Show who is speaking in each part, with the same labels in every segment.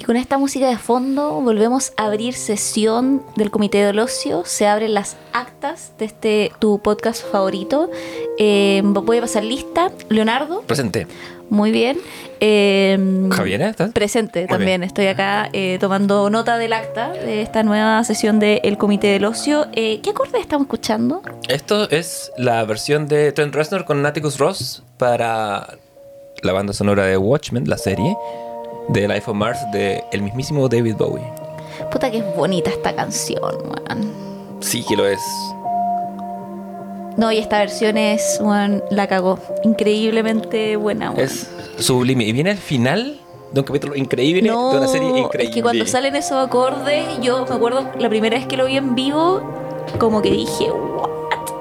Speaker 1: Y con esta música de fondo volvemos a abrir sesión del Comité del Ocio. Se abren las actas de este tu podcast favorito. Eh, voy a pasar lista. Leonardo.
Speaker 2: Presente.
Speaker 1: Muy bien. Eh,
Speaker 2: Javier, ¿estás?
Speaker 1: Presente
Speaker 2: Muy
Speaker 1: también.
Speaker 2: bien.
Speaker 1: Estoy acá eh, tomando nota del acta de esta nueva sesión del Comité del Ocio. Eh, ¿Qué acorde estamos escuchando?
Speaker 2: Esto es la versión de Trent Reznor con Atticus Ross para la banda sonora de Watchmen, la serie de Life on Mars de el mismísimo David Bowie.
Speaker 1: Puta que es bonita esta canción, weón.
Speaker 2: Sí que lo es.
Speaker 1: No, y esta versión es, weón, la cagó. Increíblemente buena, weón.
Speaker 2: Es sublime. Y viene al final de un capítulo increíble de una serie increíble.
Speaker 1: Es que cuando salen esos acordes, yo me acuerdo la primera vez que lo vi en vivo, como que dije, ¿what?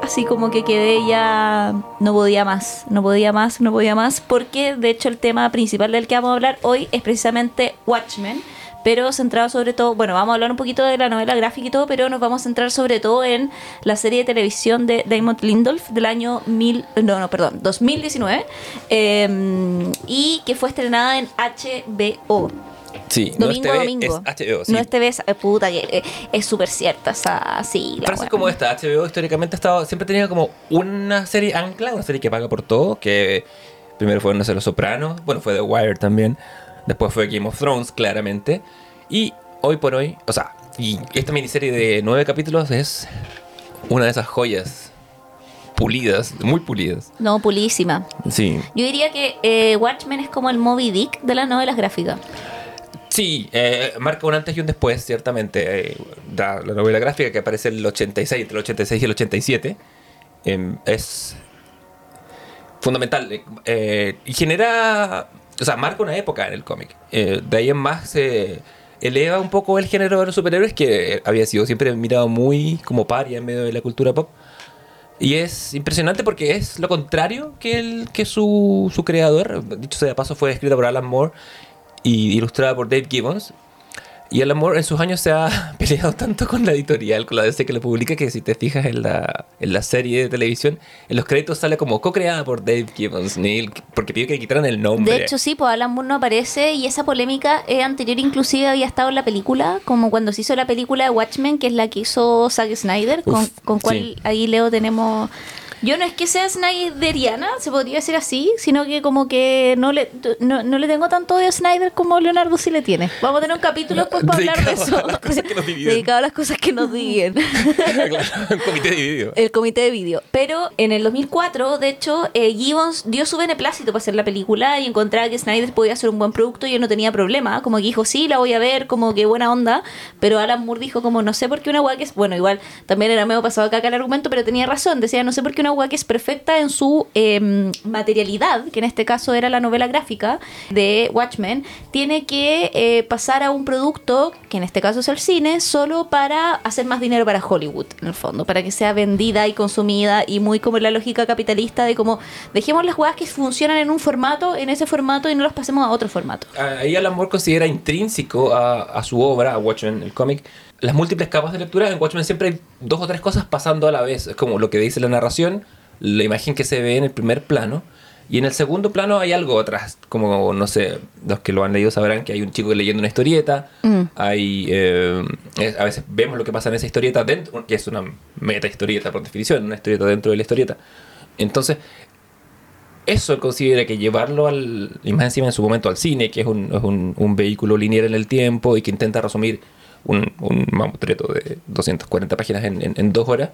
Speaker 1: Así como que quedé ya. No podía más, no podía más, no podía más, porque de hecho el tema principal del que vamos a hablar hoy es precisamente Watchmen. Pero centrado sobre todo, bueno, vamos a hablar un poquito de la novela gráfica y todo, pero nos vamos a centrar sobre todo en la serie de televisión de Damon Lindolf del año mil, no, no, perdón, 2019, eh, y que fue estrenada en HBO.
Speaker 2: Sí,
Speaker 1: Domingo
Speaker 2: no
Speaker 1: a
Speaker 2: es TV,
Speaker 1: domingo.
Speaker 2: es HBO. Sí.
Speaker 1: No es TV, es- puta, que eh, es súper cierta esa, sí. la
Speaker 2: Frases como esta, HBO históricamente ha estado, siempre tenido como una serie ancla, una serie que paga por todo, que primero fue, no sé, Los Sopranos, bueno, fue The Wire también, después fue Game of Thrones, claramente, y hoy por hoy, o sea, y esta miniserie de nueve capítulos es una de esas joyas pulidas, muy pulidas.
Speaker 1: No, pulísima.
Speaker 2: Sí,
Speaker 1: Yo diría que eh, Watchmen es como el Moby Dick de las novelas gráficas.
Speaker 2: Sí, eh, marca un antes y un después, ciertamente. Eh, da- la novela gráfica que aparece en el 86, entre el 86 y el 87, em, es fundamental. eh, eh, y genera, o sea, marca una época en el cómic. Eh, de ahí en más se eleva un poco el género de los superhéroes, que había sido siempre mirado muy como paria en medio de la cultura pop. Y es impresionante porque es lo contrario que, el, que su, su creador. Dicho sea de paso, fue escrita por Alan Moore y ilustrada por Dave Gibbons. Y Alan Moore en sus años se ha peleado tanto con la editorial, con la DC que lo publica, que si te fijas en la, en la serie de televisión, en los créditos sale como co-creada por Dave Gibbons, Neil, porque pidió que le quitaran el nombre.
Speaker 1: De hecho, sí, pues Alan Moore no aparece y esa polémica eh, anterior inclusive había estado en la película, como cuando se hizo la película de Watchmen, que es la que hizo Zack Snyder, con, con cual
Speaker 2: sí.
Speaker 1: ahí Leo tenemos... Yo no es que sea Snyderiana, se podría decir así, sino que como que no le, no, no le tengo tanto odio a Snyder como Leonardo sí le tiene. Vamos a tener un capítulo después para hablar de eso.
Speaker 2: a.
Speaker 1: Dedicado a las cosas que nos dividen.
Speaker 2: claro, un comité dividido.
Speaker 1: el comité de vídeo. Pero en el 2004, de hecho, eh, Gibbons dio su beneplácito para hacer la película y encontraba que Snyder podía hacer un buen producto y él no tenía problema. Como que dijo, sí, la voy a ver, como que buena onda. Pero Alan Moore dijo, como no sé por qué una weá que es. Bueno, igual también era medio pasado acá el argumento, pero tenía razón. Decía, no sé por qué una weá que es perfecta en su eh, materialidad, que en este caso era la novela gráfica de Watchmen, tiene que eh, pasar a un producto, que en este caso es el cine, solo para hacer más dinero para Hollywood, en el fondo, para que sea vendida y consumida y muy como la lógica capitalista de como dejemos las weas que funcionan en un formato, en ese formato y no las pasemos a otro formato.
Speaker 2: Ahí Alan Moore considera intrínseco a, a su obra, a Watchmen, el cómic, las múltiples capas de lectura. En Watchmen siempre hay dos o tres cosas pasando a la vez. Es como lo que dice la narración, la imagen que se ve en el primer plano. Y en el segundo plano hay algo atrás, como, no sé, los que lo han leído sabrán que hay un chico leyendo una historieta,
Speaker 1: Mm.
Speaker 2: hay, eh, es- a veces vemos lo que pasa en esa historieta dentro, que es una meta historieta por definición, una historieta dentro de la historieta. Entonces, eso considera que llevarlo al, y más encima en su momento al cine, que es un, es un, un vehículo lineal en el tiempo y que intenta resumir un, un mamotreto de 240 páginas en, en- en dos horas,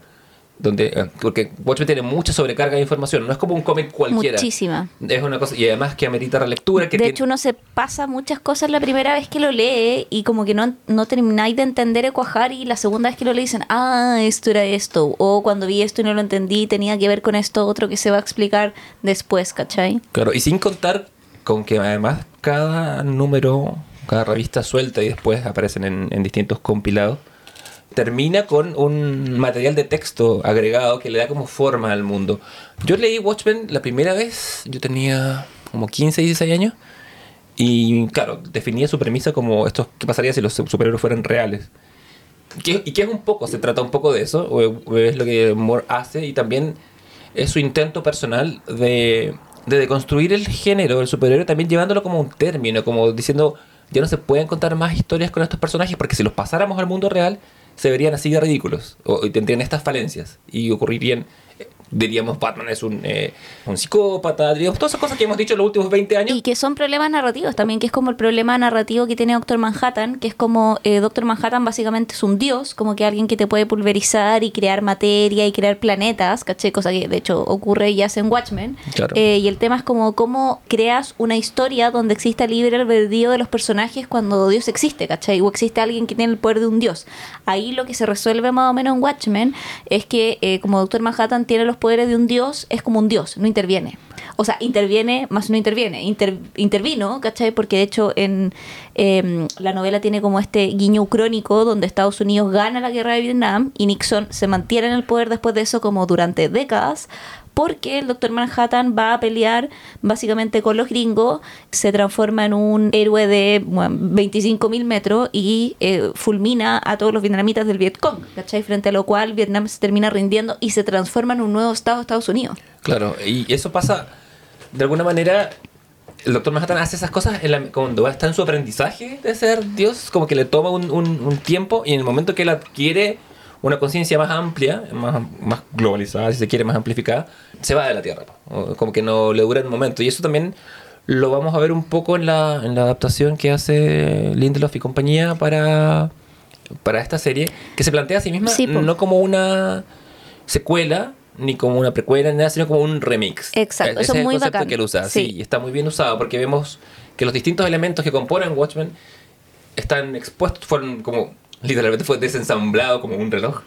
Speaker 2: donde, eh, porque Watchmen tiene mucha sobrecarga de información, no es como un cómic cualquiera.
Speaker 1: Muchísima.
Speaker 2: Es una cosa, y además que amerita relectura. Que
Speaker 1: de
Speaker 2: tiene-
Speaker 1: hecho, uno se pasa muchas cosas la primera vez que lo lee y como que no, no termináis de entender y cuajar y la segunda vez que lo lee dicen, ah, esto era esto. O cuando vi esto y no lo entendí, tenía que ver con esto otro que se va a explicar después, ¿cachai?
Speaker 2: Claro, y sin contar con que además cada número, cada revista suelta y después aparecen en, distintos compilados, termina con un material de texto agregado que le da como forma al mundo. Yo leí Watchmen la primera vez, yo tenía como 15, 16 años, y claro, definía su premisa como esto, ¿qué pasaría si los superhéroes fueran reales? ¿Qué- ¿Y qué es un poco? Se trata un poco de eso, es lo que Moore hace, y también es su intento personal de, de deconstruir el género del superhéroe, también llevándolo como un término, como diciendo, ya no se pueden contar más historias con estos personajes porque si los pasáramos al mundo real se verían así de ridículos o, y tendrían estas falencias y ocurrirían diríamos Batman es un, eh, un psicópata, diríamos todas esas cosas que hemos dicho en los últimos 20 años.
Speaker 1: Y que son problemas narrativos también, que es como el problema narrativo que tiene Doctor Manhattan, que es como eh, Doctor Manhattan básicamente es un dios, como que alguien que te puede pulverizar y crear materia y crear planetas, ¿caché? Cosa que de hecho ocurre y hace en Watchmen.
Speaker 2: Claro.
Speaker 1: Eh, y el tema es como cómo creas una historia donde exista libre albedrío de los personajes cuando Dios existe, ¿cachai? O existe alguien que tiene el poder de un dios. Ahí lo que se resuelve más o menos en Watchmen es que eh, como Doctor Manhattan tiene los poderes de un dios, es como un dios, no interviene. O sea, interviene, más no interviene. Inter- intervino, ¿cachai? Porque de hecho en em, la novela tiene como este guiño crónico donde Estados Unidos gana la guerra de Vietnam y Nixon se mantiene en el poder después de eso como durante décadas porque el Doctor Manhattan va a pelear básicamente con los gringos, se transforma en un héroe de bueno, 25.000 metros y eh, fulmina a todos los vietnamitas del Vietcong, ¿cachai? Frente a lo cual Vietnam se termina rindiendo y se transforma en un nuevo estado de Estados Unidos.
Speaker 2: Claro, y eso pasa, de alguna manera, el doctor Manhattan hace esas cosas en la- cuando está en su aprendizaje de ser Dios, como que le toma un, un- un tiempo y en el momento que él adquiere una conciencia más amplia, más, más globalizada, si se quiere, más amplificada, se va de la Tierra. Como que no le dura el momento. Y eso también lo vamos a ver un poco en la, en la adaptación que hace Lindelof y compañía para, para esta serie, que se plantea a sí misma
Speaker 1: Sí,
Speaker 2: no como una secuela, ni como una precuela, ni nada, sino como un remix.
Speaker 1: Exacto,
Speaker 2: Ese
Speaker 1: eso
Speaker 2: es
Speaker 1: es
Speaker 2: el
Speaker 1: muy
Speaker 2: concepto
Speaker 1: bacán.
Speaker 2: que él usa.
Speaker 1: Sí.
Speaker 2: Sí. y está muy bien usado porque vemos que los distintos elementos que componen Watchmen están expuestos, fueron como, literalmente fue desensamblado como un reloj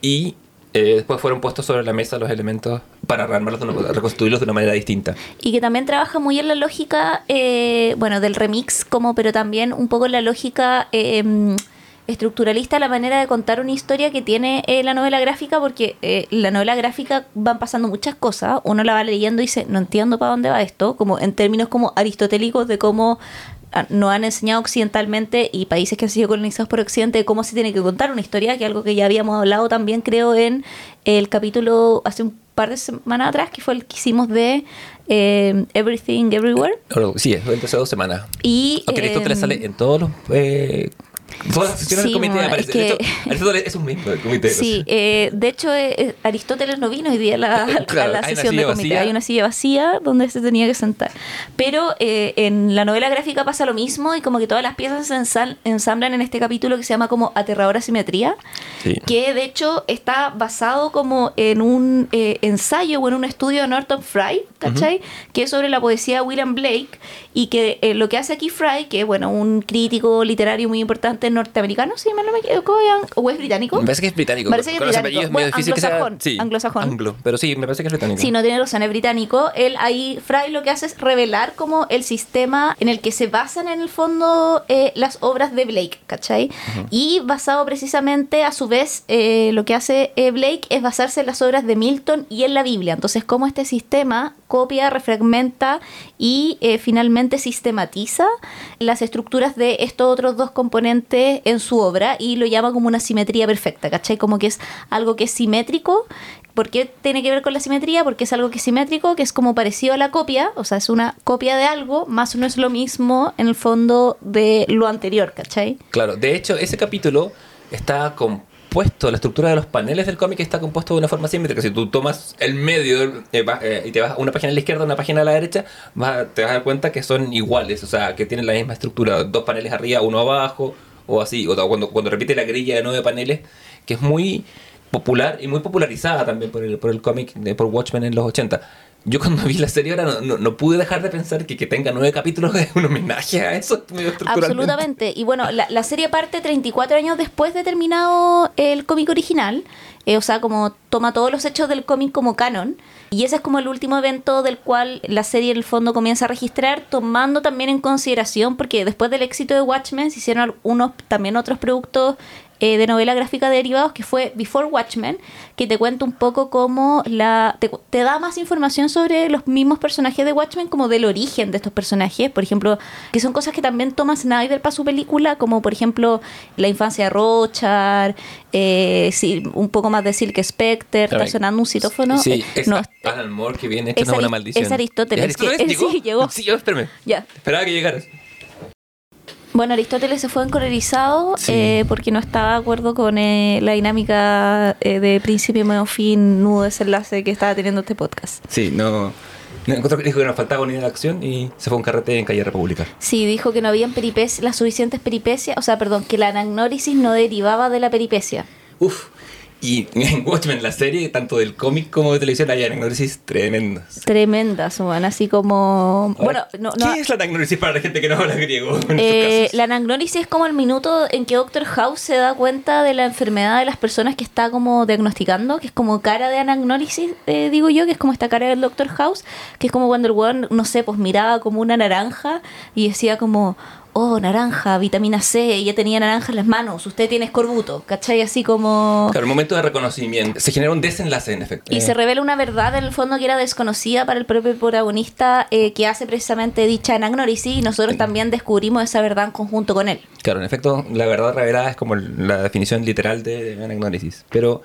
Speaker 2: y eh, después fueron puestos sobre la mesa los elementos para rearmarlos, de reconstruirlos de una manera distinta.
Speaker 1: Y que también trabaja muy en la lógica, eh, bueno, del remix, como, pero también un poco en la lógica mm, estructuralista, la manera de contar una historia que tiene eh, la novela gráfica, porque la novela gráfica van pasando muchas cosas, uno la va leyendo y dice, no entiendo para dónde va esto, como en términos como aristotélicos de cómo nos han enseñado occidentalmente y países que han sido colonizados por Occidente de cómo se tiene que contar una historia, que es algo que ya habíamos hablado también creo en el capítulo hace un par de semanas atrás, que fue el que hicimos de eh, Everything Everywhere.
Speaker 2: Sí, empezó dos semanas.
Speaker 1: Y,
Speaker 2: Aunque Aristóteles
Speaker 1: eh,
Speaker 2: sale en todos los... eh, todas las sesiones
Speaker 1: Sí,
Speaker 2: del comité
Speaker 1: bueno, es que-
Speaker 2: De hecho, Aristóteles es un miembro del comité.
Speaker 1: Sí, eh, de hecho eh, eh, Aristóteles no vino hoy día a la, a
Speaker 2: Claro,
Speaker 1: la
Speaker 2: hay una
Speaker 1: sesión de
Speaker 2: silla
Speaker 1: comité.
Speaker 2: vacía.
Speaker 1: Hay una silla vacía donde se tenía que sentar. Pero eh, en la novela gráfica pasa lo mismo y como que todas las piezas se ensal- ensamblan en este capítulo que se llama como Aterradora Simetría,
Speaker 2: Sí.
Speaker 1: que de hecho está basado como en un eh, ensayo o en un estudio de Norton Fry, ¿cachai? Que es sobre la poesía de William Blake y que eh, lo que hace aquí Fry, que bueno, un crítico literario muy importante norteamericano, si mal no me equivoco, o es británico.
Speaker 2: Me parece que es británico.
Speaker 1: Parece que es británico.
Speaker 2: es
Speaker 1: Bueno,
Speaker 2: medio difícil que sea-
Speaker 1: anglosajón,
Speaker 2: sí,
Speaker 1: anglosajón.
Speaker 2: Anglo. Pero sí, me parece que es británico.
Speaker 1: Si no tiene razón, es británico. Él ahí, Fry lo que hace es revelar como el sistema en el que se basan en el fondo eh, las obras de Blake, ¿cachai? Y basado precisamente, a su vez, eh, lo que hace eh, Blake es basarse en las obras de Milton y en la Biblia. Entonces, cómo este sistema copia, refragmenta y eh, finalmente sistematiza las estructuras de estos otros dos componentes en su obra y lo llama como una simetría perfecta, ¿cachai? Como que es algo que es simétrico. ¿Por qué tiene que ver con la simetría? Porque es algo que es simétrico, que es como parecido a la copia, o sea, es una copia de algo, más no es lo mismo en el fondo de lo anterior, ¿cachai?
Speaker 2: Claro, de hecho, ese capítulo está compuesto, la estructura de los paneles del cómic está compuesto de una forma simétrica. Si tú tomas el medio eh, va- eh, y te vas a una página a la izquierda, una página a la derecha, vas te vas a dar cuenta que son iguales, o sea, que tienen la misma estructura, dos paneles arriba, uno abajo, o así, o cuando, cuando repite la grilla de nueve paneles, que es muy popular y muy popularizada también por el, por el cómic, por Watchmen en los 80. Yo cuando vi la serie ahora no, no, no pude dejar de pensar que que tenga nueve capítulos es un homenaje a eso.
Speaker 1: Absolutamente. Y bueno, la, la serie parte 34 años después de terminado el cómic original. Eh, o sea, como toma todos los hechos del cómic como canon. Y ese es como el último evento del cual la serie en el fondo comienza a registrar, tomando también en consideración, porque después del éxito de Watchmen se hicieron unos, también otros productos eh, de novela gráfica derivados que fue Before Watchmen, que te cuenta un poco cómo la te, te da más información sobre los mismos personajes de Watchmen, como del origen de estos personajes, por ejemplo, que son cosas que también toma Snyder para su película, como por ejemplo la infancia de Rochard, eh, sí, un poco más de Silk Spectre, está sonando un citófono.
Speaker 2: Sí, es
Speaker 1: no,
Speaker 2: Alan Moore que viene
Speaker 1: es
Speaker 2: echando una
Speaker 1: Ari-
Speaker 2: maldición.
Speaker 1: es Aristóteles,
Speaker 2: ¿Es Aristóteles?
Speaker 1: que-
Speaker 2: ¿Llegó?
Speaker 1: sí, llegó.
Speaker 2: Sí, yo espérame.
Speaker 1: ya.
Speaker 2: Esperaba que llegaras.
Speaker 1: Bueno, Aristóteles se fue encolerizado
Speaker 2: Sí.
Speaker 1: eh, porque no estaba de acuerdo con eh, la dinámica eh, de principio, medio, fin, nudo, desenlace que estaba teniendo este podcast.
Speaker 2: Sí, no. no encontró que dijo que nos faltaba unidad de acción y se fue a un carrete en calle República.
Speaker 1: Sí, dijo que no habían peripecias, las suficientes peripecias, o sea, perdón, que la anagnórisis no derivaba de la peripecia.
Speaker 2: Uf. Y en Watchmen, la serie, tanto del cómic como de televisión, hay análisis tremendos.
Speaker 1: Tremendas, bueno, así como... Bueno,
Speaker 2: Ahora,
Speaker 1: no, no,
Speaker 2: ¿Qué es la análisis para la gente que no habla griego?
Speaker 1: Eh, la anagnórisis es como el minuto en que Doctor House se da cuenta de la enfermedad de las personas que está como diagnosticando, que es como cara de anagnórisis, eh, digo yo, que es como esta cara del Doctor House, que es como cuando el weón, no sé, pues miraba como una naranja y decía como, oh, naranja, vitamina C, ya tenía naranja en las manos, usted tiene escorbuto, ¿cachai? Así como...
Speaker 2: Claro, el momento de reconocimiento. Se genera un desenlace, en efecto.
Speaker 1: Y
Speaker 2: Eh,
Speaker 1: se revela una verdad en el fondo que era desconocida para el propio protagonista eh, que hace precisamente dicha anagnórisis y nosotros también descubrimos esa verdad en conjunto con él.
Speaker 2: Claro, en efecto, la verdad revelada es como la definición literal de anagnórisis. Pero,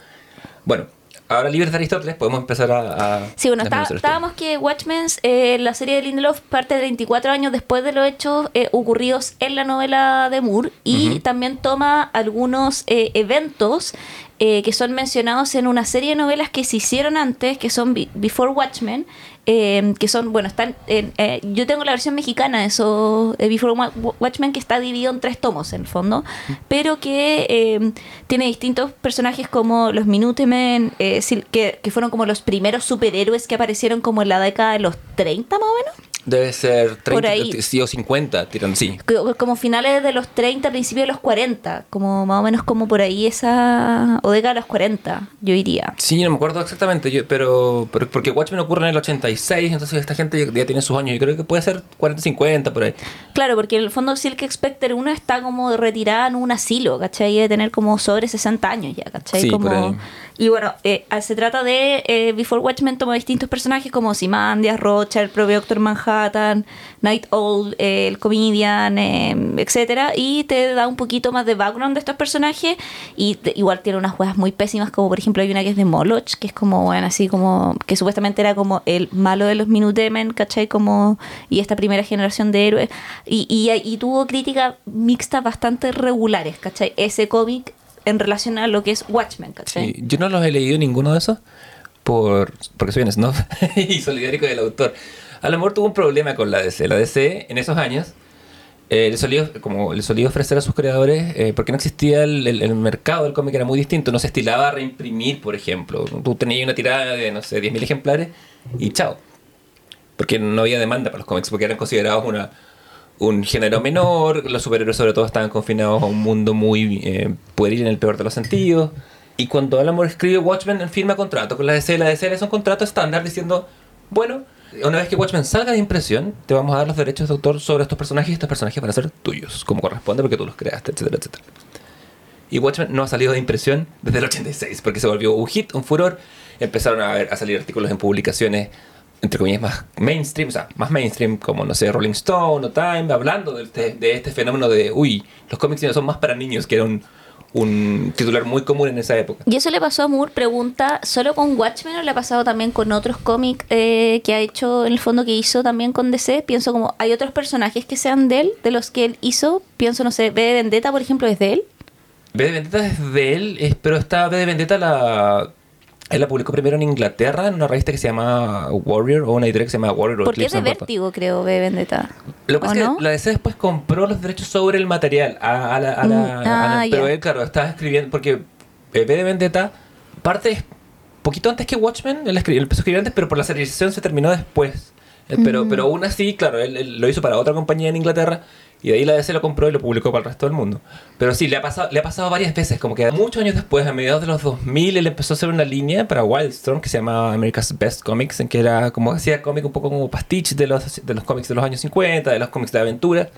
Speaker 2: bueno, ahora libres de Aristóteles, podemos empezar a. a
Speaker 1: Sí, bueno, está- estábamos que Watchmen, eh, la serie de Lindelof, parte de 24 años después de los hechos eh, ocurridos en la novela de Moore y también toma algunos eh, eventos eh, que son mencionados en una serie de novelas que se hicieron antes, que son Be- Before Watchmen, eh, que son, bueno, están en, eh, yo tengo la versión mexicana de eso, eh, Before Wa- Watchmen, que está dividido en tres tomos en el fondo, pero que eh, tiene distintos personajes como los Minutemen, eh, que, que fueron como los primeros superhéroes que aparecieron como en la década de los 30 más o menos.
Speaker 2: Debe ser 30
Speaker 1: Por ahí.
Speaker 2: sí, o 50, tirando, sí.
Speaker 1: Co- Como finales de los 30, principios de los 40, como más o menos como por ahí esa, o década de los 40, yo diría.
Speaker 2: Sí, no me acuerdo exactamente, yo, pero, pero porque Watchmen ocurre en el 86, entonces esta gente ya, tiene sus años. Yo creo que puede ser 40, 50 por ahí.
Speaker 1: Claro, porque en el fondo Silk Spectre 1 está como retirada en un asilo, ¿cachai? Debe tener como sobre 60 años ya, ¿cachai?
Speaker 2: Sí,
Speaker 1: como...
Speaker 2: por ahí.
Speaker 1: Y bueno, eh, ah, se trata de eh, Before Watchmen toma distintos personajes como Simandias, Rocha, el propio Doctor Manhattan, Night Owl, eh, el Comedian, eh, etcétera, y te da un poquito más de background de estos personajes y te- igual tiene unas juegas muy pésimas como por ejemplo hay una que es de Moloch, que es como, bueno, así como, que supuestamente era como el malo de los Minutemen, ¿cachai? Como, y esta primera generación de héroes, y, y, y tuvo críticas mixtas bastante regulares, ¿cachai? Ese cómic en relación a lo que es Watchmen, ¿cachai?
Speaker 2: Sí, yo no los he leído ninguno de esos por, porque soy un snob y solidario con el autor. Alan Moore tuvo un problema con la DC. La DC en esos años eh, le, solía, como le solía ofrecer a sus creadores, eh, porque no existía el, el- el mercado del cómic, era muy distinto. No se estilaba a reimprimir, por ejemplo. Tú tenías una tirada de, no sé, 10.000 ejemplares y chao. Porque no había demanda para los cómics, porque eran considerados una, un género menor. Los superhéroes, sobre todo, estaban confinados a un mundo muy eh, pueril en el peor de los sentidos. Y cuando Alan Moore escribe Watchmen, firma contrato con la DC. La DC le hace un contrato estándar diciendo: Bueno, una vez que Watchmen salga de impresión, te vamos a dar los derechos de autor sobre estos personajes y estos personajes van a ser tuyos, como corresponde, porque tú los creaste, etcétera, etcétera. Y Watchmen no ha salido de impresión desde el 86, porque se volvió un hit, un furor. Empezaron a, ver- a salir artículos en publicaciones, entre comillas, más mainstream, o sea, más mainstream, como, no sé, Rolling Stone o Time, hablando de este, de este fenómeno de, uy, los cómics son más para niños, que era un, un titular muy común en esa época.
Speaker 1: Y eso le pasó a Moore, pregunta, ¿solo con Watchmen o le ha pasado también con otros cómics eh, que ha hecho, en el fondo que hizo también con DC? Pienso como, ¿hay otros personajes que sean de él, de los que él hizo? Pienso, no sé, B de Vendetta, por ejemplo, es de él.
Speaker 2: B de Vendetta es de él, pero esta B de Vendetta la, él la publicó primero en Inglaterra en una revista que se llama Warrior o una editorial que se llama Warrior.
Speaker 1: Porque es de. Vértigo, creo, B de Vendetta.
Speaker 2: Lo que
Speaker 1: ¿O
Speaker 2: pasa es
Speaker 1: no?
Speaker 2: que la DC después compró los derechos sobre el material a, a la, a la-
Speaker 1: Mm,
Speaker 2: a la-
Speaker 1: ah,
Speaker 2: pero él claro estaba escribiendo porque B de Vendetta parte es poquito antes que Watchmen él, escribió, él empezó a escribir antes pero por la serialización se terminó después Eh, pero
Speaker 1: Mm.
Speaker 2: pero aún así claro él, él lo hizo para otra compañía en Inglaterra y de ahí la DC lo compró y lo publicó para el resto del mundo pero sí le ha pasado le ha pasado varias veces como que muchos años después a mediados de los 2000 él empezó a hacer una línea para Wildstorm que se llamaba America's Best Comics en que era como hacía cómic un poco como pastiche de los de los cómics de los años 50 de los cómics de aventura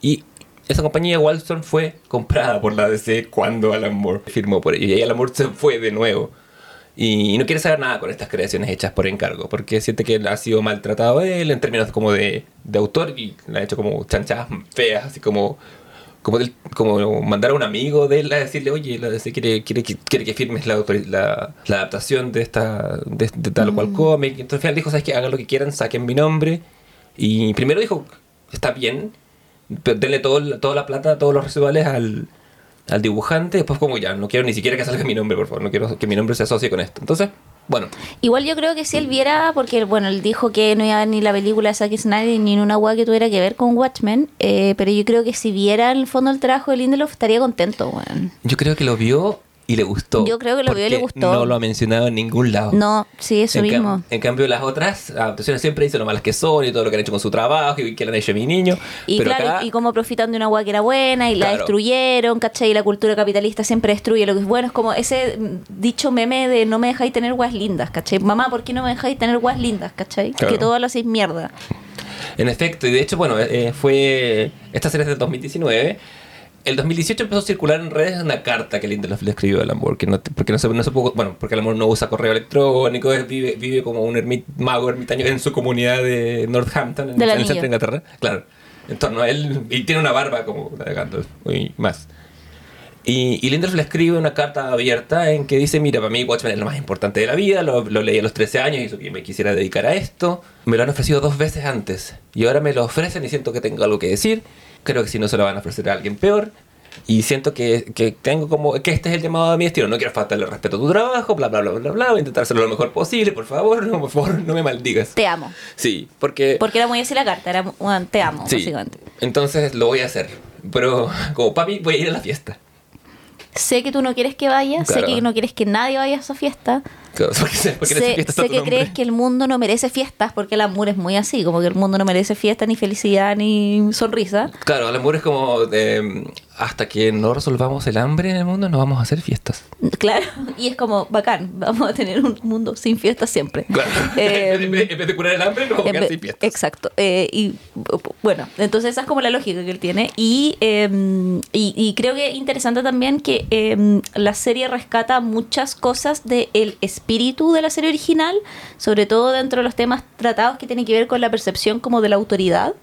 Speaker 2: y esa compañía Wildstorm fue comprada por la DC cuando Alan Moore firmó por ella. Y Alan Moore se fue de nuevo. Y no quiere saber nada con estas creaciones hechas por encargo, porque siente que ha sido maltratado él en términos como de, de autor y le ha hecho como chanchadas feas, así como como, del- como mandar a un amigo de él a decirle, oye, la DC quiere, quiere, que- quiere que firmes la, la, la adaptación de esta de, de tal o cual cómic. Entonces al final dijo, ¿sabes qué? Hagan lo que quieran, saquen mi nombre. Y primero dijo, está bien, pero denle todo, toda la plata, todos los residuales al, al dibujante. Después, como ya, no quiero ni siquiera que salga mi nombre, por favor. No quiero que mi nombre se asocie con esto. Entonces, bueno,
Speaker 1: Igual yo creo que si él viera, porque bueno, él dijo que no iba a ver ni la película de Zack Snyder ni una weá que tuviera que ver con Watchmen, eh, pero yo creo que si viera en el fondo el trabajo de Lindelof estaría contento, weón.
Speaker 2: yo creo que lo vio y le gustó.
Speaker 1: Yo creo que lo vio y le gustó.
Speaker 2: No lo ha mencionado en ningún lado.
Speaker 1: No, sí, eso
Speaker 2: en, cam-
Speaker 1: mismo.
Speaker 2: en cambio, las otras adaptaciones siempre dicen lo malas que son y todo lo que han hecho con su trabajo y que le han hecho a mi niño.
Speaker 1: Y
Speaker 2: pero
Speaker 1: claro,
Speaker 2: acá,
Speaker 1: y cómo profitan de una weá que era buena y la destruyeron, ¿cachai? Y la cultura capitalista siempre destruye lo que es bueno. Es como ese dicho meme de no me dejáis tener weas lindas, ¿cachai? Mamá, ¿por qué no me dejáis tener weas lindas, ¿cachai?
Speaker 2: Claro.
Speaker 1: Que todo lo hacéis mierda.
Speaker 2: En efecto, y de hecho, bueno, eh, fue. Esta serie es del 2019. El 2018 empezó a circular en redes una carta que Lindelof le escribió a Alan Moore, que no, porque no se, no se pudo- bueno, porque Alan Moore no usa correo electrónico, es- vive, vive como un ermit- mago ermitaño en su comunidad de Northampton, en, el centro de Inglaterra, claro, en torno a él, y tiene una barba como la de Gandalf, y más. Y, y Lindelof le escribe una carta abierta en que dice, mira, para mí Watchmen es lo más importante de la vida, lo, lo leí a los 13 años y me quisiera dedicar a esto. Me lo han ofrecido dos veces antes y ahora me lo ofrecen y siento que tengo algo que decir. Creo que si no se lo van a ofrecer a alguien peor. Y siento que, que tengo como que este es el llamado de mi estilo. No quiero faltarle el respeto a tu trabajo, bla, bla, bla, bla, bla. Voy a intentar hacerlo lo mejor posible, por favor, no, por favor, no me maldigas.
Speaker 1: Te amo.
Speaker 2: Sí, porque...
Speaker 1: Porque era muy así la carta, era bueno, te amo,
Speaker 2: sí,
Speaker 1: básicamente.
Speaker 2: entonces lo voy a hacer. Pero como papi voy a ir a la fiesta.
Speaker 1: Sé que tú no quieres que vaya, sé
Speaker 2: Claro.
Speaker 1: que no quieres que nadie vaya a esa fiesta.
Speaker 2: Claro, Porque, sé- porque
Speaker 1: que
Speaker 2: nombre.
Speaker 1: crees que el mundo no merece fiestas, porque el amor es muy así, como que el mundo no merece fiesta, ni felicidad, ni sonrisa.
Speaker 2: Claro, el amor es como eh, hasta que no resolvamos el hambre en el mundo no vamos a hacer fiestas.
Speaker 1: Claro, y es como bacán, vamos a tener un mundo sin fiestas siempre.
Speaker 2: Claro.
Speaker 1: Eh,
Speaker 2: en, vez, en vez de curar el hambre, nos vamos a quedar sin fiestas.
Speaker 1: Exacto. Eh, y bueno, entonces esa es como la lógica que él tiene. Y, eh, y, y creo que es interesante también que eh, la serie rescata muchas cosas del espíritu de la serie original, sobre todo dentro de los temas tratados que tienen que ver con la percepción como de la autoridad,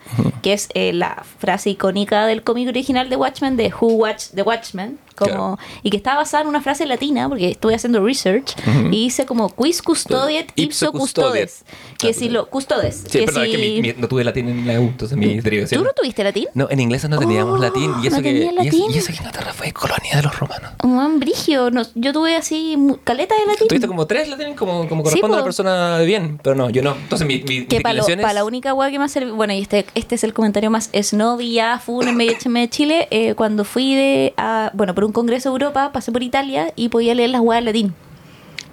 Speaker 1: que es eh, la frase icónica del cómic original de Watchmen, de Who Watched the Watchmen. Como,
Speaker 2: Claro.
Speaker 1: Y que está basada en una frase latina, porque estuve haciendo research, y dice como quis custodiet ipso custodes. Que
Speaker 2: Ah,
Speaker 1: si lo custodes.
Speaker 2: Sí,
Speaker 1: que
Speaker 2: perdón,
Speaker 1: si-
Speaker 2: es que mi- mi- no tuve latín en la U, entonces mi derivación.
Speaker 1: ¿Tú no tuviste latín?
Speaker 2: No, en inglés no teníamos
Speaker 1: Oh,
Speaker 2: latín. Y eso,
Speaker 1: ¿no
Speaker 2: que, y eso-
Speaker 1: latín?
Speaker 2: y eso que Inglaterra fue colonia de los romanos.
Speaker 1: Un brigio. No, yo tuve así caleta de latín.
Speaker 2: Tuviste como tres latín como, como
Speaker 1: Sí,
Speaker 2: corresponde a
Speaker 1: po.
Speaker 2: una persona de bien, pero no, yo no. Entonces mi, mi
Speaker 1: que para
Speaker 2: es-
Speaker 1: la única weá que ha servido, bueno, y este, este es el comentario más snob y ya full en medio de Chile, eh, cuando fui de, a, bueno, por un congreso de Europa, pasé por Italia y podía leer las weas en latín.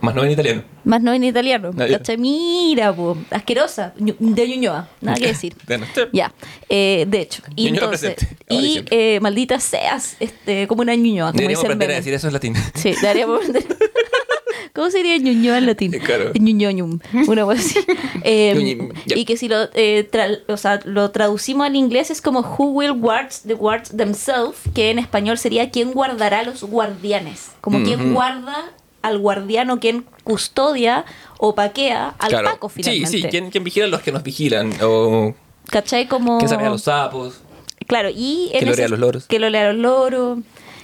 Speaker 2: Más no en italiano.
Speaker 1: Más no en italiano. ¿Cachai? Mira, po, asquerosa, de Ñuñoa, nada que decir. Ya, eh, de hecho. Y entonces,
Speaker 2: y
Speaker 1: eh, maldita seas, este, como una Ñuñoa, como
Speaker 2: Deberíamos aprender a decir eso en latín.
Speaker 1: Sí, deberíamos. ¿Cómo sería Ñuñoa en latín?
Speaker 2: Claro.
Speaker 1: Ñuñoñum, una cosa así. Eh, y que si lo, eh, tra- o sea, lo traducimos al inglés es como Who will guard the guards themselves, que en español sería ¿Quién guardará los guardianes? Como ¿Quién guarda al guardiano, quién custodia o paquea al
Speaker 2: Claro.
Speaker 1: Paco finalmente?
Speaker 2: Sí, sí, ¿quién, quién vigila a los que nos vigilan? O
Speaker 1: ¿Cachai? Como...
Speaker 2: quién sabe a los sapos.
Speaker 1: Claro, y en
Speaker 2: Que lo lea a los loros.
Speaker 1: Que lo lea a los loros,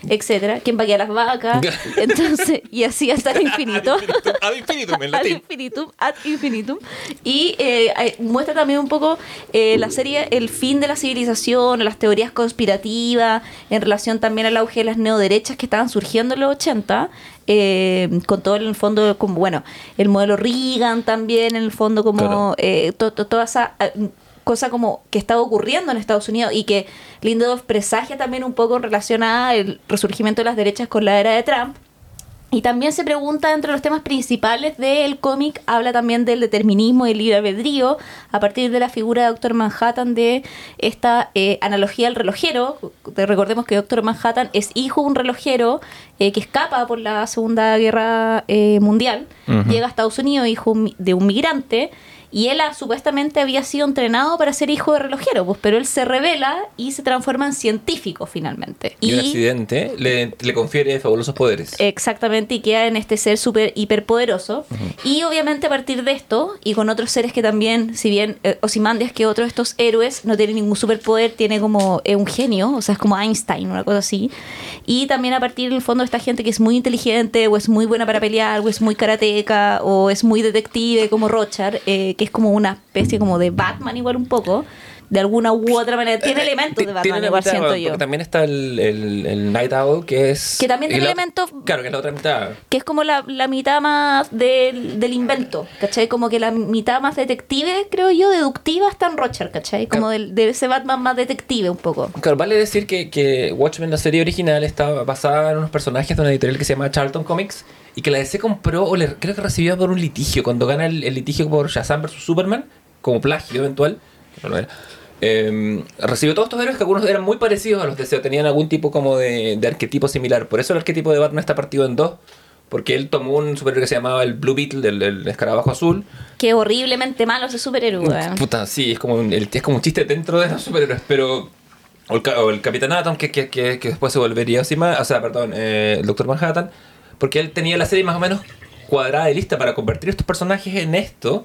Speaker 1: etcétera. ¿Quién paquea las vacas? Entonces, y así hasta el infinito.
Speaker 2: Ad infinitum en
Speaker 1: ad
Speaker 2: latín.
Speaker 1: infinitum, ad infinitum. Y eh, eh, muestra también un poco eh, la serie el fin de la civilización, las teorías conspirativas, en relación también al auge de las neoderechas que estaban surgiendo en los 80. eh, con todo en el fondo, como bueno, el modelo Reagan también, en el fondo, como
Speaker 2: Claro.
Speaker 1: to- to- toda esa cosa como que estaba ocurriendo en Estados Unidos y que Lindelof presagia también un poco en relación al resurgimiento de las derechas con la era de Trump. Y también se pregunta, entre los temas principales del cómic, habla también del determinismo y el libre albedrío, a partir de la figura de Doctor Manhattan, de esta eh, analogía al relojero. Recordemos que Doctor Manhattan es hijo de un relojero eh, que escapa por la Segunda Guerra eh, Mundial, llega a Estados Unidos, hijo de un migrante, y él ah, supuestamente había sido entrenado para ser hijo de relojero, pues, pero él se revela y se transforma en científico finalmente.
Speaker 2: Y, un accidente le, le confiere fabulosos poderes.
Speaker 1: Exactamente, y queda en este ser súper hiperpoderoso. Y obviamente a partir de esto, y con otros seres que también, si bien eh, Ozymandias que otros de estos héroes no tiene ningún superpoder, tiene como eh, un genio, o sea, es como Einstein, una cosa así. Y también a partir del fondo de esta gente que es muy inteligente, o es muy buena para pelear, o es muy karateca, o es muy detective como Rochard, eh, que es como una especie como de Batman igual un poco. de alguna u otra manera. Tiene
Speaker 2: Eh,
Speaker 1: elementos de Batman, igual
Speaker 2: mitad,
Speaker 1: siento yo.
Speaker 2: También está el, el, el Night Owl, que es...
Speaker 1: Que también tiene elementos-
Speaker 2: Claro, que es la otra mitad.
Speaker 1: Que es como la, la mitad más del, del invento, ¿cachai? Como que la mitad más detective, creo yo, deductiva está en Rocher, ¿cachai? Como del- de ese Batman más detective un poco.
Speaker 2: Claro, vale decir que, que Watchmen, la serie original, está basada en unos personajes de una editorial que se llama Charlton Comics y que la DC compró, o le, creo que recibió por un litigio, cuando gana el, el litigio por Shazam vs. Superman, como plagio eventual, no lo era, eh, recibió todos estos héroes que algunos eran muy parecidos a los DC, o tenían algún tipo como de, de arquetipo similar. Por eso el arquetipo de Batman está partido en dos, porque él tomó un superhéroe que se llamaba el Blue Beetle, del, del escarabajo azul,
Speaker 1: Que horriblemente malo ese superhéroe.
Speaker 2: Puta, sí, es como un, el- es como un chiste dentro de los superhéroes, pero. O el, o el Capitán Atom, que, que, que, que después se volvería encima. O sea, perdón, eh, el Doctor Manhattan. Porque él tenía la serie más o menos cuadrada y lista para convertir estos personajes en esto.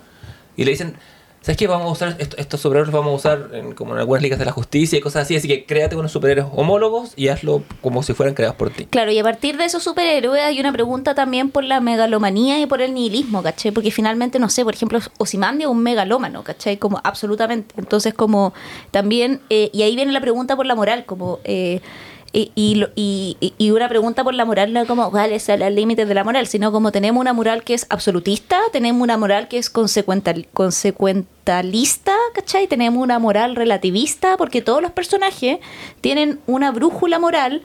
Speaker 2: Y le dicen. ¿Sabes qué? Vamos a usar est- estos superhéroes, los vamos a usar como en algunas ligas de la justicia y cosas así. Así que créate unos superhéroes homólogos y hazlo como si fueran creados por ti.
Speaker 1: Claro, y a partir de esos superhéroes hay una pregunta también por la megalomanía y por el nihilismo, ¿cachai? Porque finalmente, no sé, por ejemplo, Osimandia es un megalómano, ¿cachai? Como absolutamente. Entonces, como también, eh, y ahí viene la pregunta por la moral, como... eh, y, y, y- una pregunta por la moral no es como cuáles son los límites de la moral, sino como tenemos una moral que es absolutista, tenemos una moral que es consecuental, consecuentalista, ¿cachai? Tenemos una moral relativista, porque todos los personajes tienen una brújula moral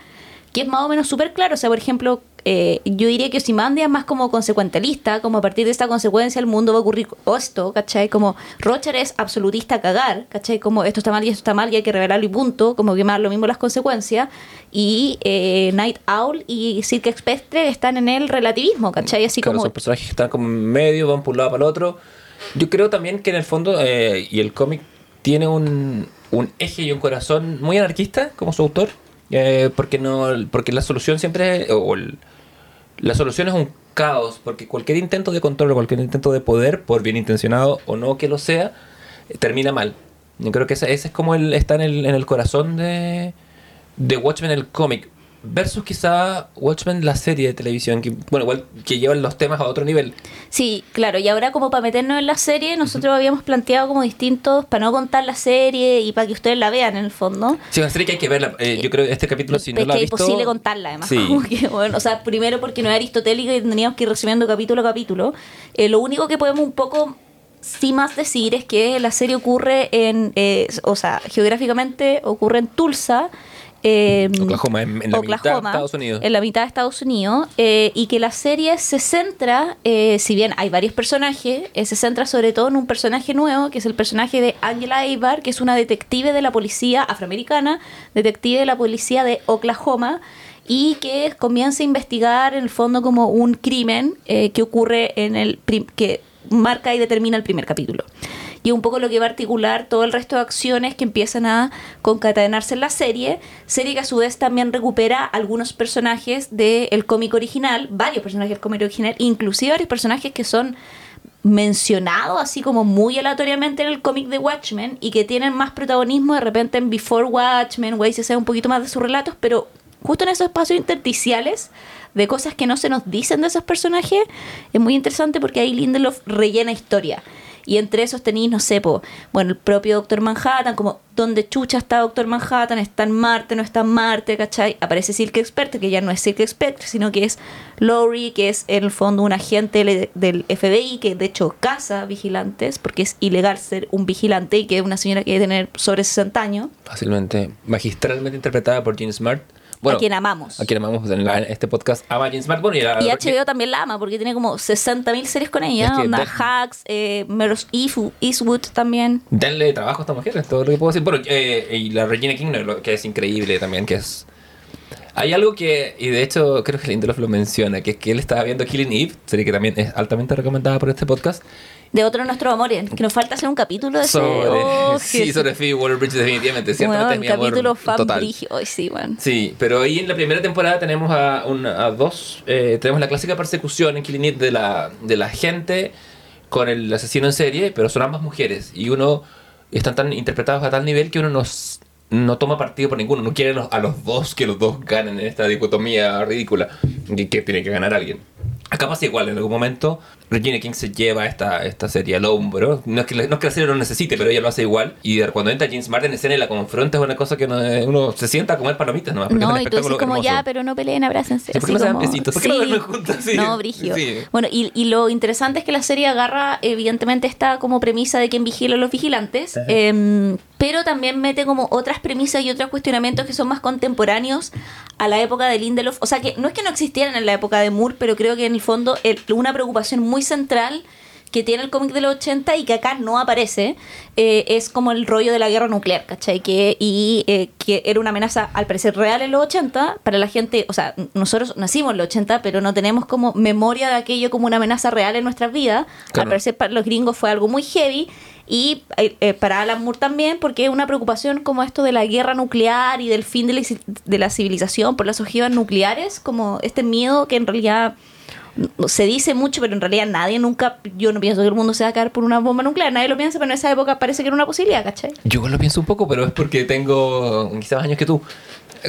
Speaker 1: que es más o menos súper claro. O sea, por ejemplo, eh, yo diría que Osimandia es más como consecuentalista, como a partir de esta consecuencia el mundo va a ocurrir esto, ¿cachai? Como Rocher es absolutista a cagar, ¿cachai? Como esto está mal y esto está mal y hay que revelarlo y punto, como que más lo mismo las consecuencias. Y eh, Night Owl y Cirque Spectre están en el relativismo, ¿cachai? Así
Speaker 2: Claro,
Speaker 1: como...
Speaker 2: son personajes que están como en medio, van por un lado para el otro. Yo creo también que en el fondo, eh, y el cómic tiene un, un eje y un corazón muy anarquista como su autor, eh, porque no porque la solución siempre, o el- la solución es un caos, porque cualquier intento de control, o cualquier intento de poder, por bien intencionado o no que lo sea, termina mal. Yo creo que ese, ese es como el, está en el, en el corazón de, de Watchmen el cómic. Versus quizá Watchmen la serie de televisión, que, bueno, igual que llevan los temas a otro nivel.
Speaker 1: Sí, claro, y ahora como para meternos en la serie, nosotros habíamos planteado como distintos, para no contar la serie y para que ustedes la vean en el fondo.
Speaker 2: Sí, una serie que hay que verla. Eh, yo creo que este capítulo, si no
Speaker 1: es
Speaker 2: lo ha
Speaker 1: que es
Speaker 2: visto...
Speaker 1: imposible contarla además.
Speaker 2: Sí.
Speaker 1: Como que, bueno, o sea, primero porque no es aristotélico y tendríamos que ir resumiendo capítulo a capítulo. Eh, lo único que podemos un poco sí más decir es que la serie ocurre en, eh, o sea, geográficamente ocurre en Tulsa. Eh,
Speaker 2: Oklahoma, en, en la mitad de Estados Unidos.
Speaker 1: En la mitad de Estados Unidos. eh, y que la serie se centra, eh, si bien hay varios personajes, eh, se centra sobre todo en un personaje nuevo, que es el personaje de Angela Eibar, que es una detective de la policía afroamericana, detective de la policía de Oklahoma. Y que comienza a investigar en el fondo como un crimen eh, que ocurre en el prim- que marca y determina el primer capítulo y un poco lo que va a articular todo el resto de acciones que empiezan a concatenarse en la serie, serie que a su vez también recupera algunos personajes del cómic original, varios personajes del cómic original, inclusive varios personajes que son mencionados así como muy aleatoriamente en el cómic de Watchmen y que tienen más protagonismo de repente en Before Watchmen, ahí se sabe un poquito más de sus relatos, pero justo en esos espacios intersticiales de cosas que no se nos dicen de esos personajes, es muy interesante porque ahí Lindelof rellena historia. Y entre esos tenéis, no sé, po, bueno, el propio Doctor Manhattan, como donde chucha está Doctor Manhattan, está en Marte, no está en Marte, ¿cachai? Aparece Silk Spectre, que ya no es Silk Spectre, sino que es Laurie, que es en el fondo un agente del FBI, que de hecho caza vigilantes, porque es ilegal ser un vigilante y que es una señora que debe tener sobre 60 años,
Speaker 2: Fácilmente, magistralmente interpretada por Gene Smart. Bueno,
Speaker 1: a quien amamos.
Speaker 2: a quien amamos en, la- en este podcast. Ama a Gene Smart. Bueno, y, a-
Speaker 1: Y HBO también la ama porque tiene como 60.000 series con ella.
Speaker 2: Es que
Speaker 1: Onda
Speaker 2: da-
Speaker 1: Hacks, eh, Meryl Eastwood- también.
Speaker 2: Denle trabajo a esta mujer, es todo lo que puedo decir. Bueno, eh, y la Regina King, que es increíble también, que es... Hay algo que, y de hecho creo que Lindelof lo menciona, que es que él estaba viendo Killing Eve, serie que también es altamente recomendada por este podcast,
Speaker 1: De otro de nuestros amores. Que nos falta hacer un capítulo de
Speaker 2: sobre,
Speaker 1: Oh,
Speaker 2: sí,
Speaker 1: Jesús.
Speaker 2: sobre Phoebe Waller-Bridge definitivamente, ciertamente
Speaker 1: Bueno,
Speaker 2: amor
Speaker 1: capítulo fan
Speaker 2: total.
Speaker 1: brigio. Sí, bueno.
Speaker 2: Sí, pero ahí en la primera temporada tenemos a, una- a dos, eh, tenemos la clásica persecución en Killing Eve de la, de la gente con el asesino en serie, pero son ambas mujeres y uno están tan interpretados a tal nivel que uno nos, no toma partido por ninguno, no quiere a los, a los dos que los dos ganen en esta dicotomía ridícula y que tiene que ganar alguien. Acá pasa igual, en algún momento Regina King se lleva esta, esta serie al hombro. No es, que, la- no es que la serie lo necesite, pero ella lo hace igual. Y cuando entra James Martin en escena y la confronta es una cosa que no es- uno se sienta a comer palomitas nomás. Porque es un
Speaker 1: No, y tú dices
Speaker 2: espectáculo
Speaker 1: como
Speaker 2: hermoso.
Speaker 1: ya, pero no peleen, abrácense.
Speaker 2: Sí, ¿por qué no se dan besitos? ¿Por qué no
Speaker 1: Sí.
Speaker 2: duermen juntos? Sí.
Speaker 1: No, brigio.
Speaker 2: Sí.
Speaker 1: Bueno, y, y lo interesante es que la serie agarra, evidentemente, esta como premisa de quien vigila a los vigilantes, em, pero también mete como otras premisas y otros cuestionamientos que son más contemporáneos a la época de Lindelof. O sea, que no es que no existieran en la época de Moore, pero creo que en el fondo el- una preocupación muy central que tiene el cómic de los 80 y que acá no aparece, eh, es como el rollo de la guerra nuclear, ¿cachai? Que, y eh, que era una amenaza al parecer real en los 80, para la gente, o sea, nosotros nacimos en los 80, pero no tenemos como memoria de aquello como una amenaza real en nuestras vidas.
Speaker 2: Claro.
Speaker 1: Al parecer para los gringos fue algo muy heavy. Y eh, para Alan Moore también, porque es una preocupación como esto de la guerra nuclear y del fin de la, de la civilización por las ojivas nucleares, como este miedo que en realidad se dice mucho, pero en realidad nadie nunca, yo no pienso que el mundo se va a caer por una bomba nuclear, nadie lo piensa, pero en esa época parece que era una posibilidad, ¿cachai?
Speaker 2: Yo lo pienso un poco, pero es porque tengo quizás más años que tú.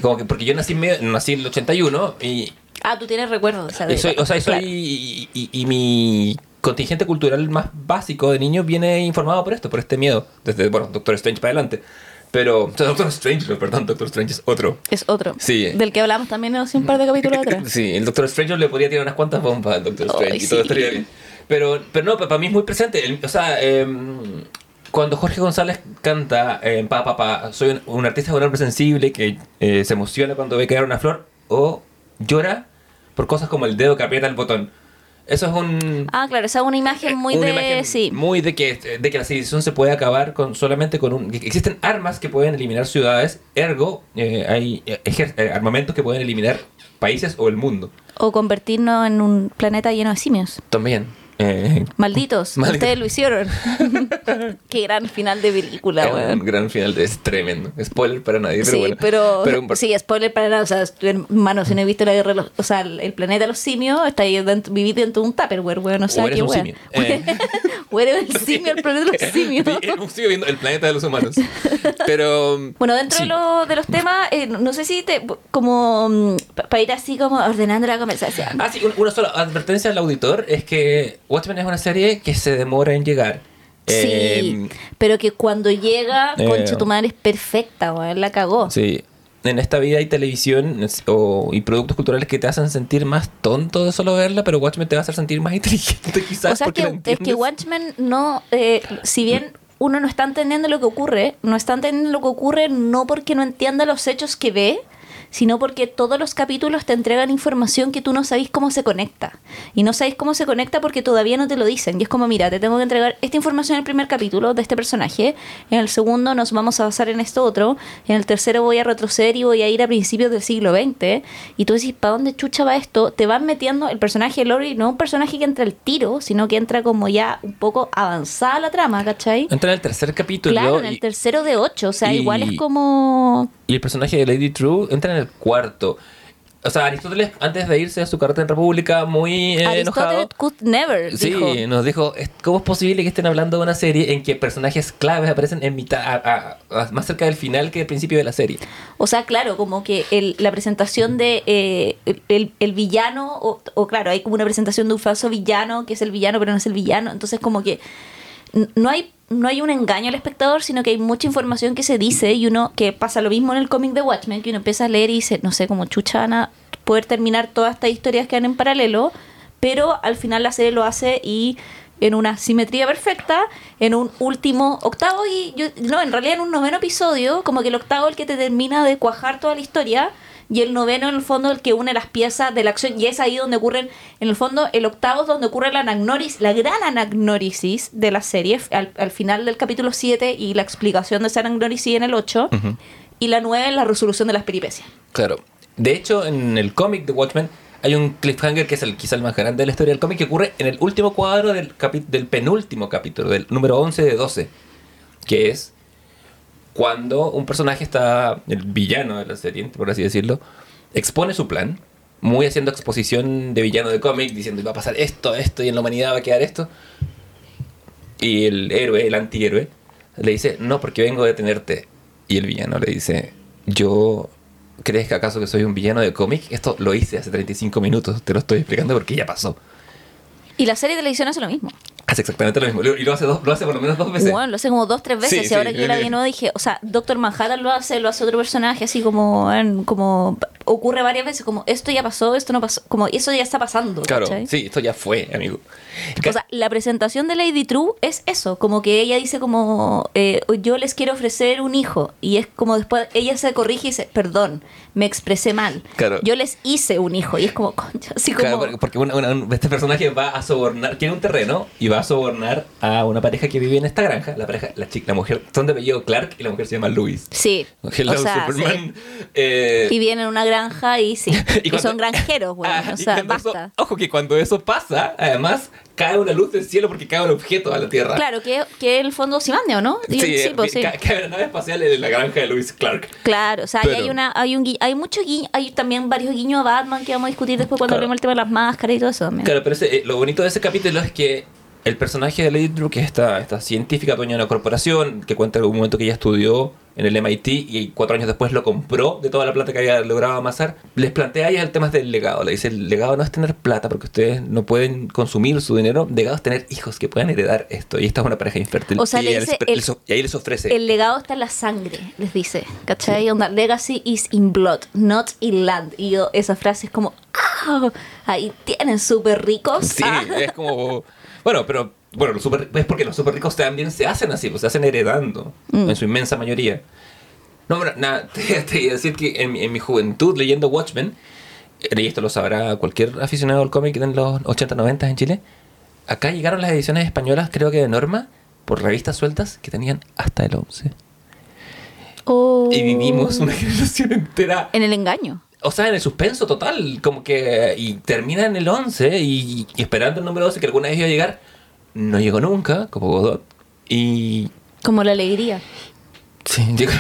Speaker 2: Como que porque yo nací en, medio- nací en el 81 y,
Speaker 1: Ah, tú tienes recuerdos de esa
Speaker 2: y soy, o sea, soy,
Speaker 1: Claro.
Speaker 2: y, y- y mi contingente cultural más básico de niño viene informado por esto, por este miedo. Desde, bueno, Doctor Strange para adelante. Pero, o sea, Doctor Strange, perdón, Doctor Strange es otro.
Speaker 1: Es otro.
Speaker 2: Sí.
Speaker 1: Del que hablamos también hace un par de capítulos atrás.
Speaker 2: Sí, el Doctor Strange le podría tirar unas cuantas bombas al Doctor Strange
Speaker 1: Ay,
Speaker 2: y todo
Speaker 1: sí.
Speaker 2: estaría bien. Pero, pero no, para mí es muy presente. El- o sea, em, cuando Jorge González canta en Pa Pa Pa, soy un, un artista de un hombre sensible que eh, se emociona cuando ve caer una flor o llora por cosas como el dedo que aprieta el botón. Eso es un...
Speaker 1: Ah, claro, esa es una imagen muy
Speaker 2: una
Speaker 1: de...
Speaker 2: imagen
Speaker 1: sí.
Speaker 2: Muy de que, de que la civilización se puede acabar con solamente con un... Existen armas que pueden eliminar ciudades, ergo eh, hay eh, eh, armamentos que pueden eliminar países o el mundo.
Speaker 1: O convertirnos en un planeta lleno de simios.
Speaker 2: También. Eh,
Speaker 1: Malditos,
Speaker 2: Maldito.
Speaker 1: ustedes lo hicieron. Qué gran final de película,
Speaker 2: es
Speaker 1: weón.
Speaker 2: un gran final, de- es tremendo. Spoiler para nadie, pero
Speaker 1: sí,
Speaker 2: bueno.
Speaker 1: pero,
Speaker 2: Pero-
Speaker 1: sí, spoiler para nada. O sea, hermano, si no he visto la guerra, o sea, el planeta de los simios, está ahí dentro, vivir dentro de un tupperware, weón. O sea, qué weón.
Speaker 2: Eh.
Speaker 1: Eres el simio, el planeta de los simios.
Speaker 2: Sigo viendo el planeta de los humanos. Pero.
Speaker 1: Bueno, dentro
Speaker 2: sí.
Speaker 1: de, lo- de los temas, eh, no sé si te, como para ir así como ordenando la conversación.
Speaker 2: Ah, sí, un- una sola advertencia al auditor es que Watchmen es una serie que se demora en llegar.
Speaker 1: Sí,
Speaker 2: Eh,
Speaker 1: pero que cuando llega,
Speaker 2: eh,
Speaker 1: concha tu madre es perfecta, weón, la cagó.
Speaker 2: Sí. En esta vida hay televisión o, y productos culturales que te hacen sentir más tonto de solo verla, pero Watchmen te va a hacer sentir más inteligente quizás
Speaker 1: o sea,
Speaker 2: porque
Speaker 1: que, es que. Watchmen no, eh, si bien uno no está entendiendo lo que ocurre, no está entendiendo lo que ocurre no porque no entienda los hechos que ve, sino porque todos los capítulos te entregan información que tú no sabes cómo se conecta. Y no sabes cómo se conecta porque todavía no te lo dicen. Y es como, mira, te tengo que entregar esta información en el primer capítulo de este personaje, en el segundo nos vamos a basar en esto otro, en el tercero voy a retroceder y voy a ir a principios del siglo XX. Y tú decís, ¿para dónde chucha va esto? Te van metiendo el personaje de Lori, no un personaje que entra al tiro, sino que entra como ya un poco avanzada la trama, ¿cachai?
Speaker 2: Entra en el tercer capítulo
Speaker 1: Claro, en
Speaker 2: y,
Speaker 1: el tercero de ocho, o sea,
Speaker 2: y-
Speaker 1: igual es como...
Speaker 2: y el personaje de Lady True entra en el cuarto. O sea, Aristóteles, antes de irse a su carta en República, muy eh,
Speaker 1: Aristóteles
Speaker 2: enojado.
Speaker 1: could never,
Speaker 2: Sí,
Speaker 1: dijo.
Speaker 2: nos dijo, "Es- ¿cómo es posible que estén hablando de una serie en que personajes claves aparecen en mitad, a- a- a- más cerca del final que del principio de la serie?
Speaker 1: O sea, claro, como que el- la presentación de eh, el, villano, o, o claro, hay como una presentación de un falso villano, que es el villano, pero no es el villano. Entonces, como que no hay, no hay un engaño al espectador, sino que hay mucha información que se dice y uno, que pasa lo mismo en el cómic de Watchmen, que uno empieza a leer y dice, no sé, como chuchana, poder terminar todas estas historias que van en paralelo, pero al final la serie lo hace y en una simetría perfecta, en un último octavo y yo, no, en realidad en un noveno episodio, como que el octavo es el que te termina de cuajar toda la historia y el noveno en el fondo el que une las piezas de la acción y es ahí donde ocurren, en el fondo el octavo es donde ocurre la anagnórisis, la gran anagnórisis de la serie al, al final del capítulo 7 y la explicación de esa anagnórisis en el 8 y la 9 es la resolución de las peripecias.
Speaker 2: Claro. De hecho, en el cómic de Watchmen hay un cliffhanger que es el quizá el más grande de la historia del cómic que ocurre en el último cuadro del, del penúltimo capítulo, del número 11 de 12, que es cuando un personaje está, el villano de la serie, por así decirlo, expone su plan, muy haciendo exposición de villano de cómic, diciendo va a pasar esto, esto, y en la humanidad va a quedar esto. Y el héroe, el antihéroe, le dice, no, porque vengo a detenerte. Y el villano le dice, yo, ¿crees que acaso que soy un villano de cómic? Esto lo hice hace 35 minutos, te lo estoy explicando porque ya pasó.
Speaker 1: Y la serie de televisión hace lo mismo.
Speaker 2: Hace exactamente lo mismo. Y lo hace, dos, lo hace por lo menos dos veces.
Speaker 1: Bueno, lo hace como dos, tres veces.
Speaker 2: Sí,
Speaker 1: y ahora que yo la vi nuevo dije, o sea, Doctor Manhattan lo hace, lo hace otro personaje, así como, como ocurre varias veces, como esto ya pasó, esto no pasó, como eso ya está pasando.
Speaker 2: Claro,
Speaker 1: ¿cachai?
Speaker 2: sí, esto ya fue, amigo.
Speaker 1: O sea, la presentación de Lady True es eso, como que ella dice como, eh, yo les quiero ofrecer un hijo, y es como después, ella se corrige y dice, perdón, me expresé mal,
Speaker 2: Claro.
Speaker 1: yo les hice un hijo, y es como, concha, así como...
Speaker 2: Claro, porque- una- una- un- este personaje va a sobornar, tiene un terreno y va a sobornar a una pareja que vive en esta granja. La pareja, la chica, la mujer, son de apellido Clark y la mujer se llama Louis.
Speaker 1: Sí,
Speaker 2: Hello,
Speaker 1: o sea,
Speaker 2: Superman.
Speaker 1: sí.
Speaker 2: Eh,
Speaker 1: Y vienen a una granja y sí, y,
Speaker 2: cuando-
Speaker 1: son granjeros, güey,
Speaker 2: Ah,
Speaker 1: o sea,
Speaker 2: eso-
Speaker 1: basta.
Speaker 2: ojo que cuando eso pasa, además, cae una luz del cielo porque cae un objeto a la Tierra.
Speaker 1: Claro, que, que el fondo Simandeo, ¿no? Y-
Speaker 2: Sí,
Speaker 1: sí, pues, sí.
Speaker 2: ca- cae una nave espacial en la granja de Louis Clark.
Speaker 1: Claro, o sea,
Speaker 2: Pero-
Speaker 1: hay una, hay un hay mucho guiño, hay también varios guiños a Batman que vamos a discutir después cuando
Speaker 2: Claro.
Speaker 1: hablemos del tema de las máscaras y todo eso también.
Speaker 2: Claro, pero ese- eh, lo bonito de ese capítulo es que el personaje de Lady Drew, que es esta, esta científica dueña de una corporación, que cuenta en algún momento que ella estudió en el MIT y cuatro años después lo compró de toda la plata que había logrado amasar, les plantea a ella el tema del legado. Le dice, el legado no es tener plata porque ustedes no pueden consumir su dinero, el legado es tener hijos que puedan heredar esto. Y esta es una pareja infértil.
Speaker 1: O sea,
Speaker 2: y,
Speaker 1: le
Speaker 2: ella
Speaker 1: dice
Speaker 2: les-
Speaker 1: el-
Speaker 2: y ahí les ofrece...
Speaker 1: El legado está en la sangre, les dice, ¿cachai? Onda, legacy is in blood, not in land. Y yo, esa frase es como, ¡ah! Ahí tienen súper ricos.
Speaker 2: Sí,
Speaker 1: Ah.
Speaker 2: es como. Bueno, pero. Bueno, los super, es porque los súper ricos también se hacen así, pues se hacen heredando,
Speaker 1: Mm.
Speaker 2: en su inmensa mayoría. No, bueno, nada, te, te iba a decir que en, mi- en mi juventud leyendo Watchmen, y esto lo sabrá cualquier aficionado al cómic en los 80-90 en Chile, acá llegaron las ediciones españolas, creo que de Norma, por revistas sueltas, que tenían hasta el 11.
Speaker 1: Oh.
Speaker 2: Y vivimos una generación entera
Speaker 1: En el engaño.
Speaker 2: O sea, en el suspenso total, como que. Y termina en el 11 y, y esperando el número 12 que alguna vez iba a llegar. No llegó nunca, como Godot. Y.
Speaker 1: Como la alegría.
Speaker 2: Sí, llegó.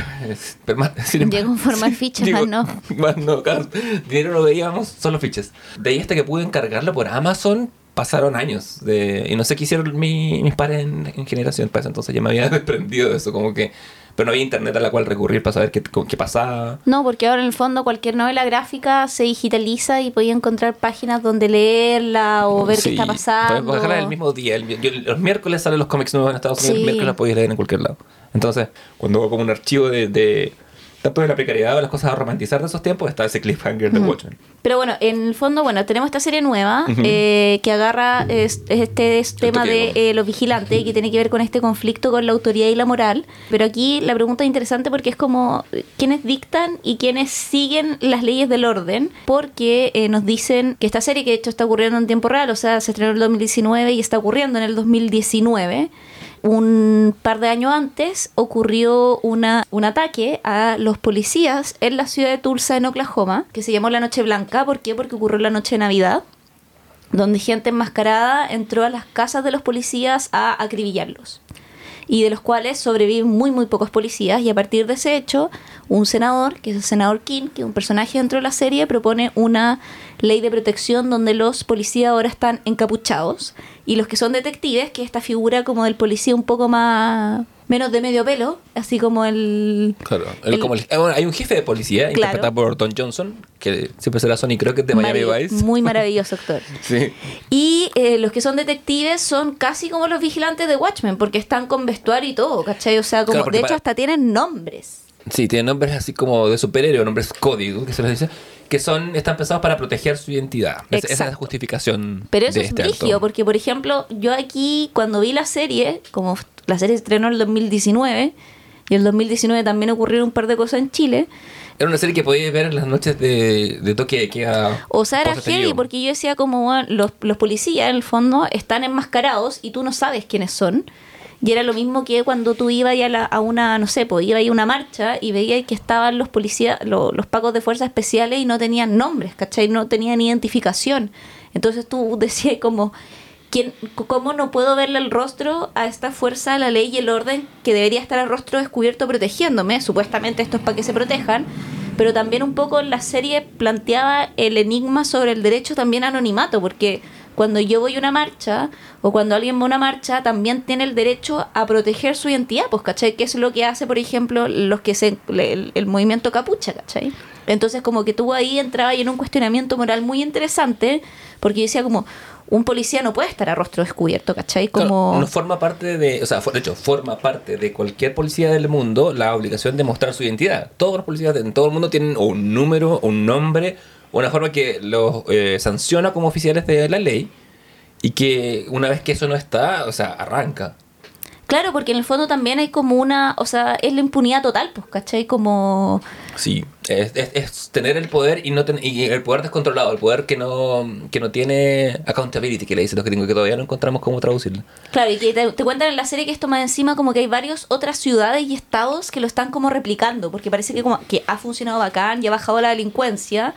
Speaker 1: Llegó en forma de fichas,
Speaker 2: llegó-
Speaker 1: más no.
Speaker 2: Más no, claro. Dinero no veíamos, solo fichas. De ahí hasta que pude encargarlo por Amazon. Pasaron años de, y no sé qué hicieron mi- mis padres en, en generación para eso, entonces ya me había desprendido de eso, como que, pero no había internet a la cual recurrir para saber qué, qué pasaba.
Speaker 1: No, porque ahora en el fondo cualquier novela gráfica se digitaliza y podía encontrar páginas donde leerla o ver
Speaker 2: Sí,
Speaker 1: qué está pasando.
Speaker 2: El mismo día. El- yo- los miércoles salen los cómics nuevos en Estados Unidos.
Speaker 1: Sí.
Speaker 2: El miércoles la podéis leer en cualquier lado. Entonces, cuando hago como un archivo de, de tanto de la precariedad o las cosas a romantizar de esos tiempos, está ese cliffhanger de Watchmen.
Speaker 1: Pero bueno, en el fondo, bueno, tenemos esta serie nueva eh, que agarra es- este es tema de eh, los vigilantes y que tiene que ver con este conflicto con la autoridad y la moral. Pero aquí la pregunta es interesante porque es como quiénes dictan y quiénes siguen las leyes del orden, porque eh, nos dicen que esta serie que de hecho está ocurriendo en tiempo real, o sea, se estrenó en el 2019 y está ocurriendo en el 2019. Un par de años antes ocurrió un ataque a los policías en la ciudad de Tulsa, en Oklahoma, que se llamó la Noche Blanca. ¿Por qué? Porque ocurrió la noche de Navidad, donde gente enmascarada entró a las casas de los policías a acribillarlos. Y de los cuales sobreviven muy, muy pocos policías. Y a partir de ese hecho, un senador, que es el senador King, que es un personaje dentro de la serie, propone una ley de protección donde los policías ahora están encapuchados. Y los que son detectives, que es esta figura como del policía un poco más. Menos de medio pelo, así como el.
Speaker 2: Claro. el-
Speaker 1: El-
Speaker 2: como el- bueno, hay un jefe de policía
Speaker 1: Claro.
Speaker 2: interpretado por Don Johnson, que siempre será que es de Miami
Speaker 1: marav-
Speaker 2: Vice.
Speaker 1: Muy maravilloso actor.
Speaker 2: Sí.
Speaker 1: Y eh, los que son detectives son casi como los vigilantes de Watchmen, porque están con vestuario y todo, ¿cachai? O sea, como,
Speaker 2: Claro,
Speaker 1: de hecho
Speaker 2: para-
Speaker 1: hasta tienen nombres.
Speaker 2: Sí, tienen nombres así como de superhéroe, nombres código, que se les dice, que son, están pensados para proteger su identidad. Es- esa es la justificación.
Speaker 1: Pero eso
Speaker 2: de
Speaker 1: es
Speaker 2: este
Speaker 1: brígido,
Speaker 2: acto.
Speaker 1: porque por ejemplo, yo aquí cuando vi la serie, como la serie se estrenó en el 2019, y el 2019 también ocurrieron un par de cosas en Chile,
Speaker 2: Era una serie que podías ver en las noches de, de toque de queda.
Speaker 1: O sea, era heavy porque yo decía como los, los policías en el fondo están enmascarados y tú no sabes quiénes son. Y era lo mismo que cuando tú ibas a, a una, no sé, pues ibas a una marcha y veías que estaban los policías, lo- los pacos de fuerzas especiales y no tenían nombres, ¿cachai? No tenían identificación. Entonces tú decías como, ¿quién, ¿cómo no puedo verle el rostro a esta fuerza, la ley y el orden que debería estar el rostro descubierto protegiéndome? Supuestamente esto es para que se protejan pero también un poco la serie planteaba el enigma sobre el derecho también anonimato, porque cuando yo voy a una marcha o cuando alguien va a una marcha, también tiene el derecho a proteger su identidad, pues, ¿cachai? Que es lo que hace, por ejemplo, los que se, el, el movimiento capucha, ¿cachai? Entonces como que tú ahí entrabas en un cuestionamiento moral muy interesante, porque yo decía como, un policía no puede estar a rostro descubierto, ¿cachai? Como...
Speaker 2: no forma parte de, o sea, de hecho, forma parte de cualquier policía del mundo la obligación de mostrar su identidad. Todos los policías en todo el mundo tienen un número, un nombre, una forma que los eh, sanciona como oficiales de la ley y que una vez que eso no está, o sea, arranca.
Speaker 1: Claro, porque en el fondo también hay como una, o sea, es la impunidad total, pues, ¿cachai? Como...
Speaker 2: Sí, es, es, tener el poder y no y el poder descontrolado, el poder que no, que no tiene accountability, que le dicen los gringos, que todavía no encontramos cómo traducirlo.
Speaker 1: Claro, y que te, cuentan en la serie que esto más encima como que hay varias otras ciudades y estados que lo están como replicando, porque parece que como que ha funcionado bacán y ha bajado la delincuencia,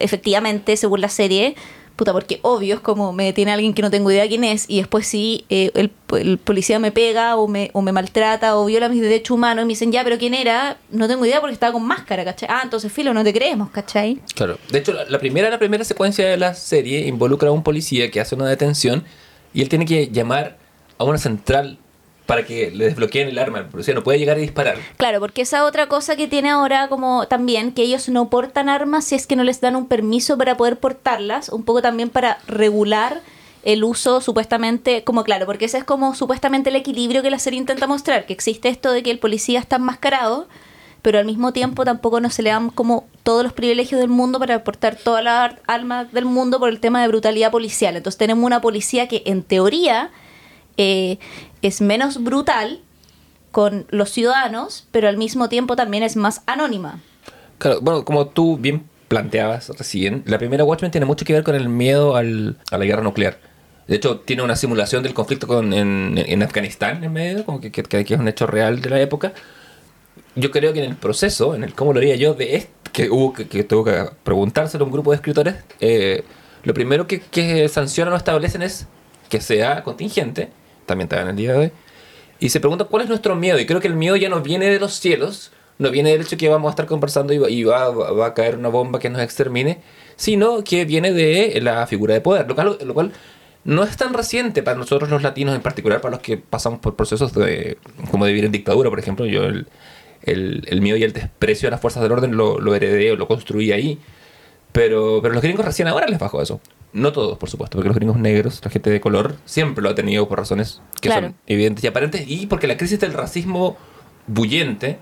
Speaker 1: efectivamente, según la serie, puta, porque obvio es como me detiene alguien que no tengo idea quién es y después sí eh, el, policía me pega o me, o me maltrata o viola mis derechos humanos y me dicen, ya, pero ¿quién era? No tengo idea porque estaba con máscara, ¿cachai? Ah, entonces, filo, no te creemos, ¿cachai?
Speaker 2: Claro. De hecho, la, primera, la primera secuencia de la serie involucra a un policía que hace una detención y él tiene que llamar a una central para que le desbloqueen el arma. El policía no puede llegar a disparar.
Speaker 1: Claro, porque esa otra cosa que tiene ahora como también, que ellos no portan armas si es que no les dan un permiso para poder portarlas, un poco también para regular el uso supuestamente, como claro, porque ese es como supuestamente el equilibrio que la serie intenta mostrar, que existe esto de que el policía está enmascarado, pero al mismo tiempo tampoco no se le dan como todos los privilegios del mundo para portar todas las armas del mundo por el tema de brutalidad policial. Entonces tenemos una policía que en teoría eh, es menos brutal con los ciudadanos, pero al mismo tiempo también es más anónima.
Speaker 2: Claro, bueno, como tú bien planteabas recién, la primera Watchmen tiene mucho que ver con el miedo al, a la guerra nuclear. De hecho, tiene una simulación del conflicto con, en, Afganistán en medio, como que, que, que, es un hecho real de la época. Yo creo que en el proceso, en el cómo lo haría yo, de esto, que hubo que, que tuvo que preguntárselo a un grupo de escritores, eh, lo primero que sancionan o establecen es que sea contingente también está en el día de hoy, y se pregunta cuál es nuestro miedo. Y creo que el miedo ya no viene de los cielos, no viene del hecho que vamos a estar conversando y, va, va, a caer una bomba que nos extermine, sino que viene de la figura de poder, lo cual, lo cual no es tan reciente para nosotros los latinos, en particular para los que pasamos por procesos de, como de vivir en dictadura, por ejemplo. Yo el, el, el miedo y el desprecio a las fuerzas del orden lo, lo heredé o lo construí ahí. Pero, pero los gringos recién ahora les bajó eso. No todos, por supuesto, porque los gringos negros, la gente de color, siempre lo ha tenido por razones que son evidentes y aparentes y porque la crisis del racismo bullente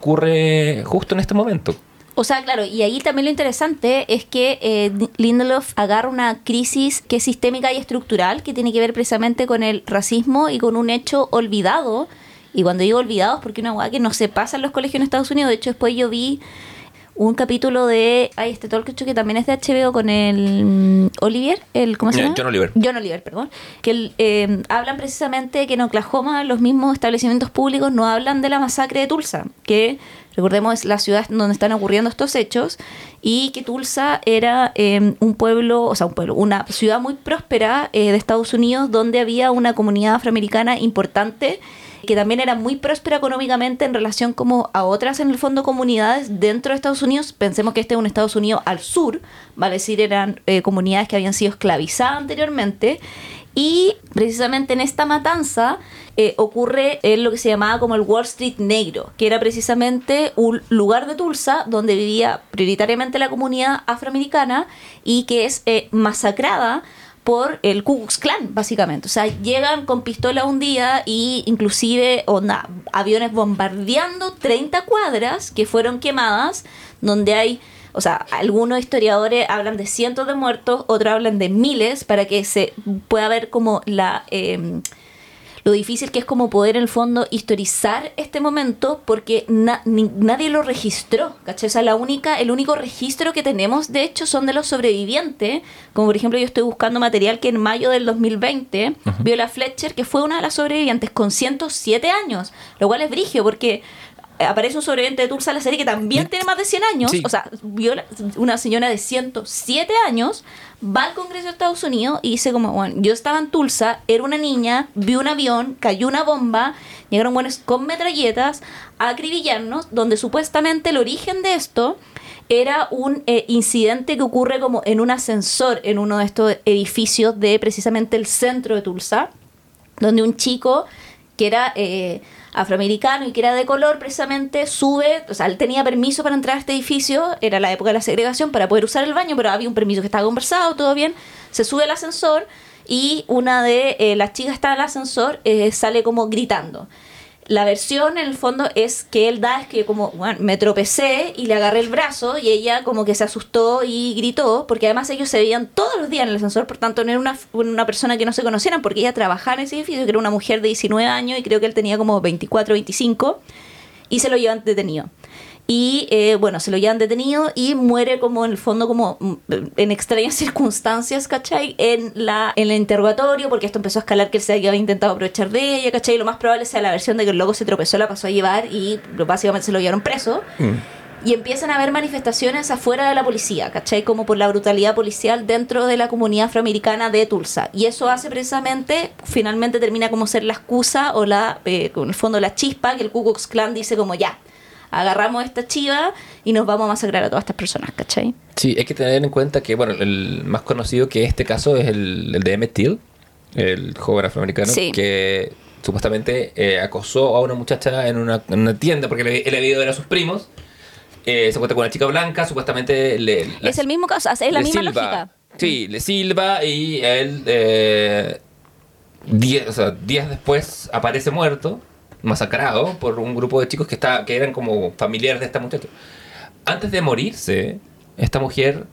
Speaker 2: ocurre justo en este momento.
Speaker 1: O sea, claro, y ahí también lo interesante es que eh, Lindelof agarra una crisis que es sistémica y estructural, que tiene que ver precisamente con el racismo y con un hecho olvidado. Y cuando digo olvidado es porque una hueá que no se pasa en los colegios en Estados Unidos. De hecho, después yo vi un capítulo de. Ay, este talk que también es de HBO con el mm, Olivier, el ¿cómo se llama?
Speaker 2: John Oliver.
Speaker 1: John Oliver, perdón. Que eh, hablan precisamente que en Oklahoma los mismos establecimientos públicos no hablan de la masacre de Tulsa, que recordemos es la ciudad donde están ocurriendo estos hechos, y que Tulsa era eh, un pueblo, o sea, un pueblo, una ciudad muy próspera eh, de Estados Unidos donde había una comunidad afroamericana importante que también era muy próspera económicamente en relación como a otras en el fondo comunidades dentro de Estados Unidos. Pensemos que este es un Estados Unidos al sur, vale decir, eran eh, comunidades que habían sido esclavizadas anteriormente. Y precisamente en esta matanza eh, ocurre en lo que se llamaba como el Wall Street negro, que era precisamente un lugar de Tulsa donde vivía prioritariamente la comunidad afroamericana y que es eh, masacrada por el Ku Klux Klan, básicamente. O sea, llegan con pistola un día y inclusive onda, aviones bombardeando 30 cuadras que fueron quemadas, donde hay, o sea, algunos historiadores hablan de cientos de muertos, otros hablan de miles, para que se pueda ver como la... Eh, lo difícil que es como poder en el fondo historizar este momento porque nadie lo registró, ¿cachai? O sea, la única, el único registro que tenemos, de hecho, son de los sobrevivientes, como por ejemplo yo estoy buscando material que en mayo del 2020 Viola Fletcher, que fue una de las sobrevivientes con 107 años, lo cual es brigio porque aparece un sobreviviente de Tulsa en la serie que también tiene más de 100 años, o sea, viola, una señora de 107 años va al Congreso de Estados Unidos y dice como, bueno, yo estaba en Tulsa, era una niña, vi un avión, cayó una bomba, llegaron buenos con metralletas a acribillarnos, donde supuestamente el origen de esto era un eh, incidente que ocurre como en un ascensor en uno de estos edificios de precisamente el centro de Tulsa, donde un chico que era... Eh, afroamericano y que era de color, precisamente sube, o sea, él tenía permiso para entrar a este edificio, era la época de la segregación, para poder usar el baño, pero había un permiso que estaba conversado, todo bien, se sube al ascensor y una de eh, las chicas está en el ascensor, eh, sale como gritando. La versión en el fondo es que él da es que como, bueno, me tropecé y le agarré el brazo y ella como que se asustó y gritó, porque además ellos se veían todos los días en el ascensor, por tanto no era una, una persona que no se conocieran, porque ella trabajaba en ese edificio, que era una mujer de 19 años y creo que él tenía como 24, 25, y se lo llevan detenido. Y eh, bueno, se lo llevan detenido y muere como en el fondo, como mm, en extrañas circunstancias, ¿cachai? En, la, en el interrogatorio, porque esto empezó a escalar que él se había intentado aprovechar de ella, ¿cachai? Lo más probable sea la versión de que el loco se tropezó, la pasó a llevar y básicamente se lo llevaron preso. Y empiezan a haber manifestaciones afuera de la policía, ¿cachai? Como por la brutalidad policial dentro de la comunidad afroamericana de Tulsa. Y eso hace precisamente, finalmente termina como ser la excusa o la, eh, en el fondo la chispa, que el Ku Klux Klan dice como ya, agarramos esta chiva y nos vamos a masacrar a todas estas personas, ¿cachai?
Speaker 2: Sí, hay que tener en cuenta que, bueno, el más conocido que este caso es el, el de Emmett Till, el joven afroamericano,
Speaker 1: Sí.
Speaker 2: que supuestamente eh, acosó a una muchacha en una, en una tienda porque le- él había ido a ver a sus primos. Eh, se encuentra con una chica blanca, supuestamente le... la-
Speaker 1: es el mismo caso, es la misma
Speaker 2: silba.
Speaker 1: lógica.
Speaker 2: Sí, le silba y él eh, die- o sea, días después aparece muerto, masacrado por un grupo de chicos que, está, que eran como familiares de esta muchacha. Antes de morirse, esta mujer,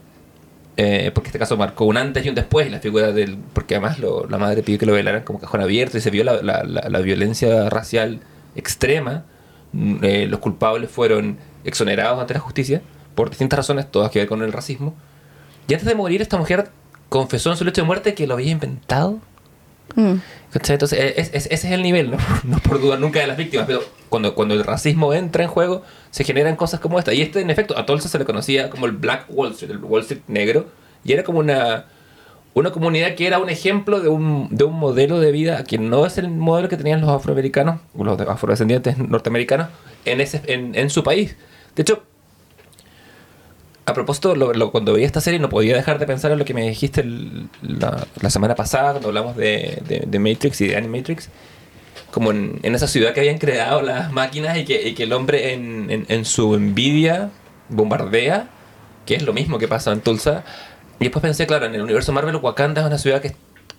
Speaker 2: eh, porque este caso marcó un antes y un después, la figura del... Porque además la madre pidió que lo velaran como cajón abierto y se vio la, la- la- la violencia racial extrema. Mm, eh, los culpables fueron exonerados ante la justicia por distintas razones, todas que ver con el racismo. Y antes de morir, esta mujer confesó en su lecho de muerte que lo había inventado.
Speaker 1: Mm.
Speaker 2: Entonces, e- es- es- ese es el nivel, ¿no? por dudar nunca de las víctimas, pero cuando, cuando el racismo entra en juego, se generan cosas como esta. Y este, en efecto, a Tulsa se le conocía como el Black Wall Street, el Wall Street negro, y era como una, una comunidad que era un ejemplo de un, de un modelo de vida que no es el modelo que tenían los afroamericanos, los afrodescendientes norteamericanos, en, ese, en, en su país. De hecho, a propósito, lo- lo- cuando veía esta serie no podía dejar de pensar en lo que me dijiste el- la, la semana pasada cuando hablamos de, de- de Matrix y de Animatrix. Como en, en esa ciudad que habían creado las máquinas y que, y que el hombre en, en- en su envidia bombardea, que es lo mismo que pasa en Tulsa. Y después pensé, claro, en el universo Marvel, Wakanda es una ciudad que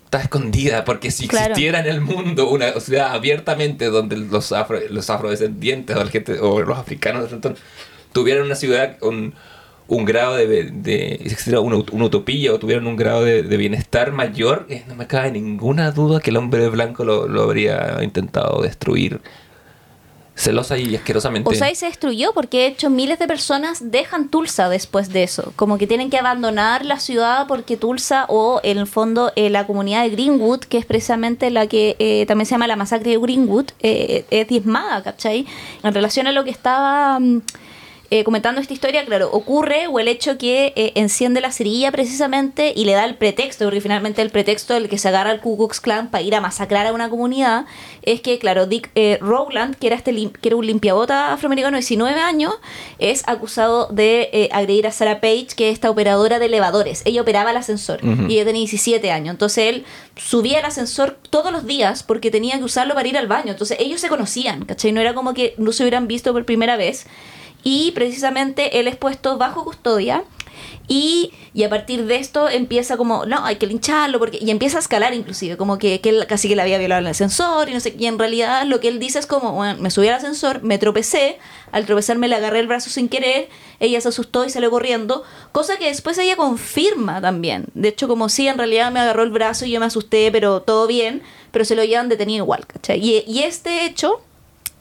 Speaker 2: está escondida, porque si
Speaker 1: Claro.
Speaker 2: existiera en el mundo una ciudad abiertamente donde los, afro, los afrodescendientes o, la gente, o los africanos tuvieran una ciudad un grado de, de existiera una, una utopía o tuvieran un grado de, de bienestar mayor, eh, no me cabe ninguna duda que el hombre blanco lo, lo habría intentado destruir celosa y asquerosamente.
Speaker 1: O sea, y se destruyó porque de hecho miles de personas dejan Tulsa después de eso. Como que tienen que abandonar la ciudad porque Tulsa o en el fondo eh, la comunidad de Greenwood, que es precisamente la que eh, también se llama la masacre de Greenwood, eh, es diezmada, ¿cachai? En relación a lo que estaba... mm, eh, comentando esta historia, claro, ocurre o el hecho que eh, enciende la cerilla precisamente y le da el pretexto, porque finalmente el pretexto del que se agarra al Ku Klux Klan para ir a masacrar a una comunidad es que, claro, Dick eh, Rowland, que era, este que era un limpiabota afroamericano de 19 años, es acusado de eh, agredir a Sarah Page, que es esta operadora de elevadores. Ella operaba el ascensor y ella tenía 17 años. Entonces él subía al ascensor todos los días porque tenía que usarlo para ir al baño. Entonces ellos se conocían, ¿cachai? No era como que no se hubieran visto por primera vez. Y precisamente él es puesto bajo custodia. Y, y a partir de esto empieza como, no, hay que lincharlo, porque, y empieza a escalar inclusive, como que, que él casi que la había violado en el ascensor, y no sé, y en realidad lo que él dice es como, bueno, me subí al ascensor, me tropecé, al tropezarme le agarré el brazo sin querer, ella se asustó y salió corriendo, cosa que después ella confirma también, de hecho como sí, en realidad me agarró el brazo y yo me asusté, pero todo bien, pero se lo llevan detenido igual, ¿cachai? Y este hecho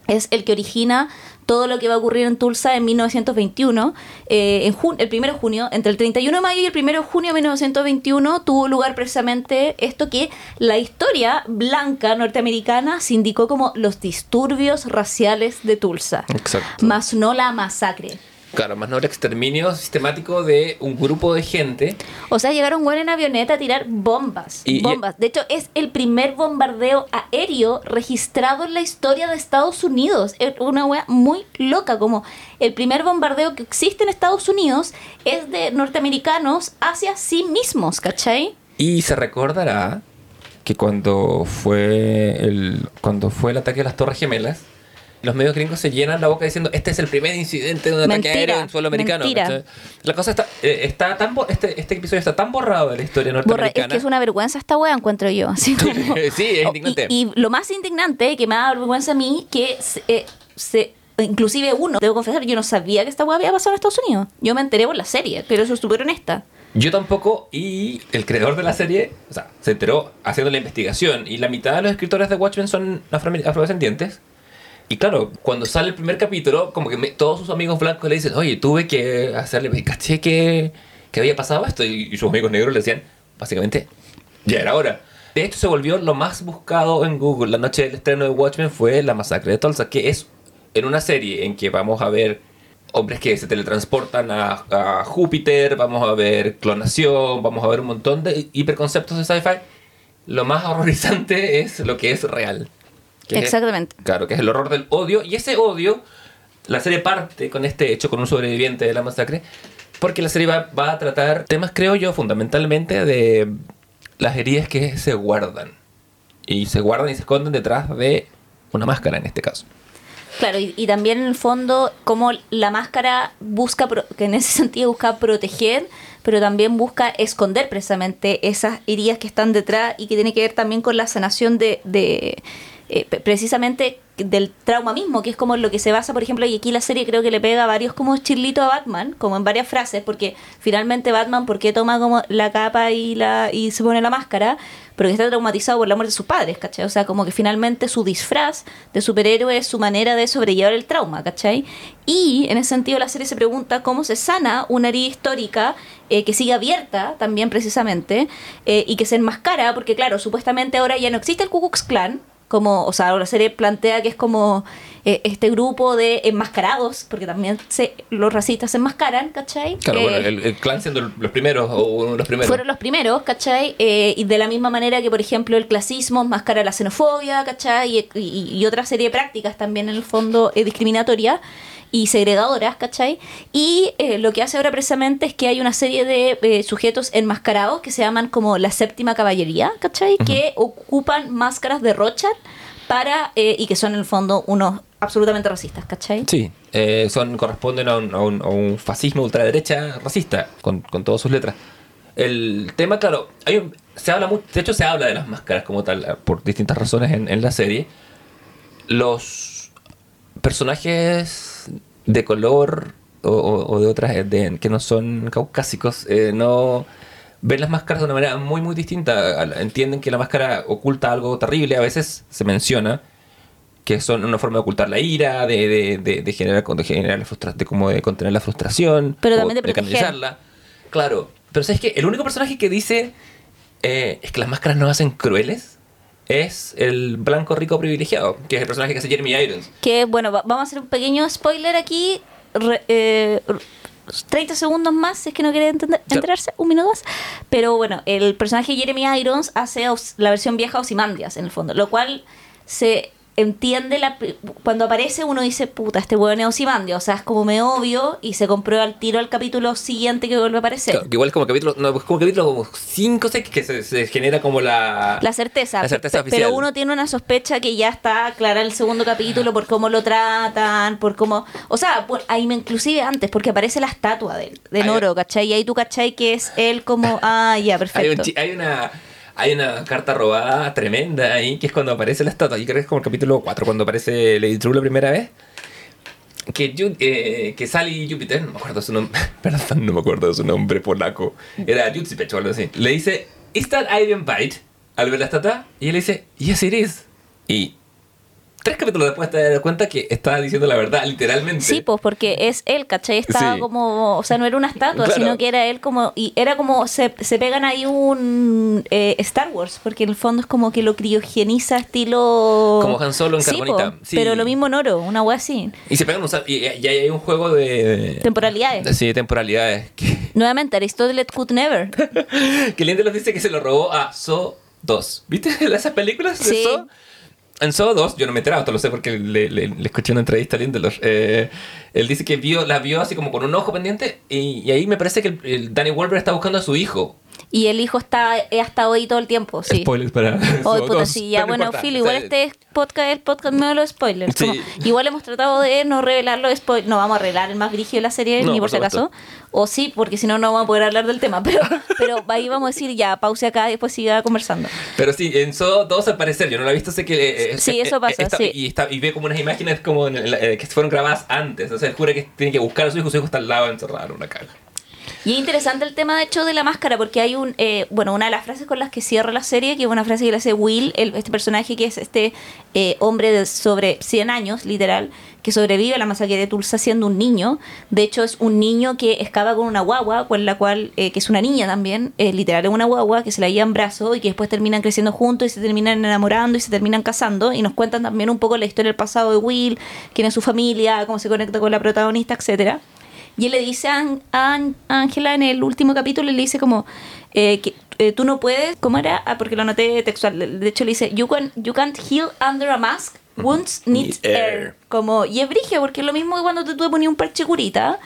Speaker 1: es el que origina todo lo que va a ocurrir en Tulsa en 1921, eh, en jun- el 1 de junio, entre el 31 de mayo y el 1 de junio de 1921 tuvo lugar precisamente esto que la historia blanca norteamericana se indicó como los disturbios raciales de Tulsa,
Speaker 2: Exacto.
Speaker 1: más no la masacre.
Speaker 2: Claro, más no el exterminio sistemático de un grupo de gente.
Speaker 1: O sea, llegaron güey en avioneta a tirar bombas.
Speaker 2: Y-
Speaker 1: bombas. De hecho, es el primer bombardeo aéreo registrado en la historia de Estados Unidos. Es una wea muy loca. Como el primer bombardeo que existe en Estados Unidos es de norteamericanos hacia sí mismos, ¿cachai?
Speaker 2: Y se recordará que cuando fue el, cuando fue el ataque a las Torres Gemelas, los medios gringos se llenan la boca diciendo este es el primer incidente de un ataque
Speaker 1: Mentira,
Speaker 2: aéreo en suelo americano.
Speaker 1: mentira.
Speaker 2: La cosa está, eh, está tan este, este episodio está tan borrado de la historia
Speaker 1: Borra- es
Speaker 2: norteamericana.
Speaker 1: que es una vergüenza esta wea, encuentro yo. Así como-
Speaker 2: Sí, es
Speaker 1: Oh,
Speaker 2: indignante.
Speaker 1: Y, y lo más indignante que me da vergüenza a mí, que se, eh, se- inclusive uno, debo confesar, yo no sabía que esta wea había pasado en Estados Unidos. Yo me enteré por la serie, pero eso es súper honesta.
Speaker 2: Yo tampoco, y el creador de la serie, o sea, se enteró haciendo la investigación, y la mitad de los escritores de Watchmen son afro- afrodescendientes. Y claro, cuando sale el primer capítulo, como que me- todos sus amigos blancos le dicen, oye, tuve que hacerle, caché que, que había pasado esto, y, y sus amigos negros le decían, básicamente, ya era hora. De hecho, se volvió lo más buscado en Google. La noche del estreno de Watchmen fue la masacre de Tulsa, que es en una serie en que vamos a ver hombres que se teletransportan a, a Júpiter, vamos a ver clonación, vamos a ver un montón de hiperconceptos de sci-fi. Lo más horrorizante es lo que es real. Que es-
Speaker 1: Exactamente.
Speaker 2: claro, que es el horror del odio. Y ese odio, la serie parte con este hecho, con un sobreviviente de la masacre, porque la serie va, va a tratar temas, creo yo, fundamentalmente de las heridas que se guardan. Y se guardan y se esconden detrás de una máscara en este caso.
Speaker 1: Claro, y, y también en el fondo, como la máscara busca, que en ese sentido busca proteger, pero también busca esconder precisamente esas heridas que están detrás y que tiene que ver también con la sanación de, de eh, precisamente del trauma mismo, que es como lo que se basa, por ejemplo, y aquí la serie creo que le pega varios como chirlitos a Batman, como en varias frases, porque finalmente Batman, ¿por qué toma como la capa y la y se pone la máscara? Porque está traumatizado por la muerte de sus padres, ¿cachai? O sea, como que finalmente su disfraz de superhéroe es su manera de sobrellevar el trauma, ¿cachai? Y en ese sentido la serie se pregunta cómo se sana una herida histórica eh, que sigue abierta también precisamente eh, y que se enmascara, porque claro, supuestamente ahora ya no existe el Ku Klan, como, o sea, la serie plantea que es como eh, este grupo de enmascarados, porque también se, los racistas se enmascaran, ¿cachai?
Speaker 2: Claro,
Speaker 1: Eh,
Speaker 2: bueno, el, el clan siendo los primeros o uno de los primeros.
Speaker 1: fueron los primeros, ¿cachai? Eh, y de la misma manera que, por ejemplo, el clasismo enmascara la xenofobia, ¿cachai? Y, y- y otra serie de prácticas también, en el fondo, eh, discriminatorias y segregadoras, ¿cachai? Y eh, lo que hace ahora precisamente es que hay una serie de eh, sujetos enmascarados que se llaman como la séptima caballería, ¿cachai? Que ocupan máscaras de Rothschild para, eh, y que son en el fondo unos absolutamente racistas, ¿cachai?
Speaker 2: Sí, eh, son, corresponden a un, a un- a un fascismo ultraderecha racista, con, con todas sus letras. El tema, claro, hay un- se habla mucho, de hecho se habla de las máscaras como tal, por distintas razones en, en la serie. Los personajes de color o, o- o de otras de- que no son caucásicos eh, no ven las máscaras de una manera muy muy distinta. Entienden que la máscara oculta algo terrible, a veces se menciona que son una forma de ocultar la ira, de, de, de, de generar, de generar la frustra- de como de contener la frustración,
Speaker 1: Pero también de
Speaker 2: canalizarla. Claro, pero sabes que el único personaje que dice eh, es que las máscaras nos hacen crueles es el blanco rico privilegiado, que es el personaje que hace Jeremy Irons.
Speaker 1: Que bueno, va- vamos a hacer un pequeño spoiler aquí. re- eh, 30 segundos más, si es que no quiere entender- enterarse, un minuto más. Pero bueno, el personaje Jeremy Irons hace la versión vieja Ozymandias, en el fondo, lo cual se entiende la, cuando aparece uno dice, puta, este hueón es Ozymandias, o sea, es como me obvio y se comprueba al tiro al capítulo siguiente que vuelve a aparecer.
Speaker 2: Claro, que igual es como capítulo, no, es como capítulo como 5 o 6 que se, se genera como la...
Speaker 1: La certeza.
Speaker 2: La certeza
Speaker 1: Pe-
Speaker 2: oficial.
Speaker 1: Pero uno tiene una sospecha que ya está clara en el segundo capítulo por cómo lo tratan, por cómo... O sea, por- ahí me inclusive antes, porque aparece la estatua de, de Noro, ¿cachai? Y ahí tú, ¿cachai? Que es él como... Ah, ya,
Speaker 2: Hay, un
Speaker 1: perfecto.
Speaker 2: hay una hay una carta robada tremenda ahí, que es cuando aparece la estatua. Yo creo que es como el capítulo 4, cuando aparece Lady True la primera vez. Que, eh, que Sally Jupiter, no me acuerdo su nombre, perdón, no me acuerdo de su nombre polaco, era Jutsipech o algo así. Le dice, ¿Is that Iron Bite? Al ver la estatua, y él le dice, Yes, it is. Y tres capítulos después te das cuenta que estaba diciendo la verdad, literalmente.
Speaker 1: Sí, pues porque es él, ¿cachai? Estaba
Speaker 2: Sí.
Speaker 1: como, o sea, no era una estatua,
Speaker 2: Claro.
Speaker 1: sino que era él como, y era como, se, se pegan ahí un eh, Star Wars, porque en el fondo es como que lo criogeniza estilo...
Speaker 2: Como Han Solo en
Speaker 1: Sí,
Speaker 2: Carbonita.
Speaker 1: po,
Speaker 2: Sí.
Speaker 1: pero lo mismo Noro, una wea así.
Speaker 2: Y se pegan un y, y hay un juego de...
Speaker 1: Temporalidades.
Speaker 2: Sí, de temporalidades. Que,
Speaker 1: Nuevamente, Aristóteles could never.
Speaker 2: que Lindelof dice que se lo robó a So 2. ¿Viste esas películas de
Speaker 1: Sí.
Speaker 2: So? En So 2, yo no me he enterado, lo sé porque le, escuché una entrevista a Lindelof. Eh, él dice que vio, la vio así como con un ojo pendiente y, ahí me parece que el, el Danny Wolver está buscando a su hijo.
Speaker 1: Y el hijo está, ha estado ahí todo el tiempo, sí.
Speaker 2: Spoilers para.
Speaker 1: Oh, puta, sí, ya, bueno. Phil, igual este podcast es el podcast medio de los spoilers.
Speaker 2: Sí.
Speaker 1: como- igual hemos tratado de no revelar los spoilers. No vamos a revelar el más brígido de la serie,
Speaker 2: No,
Speaker 1: ni por, si acaso. O sí, porque si no, no vamos a poder hablar del tema. Pero, pero ahí vamos a decir ya, pause acá y después siga conversando.
Speaker 2: Pero sí, en So, todos al parecer, yo no la he visto, sé que... eh,
Speaker 1: Sí,
Speaker 2: eh,
Speaker 1: eso
Speaker 2: eh,
Speaker 1: pasa,
Speaker 2: está-
Speaker 1: sí.
Speaker 2: Y, está- y ve como unas imágenes como en el- eh, que fueron grabadas antes. O sea, jura que tiene que buscar a su hijo, su hijo está al lado encerrado en una caja.
Speaker 1: Y es interesante el tema, de hecho, de la máscara, porque hay un, eh, bueno, una de las frases con las que cierra la serie, que es una frase que le hace Will, el- este personaje que es este eh, hombre de sobre 100 años, literal, que sobrevive a la masacre de Tulsa siendo un niño. De hecho, es un niño que escapa con una guagua, con la cual, eh, que es una niña también, eh, literal, es una guagua que se la lleva en brazo y que después terminan creciendo juntos y se terminan enamorando y se terminan casando. Y nos cuentan también un poco la historia del pasado de Will, quién es su familia, cómo se conecta con la protagonista, etcétera. Y él le dice a Ángela en el último capítulo, le dice como eh, que eh, tú no puedes, ¿cómo era? Ah, porque lo anoté textual. De hecho le dice, you, can, you can't heal under a mask, wounds need air.
Speaker 2: air.
Speaker 1: Como, y es brigio, porque es lo mismo que cuando tú te ponías un parche curita,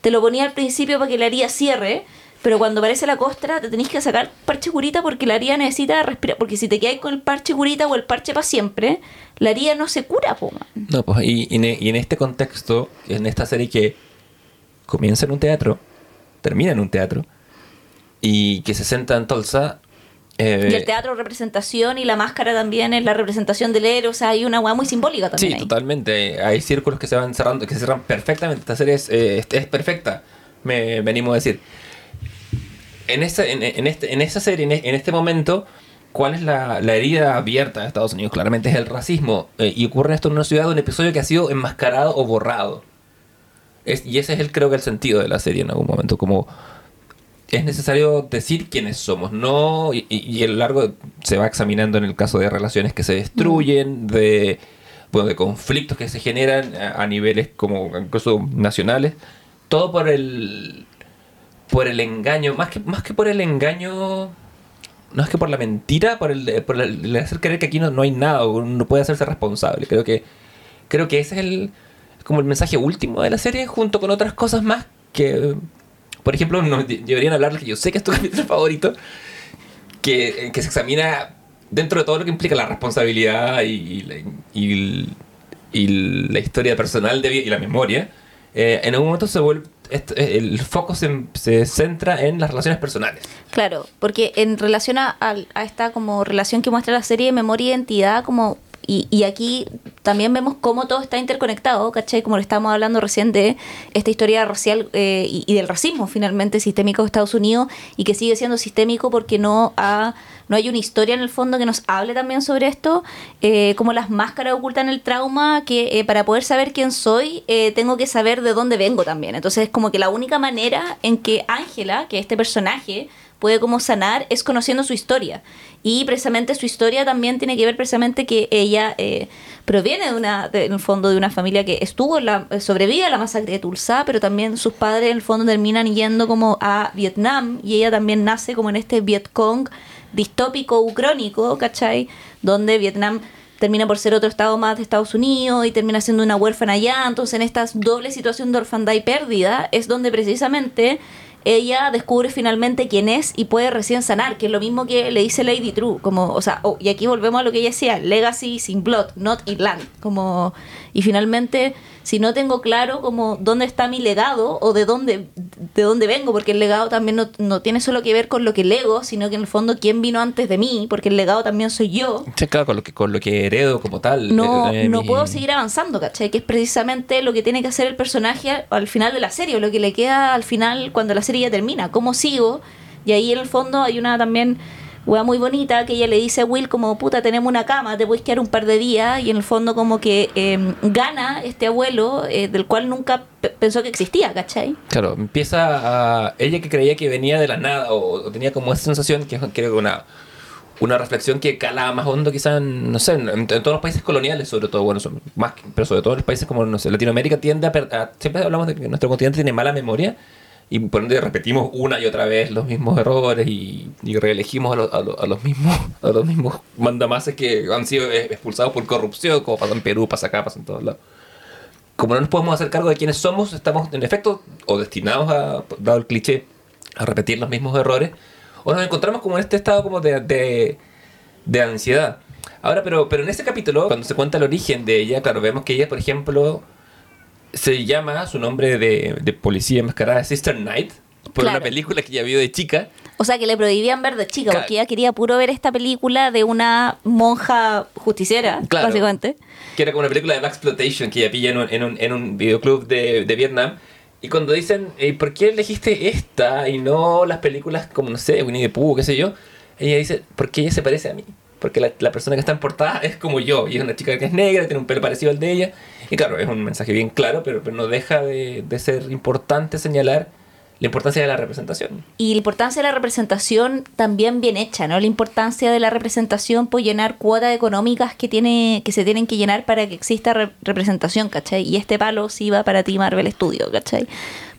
Speaker 1: te lo ponía al principio para que la herida cierre, pero cuando aparece la costra te tenés que sacar parche curita porque la herida necesita respirar, porque si te quedas con el parche curita o el parche para siempre, la herida no se cura, po, man.
Speaker 2: No, pues, y en este contexto, en esta serie que comienza en un teatro, termina en un teatro, y que se centra en Tulsa... eh,
Speaker 1: Y el teatro representación y la máscara también es la representación del héroe, o sea, hay una weá muy simbólica también.
Speaker 2: Sí,
Speaker 1: ahí.
Speaker 2: totalmente. Hay círculos que se van cerrando, que se cierran perfectamente. Esta serie es, eh, es- perfecta, me venimos a decir. En, esta, en, en este, en esta serie, en, en este momento, ¿cuál es la, la herida abierta de Estados Unidos? Claramente es el racismo. eh, y ocurre esto en una ciudad, un episodio que ha sido enmascarado o borrado. Es- y ese es el, creo que el sentido de la serie en algún momento. Como es necesario decir quiénes somos, ¿no? Y, y- lo largo se va examinando en el caso de relaciones que se destruyen, de, bueno, de conflictos que se generan a, a niveles como incluso nacionales. Todo por el por el engaño, más que, más que por el engaño, no es que por la mentira, por el, por el, el hacer creer que aquí no, no hay nada, uno no puede hacerse responsable. Creo que, creo que ese es el como el mensaje último de la serie, junto con otras cosas más que, por ejemplo, nos de- deberían hablar, que yo sé que es tu capítulo favorito, que, que se examina dentro de todo lo que implica la responsabilidad y, y la- y y la historia personal de y la memoria, eh, en algún momento se vuelve, est- el foco se, se centra en las relaciones personales.
Speaker 1: Claro, porque en relación a, a esta como relación que muestra la serie de memoria e identidad, como y, y aquí también vemos cómo todo está interconectado, ¿cachai? Como lo estábamos hablando recién de esta historia racial eh, y, del racismo finalmente sistémico de Estados Unidos y que sigue siendo sistémico porque no ha, no hay una historia en el fondo que nos hable también sobre esto, eh, como las máscaras ocultan el trauma, que eh, para poder saber quién soy eh, tengo que saber de dónde vengo también. Entonces es como que la única manera en que Ángela, que este personaje, puede como sanar es conociendo su historia. Y precisamente su historia también tiene que ver precisamente que ella eh, proviene de una, de- fondo de una familia que estuvo, en la, sobrevive a la masacre de Tulsa, pero también sus padres en el fondo terminan yendo como a Vietnam y ella también nace como en este Vietcong distópico ucrónico, ¿cachai? Donde Vietnam termina por ser otro estado más de Estados Unidos y termina siendo una huérfana allá. Entonces, en esta doble situación de orfandad y pérdida es donde precisamente ella descubre finalmente quién es y puede recién sanar, que es lo mismo que le dice Lady True, como, o sea, oh, y aquí volvemos a lo que ella decía, legacy sin blood, not Irland, como, y finalmente, si no tengo claro como dónde está mi legado o de dónde, de dónde vengo, porque el legado también no, no tiene solo que ver con lo que lego, sino que en el fondo quién vino antes de mí, porque el legado también soy yo,
Speaker 2: Sí, claro, con lo que, con lo que heredo como tal.
Speaker 1: no,
Speaker 2: eh,
Speaker 1: no
Speaker 2: mi-
Speaker 1: puedo seguir avanzando, ¿cachai? Que es precisamente lo que tiene que hacer el personaje al, al final de la serie, o lo que le queda al final cuando la serie ya termina, cómo sigo. Y ahí en el fondo hay una también wea muy bonita que ella le dice a Will como, puta, tenemos una cama, te puedes quedar un par de días, y en el fondo como que eh, gana este abuelo eh, del cual nunca pe- pensó que existía, ¿cachai?
Speaker 2: Claro, empieza a... Ella que creía que venía de la nada o, tenía como esa sensación que creo una, una reflexión que calaba más hondo quizás, no sé, en, todos los países coloniales sobre todo, bueno, son más, pero sobre todo en los países como, no sé, Latinoamérica tiende a, a- Siempre hablamos de que nuestro continente tiene mala memoria y por ende repetimos una y otra vez los mismos errores y, y reelegimos a, lo- a lo- a los mismos a los mismos mandamases que han sido eh, expulsados por corrupción, como pasa en Perú, pasa acá, pasa en todos lados como no nos podemos hacer cargo de quiénes somos, estamos en efecto o destinados a, dado el cliché, a repetir los mismos errores o nos encontramos como en este estado como de, de, de ansiedad. Ahora, pero, pero en ese capítulo, cuando se cuenta el origen de ella, claro, vemos que ella, por ejemplo, se llama, su nombre de, de policía enmascarada, Sister Knight, por
Speaker 1: Claro.
Speaker 2: una película que ella vio de chica.
Speaker 1: O sea, que le prohibían ver de chica,
Speaker 2: Claro.
Speaker 1: porque ella quería puro ver esta película de una monja justiciera,
Speaker 2: Claro.
Speaker 1: básicamente.
Speaker 2: que era como una película de Black Exploitation que ella pilla en un, en un, en un videoclub de, de Vietnam. Y cuando dicen, "Eh, ¿por qué elegiste esta y no las películas como, no sé, Winnie the Pooh, qué sé yo? Ella dice, porque ella se parece a mí. Porque la, la persona que está en portada es como yo. Y es una chica que es negra, tiene un pelo parecido al de ella. Y claro, es un mensaje bien claro, pero, pero no deja de, de ser importante señalar la importancia de la representación.
Speaker 1: Y la importancia de la representación también bien hecha, ¿no? La importancia de la representación por llenar cuotas económicas que tiene que se tienen que llenar para que exista re- representación, ¿cachai? Y este palo sí va para ti Marvel Studio, ¿cachai?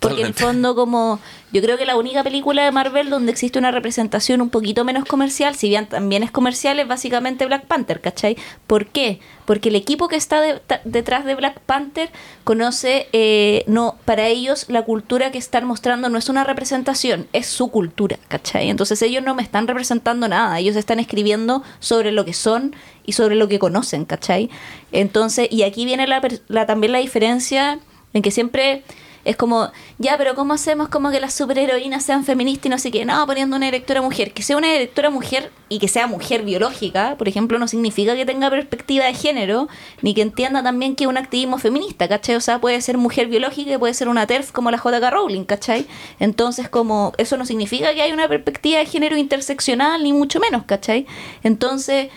Speaker 1: Porque en el fondo como yo creo que la única película de Marvel donde existe una representación un poquito menos comercial, si bien también es comercial, es básicamente Black Panther, ¿cachai? ¿Por qué? Porque el equipo que está de- ta- detrás de Black Panther conoce, eh, no, para ellos la cultura que están mostrando no es una representación, es su cultura, ¿cachai? Entonces ellos no me están representando nada, ellos están escribiendo sobre lo que son y sobre lo que conocen, ¿cachai? Entonces, y aquí viene la, la- también la diferencia en que siempre es como, ya, pero ¿cómo hacemos como que las superheroínas sean feministas y no sé qué? No, poniendo una directora mujer. Que sea una directora mujer y que sea mujer biológica, por ejemplo, no significa que tenga perspectiva de género, ni que entienda también que es un activismo feminista, ¿cachai? O sea, puede ser mujer biológica y puede ser una TERF como la JK Rowling, ¿cachai? Entonces, como, eso no significa que haya una perspectiva de género interseccional, ni mucho menos, ¿cachai? Entonces...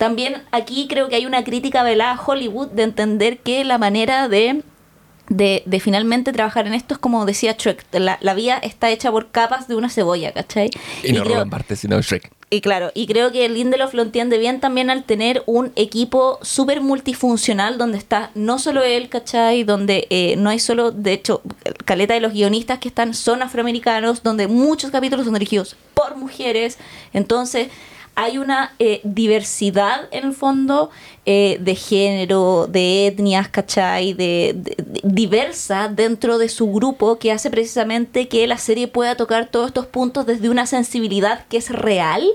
Speaker 1: También aquí creo que hay una crítica velada a Hollywood de entender que la manera de de, de finalmente trabajar en esto es como decía Shrek, la, la vía está hecha por capas de una cebolla, ¿cachai?
Speaker 2: Y no
Speaker 1: creo-
Speaker 2: Roland Barthes, sino Shrek.
Speaker 1: y claro, y creo que Lindelof lo entiende bien también al tener un equipo súper multifuncional donde está no solo él, ¿cachai? Donde eh, no hay solo, de hecho, caleta de los guionistas que están son afroamericanos, donde muchos capítulos son dirigidos por mujeres. Entonces, hay una eh, diversidad en el fondo eh, de género, de etnias, ¿cachai? De, diversa dentro de su grupo que hace precisamente que la serie pueda tocar todos estos puntos desde una sensibilidad que es real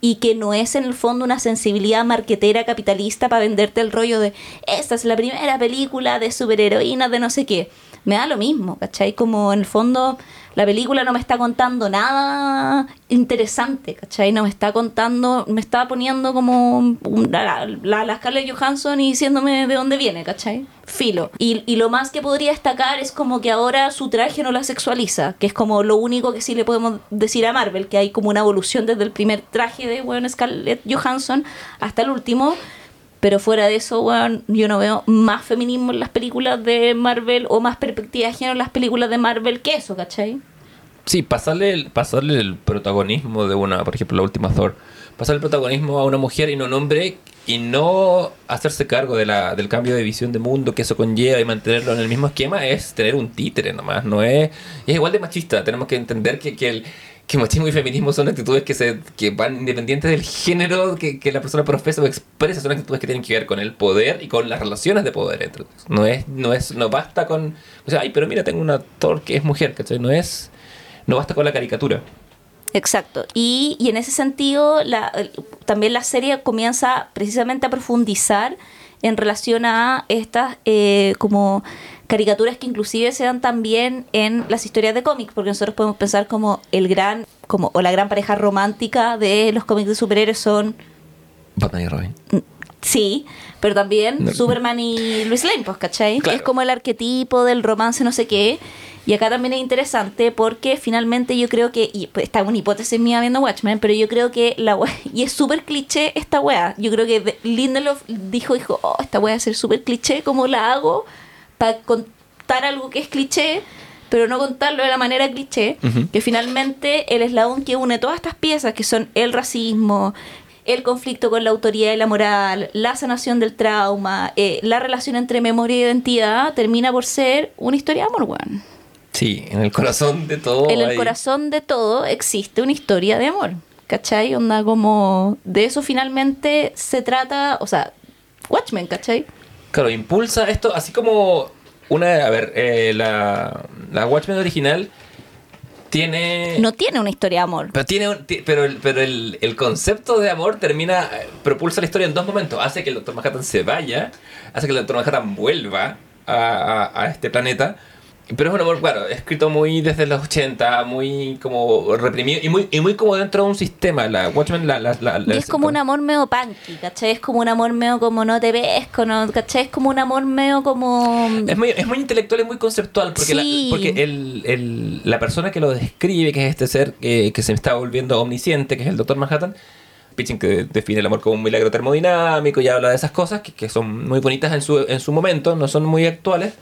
Speaker 1: y que no es en el fondo una sensibilidad marquetera capitalista para venderte el rollo de esta es la primera película de superheroínas de no sé qué. Me da lo mismo, ¿cachai? Como en el fondo la película no me está contando nada interesante, ¿cachai? No me está contando, me está poniendo como la, la Scarlett Johansson y diciéndome de dónde viene, ¿cachai? Filo. Y, y lo más que podría destacar es como que ahora su traje no la sexualiza, que es como lo único que sí le podemos decir a Marvel, que hay como una evolución desde el primer traje de bueno, Scarlett Johansson hasta el último. Pero fuera de eso, weón, yo no veo más feminismo en las películas de Marvel o más perspectiva de género en las películas de Marvel que eso, ¿cachai?
Speaker 2: Sí, pasarle el, pasarle el protagonismo de una, por ejemplo, la última Thor. Pasarle el protagonismo a una mujer y no a un hombre y no hacerse cargo de la, del cambio de visión de mundo que eso conlleva y mantenerlo en el mismo esquema es tener un títere nomás. No es, es igual de machista. Tenemos que entender que, que el que machismo y feminismo son actitudes que se que van independientes del género que, que la persona profesa o expresa, son actitudes que tienen que ver con el poder y con las relaciones de poder entre. No es, no es, no basta con, o sea, ay, pero mira, tengo una Thor que es mujer, ¿cachai? No es, no basta con la caricatura.
Speaker 1: Exacto. Y, y en ese sentido, también la serie comienza precisamente a profundizar en relación a estas eh, como caricaturas que inclusive se dan también en las historias de cómics, porque nosotros podemos pensar como el gran, como, o la gran pareja romántica de los cómics de superhéroes son
Speaker 2: Batman y Robin.
Speaker 1: Sí, pero también
Speaker 2: No.
Speaker 1: Superman y Luis Lane, pues, ¿cachai?
Speaker 2: Claro.
Speaker 1: Es como el arquetipo del romance no sé qué. Y acá también es interesante porque finalmente yo creo que, y pues, esta es una hipótesis mía viendo Watchmen, pero yo creo que la wea, y es súper cliché esta wea. Yo creo que de- Lindelof dijo, dijo, oh, esta wea va a ser súper cliché, ¿cómo la hago? Para contar algo que es cliché, pero no contarlo de la manera cliché, que finalmente el eslabón que une todas estas piezas, que son el racismo, el conflicto con la autoridad y la moral, la sanación del trauma, eh, la relación entre memoria y identidad, termina por ser una historia de amor, weón.
Speaker 2: Sí, en el corazón de todo.
Speaker 1: En el corazón de todo existe una historia de amor, ¿cachai? Onda como de eso finalmente se trata, o sea, Watchmen, ¿cachai?
Speaker 2: Claro, impulsa esto, así como una. A ver, eh, la, la Watchmen original tiene...
Speaker 1: No tiene una historia de amor.
Speaker 2: Pero tiene un- pero el, pero el, el concepto de amor termina, propulsa la historia en dos momentos. Hace que el Doctor Manhattan se vaya, hace que el Doctor Manhattan vuelva a, a- a este planeta. Pero es un amor, claro, escrito muy desde los 80, muy como reprimido y muy, y muy como dentro de un sistema. La Watchmen, la, la, la-
Speaker 1: Y
Speaker 2: la-
Speaker 1: es como un amor medio punky, ¿cachai? Es como un amor medio como no te ves, ¿no? ¿cachai? Es como un amor medio como...
Speaker 2: Es muy, es muy intelectual y muy conceptual porque,
Speaker 1: Sí.
Speaker 2: la, porque el, el- la persona que lo describe, que es este ser que, que se está volviendo omnisciente, que es el Doctor Manhattan, Pitching que define el amor como un milagro termodinámico y habla de esas cosas que, que son muy bonitas en su, en su momento, no son muy actuales,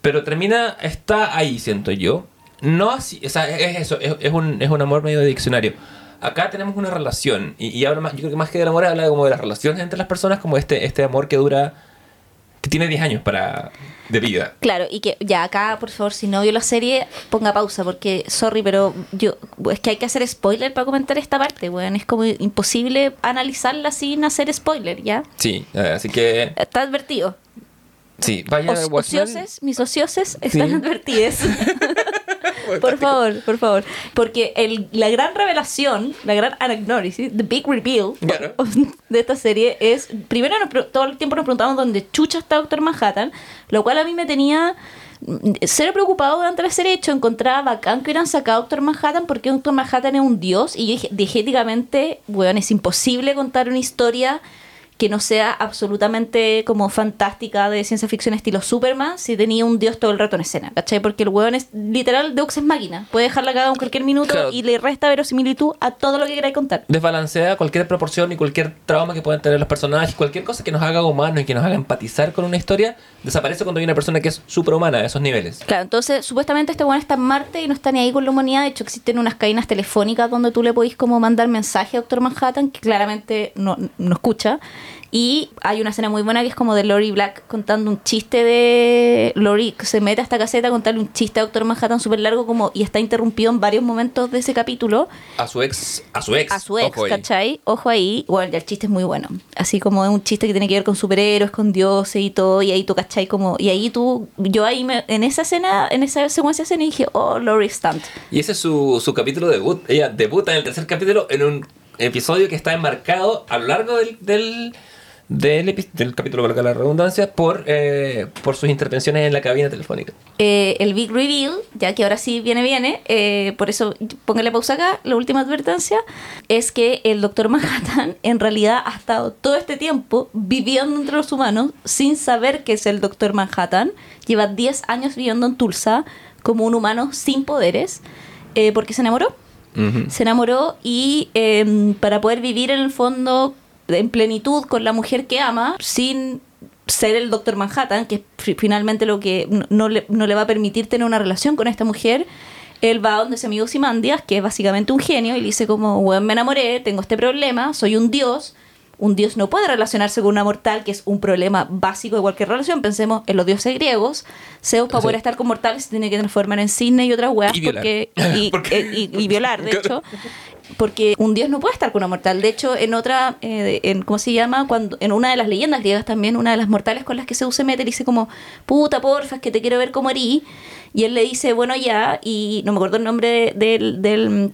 Speaker 2: pero termina, está ahí, siento yo. No así, o sea, es eso, es, es un, es un amor medio de diccionario. Acá tenemos una relación, y, y habla más, yo creo que más que del amor, habla como de las relaciones entre las personas, como este, este amor que dura, que tiene 10 años para, de vida.
Speaker 1: Claro, y que ya acá, por favor, si no vio la serie, ponga pausa, porque, sorry, pero yo, es que hay que hacer spoiler para comentar esta parte, weón. Es como imposible analizarla sin hacer spoiler, ¿ya?
Speaker 2: Sí, eh, así que,
Speaker 1: Está advertido.
Speaker 2: Sí, vaya
Speaker 1: Os-
Speaker 2: Watchmen.
Speaker 1: ocioses, mis ocioses están
Speaker 2: Sí.
Speaker 1: advertidas. por favor, por favor. Porque el, la gran revelación, la gran anagnórisis, the big reveal
Speaker 2: Claro.
Speaker 1: de esta serie es, primero nos todo el tiempo nos preguntamos dónde chucha está Doctor Manhattan, lo cual a mí me tenía mm, cero preocupado durante la serie. De hecho, encontraba bacán que hubieran sacado a Doctor Manhattan porque Doctor Manhattan es un dios y diegéticamente, weón, es imposible contar una historia que no sea absolutamente como fantástica de ciencia ficción estilo Superman si tenía un dios todo el rato en escena, ¿cachai? Porque el weón es literal Deux es máquina, puede dejarla cagada en cualquier minuto
Speaker 2: Claro.
Speaker 1: y le resta verosimilitud a todo lo que queráis contar.
Speaker 2: Desbalancea cualquier proporción y cualquier trauma que puedan tener los personajes, cualquier cosa que nos haga humanos y que nos haga empatizar con una historia, desaparece cuando hay una persona que es superhumana a esos niveles.
Speaker 1: Claro, entonces supuestamente este weón está en Marte y no está ni ahí con la humanidad. De hecho, existen unas cadenas telefónicas donde tú le podís como mandar mensaje a Doctor Manhattan, que claramente no, no escucha. Y hay una escena muy buena que es como de Lori Black contando un chiste de... Lori se mete a esta caseta a contarle un chiste a Doctor Manhattan súper largo como y está interrumpido en varios momentos de ese capítulo
Speaker 2: A su ex, a su ex.
Speaker 1: a su ex,
Speaker 2: ojo ahí.
Speaker 1: ¿cachai? Ojo ahí. Bueno, ya el chiste es muy bueno. Así como es un chiste que tiene que ver con superhéroes, con dioses y todo. Y ahí tú, ¿cachai? Como, y ahí tú, yo ahí me, en esa escena, en esa secuencia de escena dije, oh, Laurie Stunt.
Speaker 2: Y ese es su, su capítulo debut. Ella debuta en el tercer capítulo en un episodio que está enmarcado a lo largo del, del, del, del capítulo, valga la redundancia, por, eh, por sus intervenciones en la cabina telefónica.
Speaker 1: Eh, el big reveal, ya que ahora sí viene, viene, eh, por eso póngale pausa acá, la última advertencia, es que el Doctor Manhattan en realidad ha estado todo este tiempo viviendo entre los humanos sin saber que es el Doctor Manhattan. Lleva 10 años viviendo en Tulsa como un humano sin poderes, eh, porque se enamoró.
Speaker 2: Ujú.
Speaker 1: Se enamoró y eh, para poder vivir en el fondo en plenitud con la mujer que ama, sin ser el Doctor Manhattan, que es fi- finalmente lo que no, le, no le va a permitir tener una relación con esta mujer, él va donde su amigo Simandias, que es básicamente un genio, y le dice como, bueno, me enamoré, tengo este problema, soy un dios. Un dios no puede relacionarse con una mortal, que es un problema básico de cualquier relación. Pensemos en los dioses griegos. Zeus, para poder estar con mortales, se tiene que transformar en cisne y otras weas.
Speaker 2: Y violar.
Speaker 1: Porque, y, eh, y- y violar, de
Speaker 2: Claro.
Speaker 1: hecho porque un dios no puede estar con una mortal. De hecho, en otra, eh, en, ¿cómo se llama? Cuando En una de las leyendas griegas también, una de las mortales con las que se mete, le dice como, puta, porfa, es que te quiero ver como erí. Y él le dice, bueno, ya, y no me acuerdo el nombre de- del... del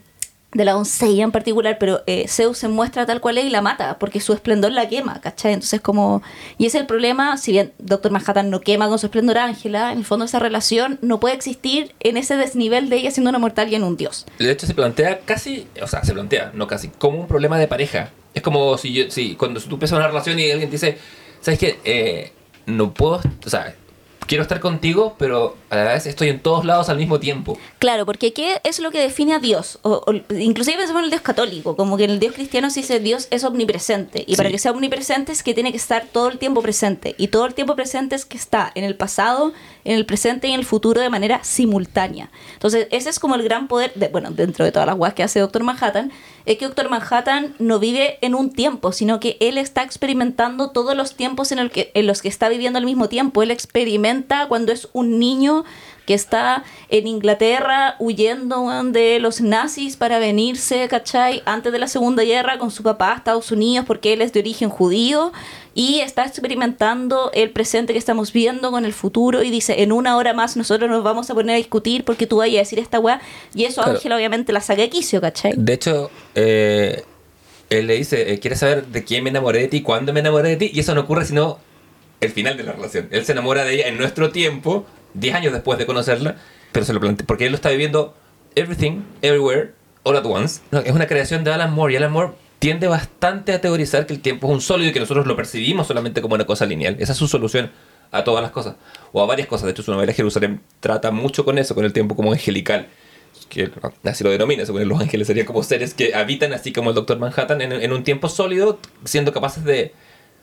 Speaker 1: de la doncella en particular, pero eh, Zeus se muestra tal cual es y la mata, porque su esplendor la quema, ¿cachai? Entonces como... Y ese es el problema, si bien Doctor Manhattan no quema con su esplendor a Ángela, en el fondo esa relación no puede existir en ese desnivel de ella siendo una mortal y en un dios.
Speaker 2: De hecho, se plantea casi, o sea, se plantea, no casi, como un problema de pareja. Es como si yo, si cuando tú empiezas una relación y alguien te dice, ¿sabes qué? Eh, no puedo, o sea, quiero estar contigo, pero a la vez estoy en todos lados al mismo tiempo.
Speaker 1: Claro, porque ¿qué es lo que define a Dios? O, o- inclusive pensemos en el Dios católico, como que en el Dios cristiano se dice Dios es omnipresente. Y para que sea omnipresente es que tiene que estar todo el tiempo presente. Y todo el tiempo presente es que está en el pasado, en el presente y en el futuro de manera simultánea. Entonces, ese es como el gran poder, de, bueno, dentro de todas las guas que hace Doctor Manhattan, es que Doctor Manhattan no vive en un tiempo, sino que él está experimentando todos los tiempos en, en los que está viviendo al mismo tiempo. Él experimenta cuando es un niño que está en Inglaterra huyendo de los nazis para venirse, ¿cachai? Antes de la Segunda Guerra con su papá a Estados Unidos porque él es de origen judío y está experimentando el presente que estamos viendo con el futuro y dice, en una hora más nosotros nos vamos a poner a discutir porque tú vayas a decir esta weá y eso
Speaker 2: Claro.
Speaker 1: Ángela obviamente la saca de quicio, ¿cachai?
Speaker 2: De hecho, eh, él le dice, eh, ¿quieres saber de quién me enamoré de ti? ¿Cuándo me enamoré de ti? Y eso no ocurre sino el final de la relación. Él se enamora de ella en nuestro tiempo, 10 años después de conocerla, pero se lo plantea, porque él lo está viviendo everything, everywhere, all at once. Es una creación de Alan Moore y Alan Moore tiende bastante a teorizar que el tiempo es un sólido y que nosotros lo percibimos solamente como una cosa lineal. Esa es su solución a todas las cosas, o a varias cosas. De hecho, su novela Jerusalén trata mucho con eso, con el tiempo como angelical que así lo denomina, los ángeles serían como seres que habitan así como el Doctor Manhattan en un tiempo sólido, siendo capaces de,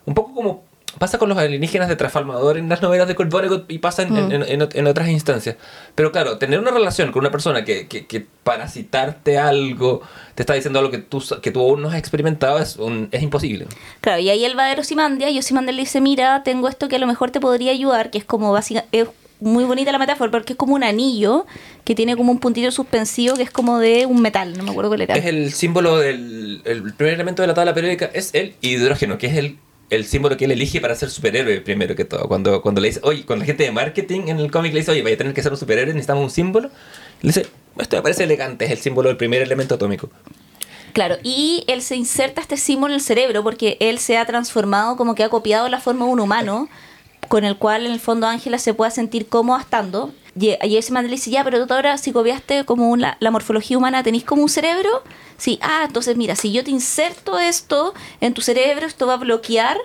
Speaker 2: un poco como pasa con los alienígenas de Trafalmador en las novelas de Kurt Vonnegut y pasa en, en- en- en en otras instancias. Pero claro, tener una relación con una persona que, que, que para citarte algo, te está diciendo algo que tú, que tú aún no has experimentado, es, un- es imposible.
Speaker 1: Claro, y ahí él va a ver Osimandia y Osimandia le dice, mira, tengo esto que a lo mejor te podría ayudar, que es como básica, es muy bonita la metáfora, porque es como un anillo que tiene como un puntito suspensivo que es como de un metal, no me acuerdo cuál era.
Speaker 2: Es el símbolo del el primer elemento de la tabla periódica, es el hidrógeno, que es el, el símbolo que él elige para ser superhéroe primero que todo. Cuando, cuando le dice, oye, cuando la gente de marketing en el cómic le dice, oye, vaya a tener que ser un superhéroe, necesitamos un símbolo, le dice, esto me parece elegante, es el símbolo del primer elemento atómico.
Speaker 1: Claro, y él se inserta este símbolo en el cerebro porque él se ha transformado como que ha copiado la forma de un humano con el cual en el fondo Ángela se pueda sentir cómoda estando. Y, y ese man le dice, ya, pero tú ahora si copiaste como un- la, morfología humana, ¿tenéis como un cerebro? Sí, ah, entonces mira, si yo te inserto esto en tu cerebro, esto va a bloquear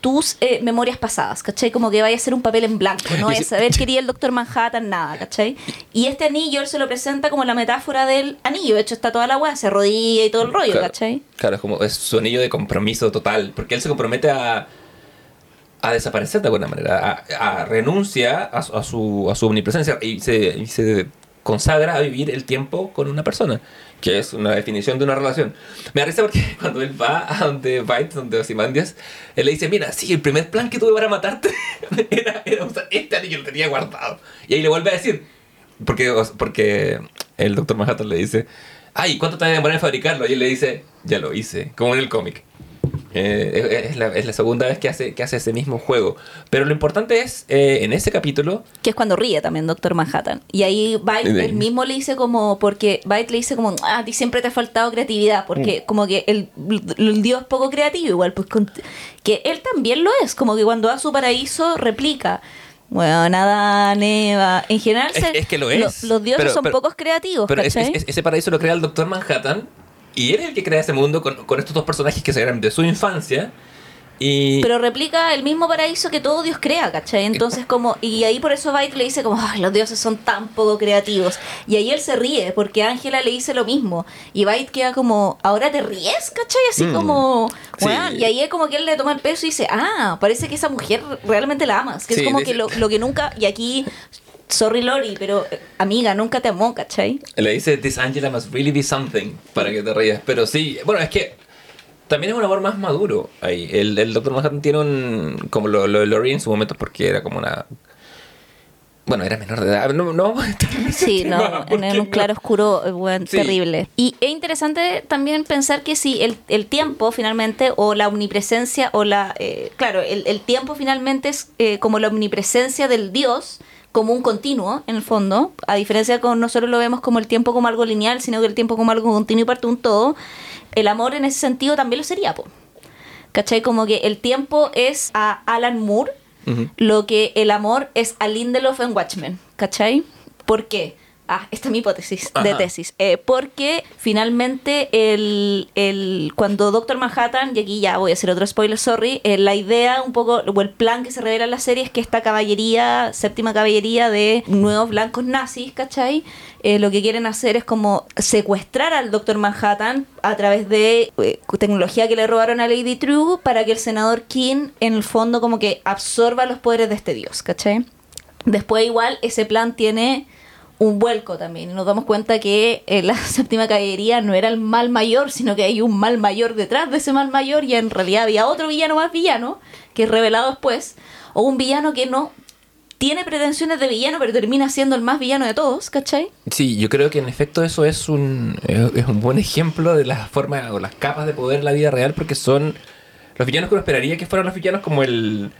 Speaker 1: tus eh, memorias pasadas, ¿cachai? Como que vaya a ser un papel en blanco, no a saber qué haría el Doctor Manhattan, nada, ¿cachai? Y este anillo él se lo presenta como la metáfora del anillo, de hecho está toda la weá, se rodilla y todo el rollo,
Speaker 2: Claro,
Speaker 1: ¿cachai?
Speaker 2: Claro, es como es su anillo de compromiso total, porque él se compromete a, a desaparecer de alguna manera, a, a renuncia a, a su, a su omnipresencia y se, y se consagra a vivir el tiempo con una persona, que es una definición de una relación. Me da risa porque cuando él va a donde Byte, donde Ozymandias, él le dice, mira, sí, el primer plan que tuve para matarte era, era usar este anillo, lo tenía guardado. Y ahí le vuelve a decir, porque, porque el doctor Manhattan le dice, ay, ¿cuánto te va a demorar en fabricarlo? Y él le dice, ya lo hice, como en el cómic. Eh, es, la, es la segunda vez que hace, que hace ese mismo juego. Pero lo importante es, eh, en ese capítulo,
Speaker 1: Que es cuando ríe también Doctor Manhattan. Y ahí Byte él mismo le dice como, porque Byte le dice como, ah, a ti siempre te ha faltado creatividad,
Speaker 2: Mm.
Speaker 1: porque como que el, el dios poco creativo igual, pues con- que él también lo es, como que cuando va a su paraíso replica. Bueno, nada, Neva. En general,
Speaker 2: Es-
Speaker 1: se-
Speaker 2: es que lo
Speaker 1: lo-
Speaker 2: es.
Speaker 1: los dioses
Speaker 2: Pero-
Speaker 1: son
Speaker 2: pero-
Speaker 1: pocos creativos,
Speaker 2: pero ese paraíso lo crea el doctor Manhattan. Y él es el que crea ese mundo con, con estos dos personajes que se eran de su infancia. Y
Speaker 1: Pero replica el mismo paraíso que todo Dios crea, ¿cachai? Entonces como, y ahí por eso Byte le dice como, ay, los dioses son tan poco creativos. Y ahí él se ríe, porque Ángela le dice lo mismo. Y Byte queda como, ¿ahora te ríes? ¿cachai? Así
Speaker 2: Mm.
Speaker 1: como,
Speaker 2: Sí.
Speaker 1: "Weón". y ahí es como que él le toma el peso y dice, ah, parece que esa mujer realmente la amas. Que
Speaker 2: Sí,
Speaker 1: es como
Speaker 2: dice-
Speaker 1: que lo, lo que nunca, y aquí, sorry Lori, pero eh, amiga, nunca te amó, ¿cachai?
Speaker 2: le dice, This Angela must really be something. Para que te rías. Pero sí, bueno, es que también es un amor más maduro ahí. El, el doctor Manhattan tiene un. Como lo, lo de Lori en su momento, porque era como una. Bueno, era menor de edad. No, no vamos a estar en ese
Speaker 1: Sí, no, en un claro oscuro, eh, weón,
Speaker 2: Sí.
Speaker 1: terrible. Y es interesante también pensar que si el, el tiempo finalmente, o la omnipresencia, o la. eh, claro, el, el tiempo finalmente es eh, como la omnipresencia del Dios, como un continuo, en el fondo, a diferencia de con nosotros lo vemos como el tiempo como algo lineal, sino que el tiempo como algo continuo y parte de un todo, el amor en ese sentido también lo sería, po. ¿Cachai? Como que el tiempo es a Alan Moore lo que el amor es a Lindelof en Watchmen, ¿cachai? ¿Por qué? Ah, esta es mi hipótesis de tesis. Eh, porque finalmente el, el, cuando Doctor Manhattan, y aquí ya voy a hacer otro spoiler, sorry, eh, la idea un poco, o el plan que se revela en la serie es que esta caballería, séptima caballería de nuevos blancos nazis, ¿cachai? Eh, lo que quieren hacer es como secuestrar al Doctor Manhattan a través de tecnología que le robaron a Lady True para que el senador King en el fondo como que absorba los poderes de este dios, ¿cachai? Después igual ese plan tiene un vuelco también. Nos damos cuenta que eh, la séptima caballería no era el mal mayor, sino que hay un mal mayor detrás de ese mal mayor y en realidad había otro villano más villano, que es revelado después, o un villano que no tiene pretensiones de villano, pero termina siendo el más villano de todos, ¿cachai?
Speaker 2: Sí, yo creo que en efecto eso es un, es es un buen ejemplo de las formas o las capas de poder en la vida real porque son los villanos que uno esperaría que fueran los villanos como el...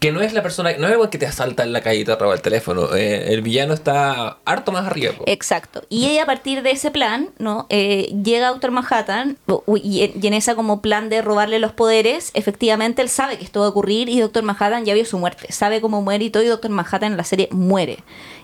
Speaker 2: Que no es la persona, no es el que te asalta en la calle y te roba el teléfono. eh, el villano está harto más arriba.
Speaker 1: Exacto. Y ella a partir de ese plan, ¿no? Eh, llega Doctor Manhattan y en esa como plan de robarle los poderes, efectivamente él sabe que esto va a ocurrir y Doctor Manhattan ya vio su muerte. Sabe cómo muere y todo y Doctor Manhattan en la serie muere.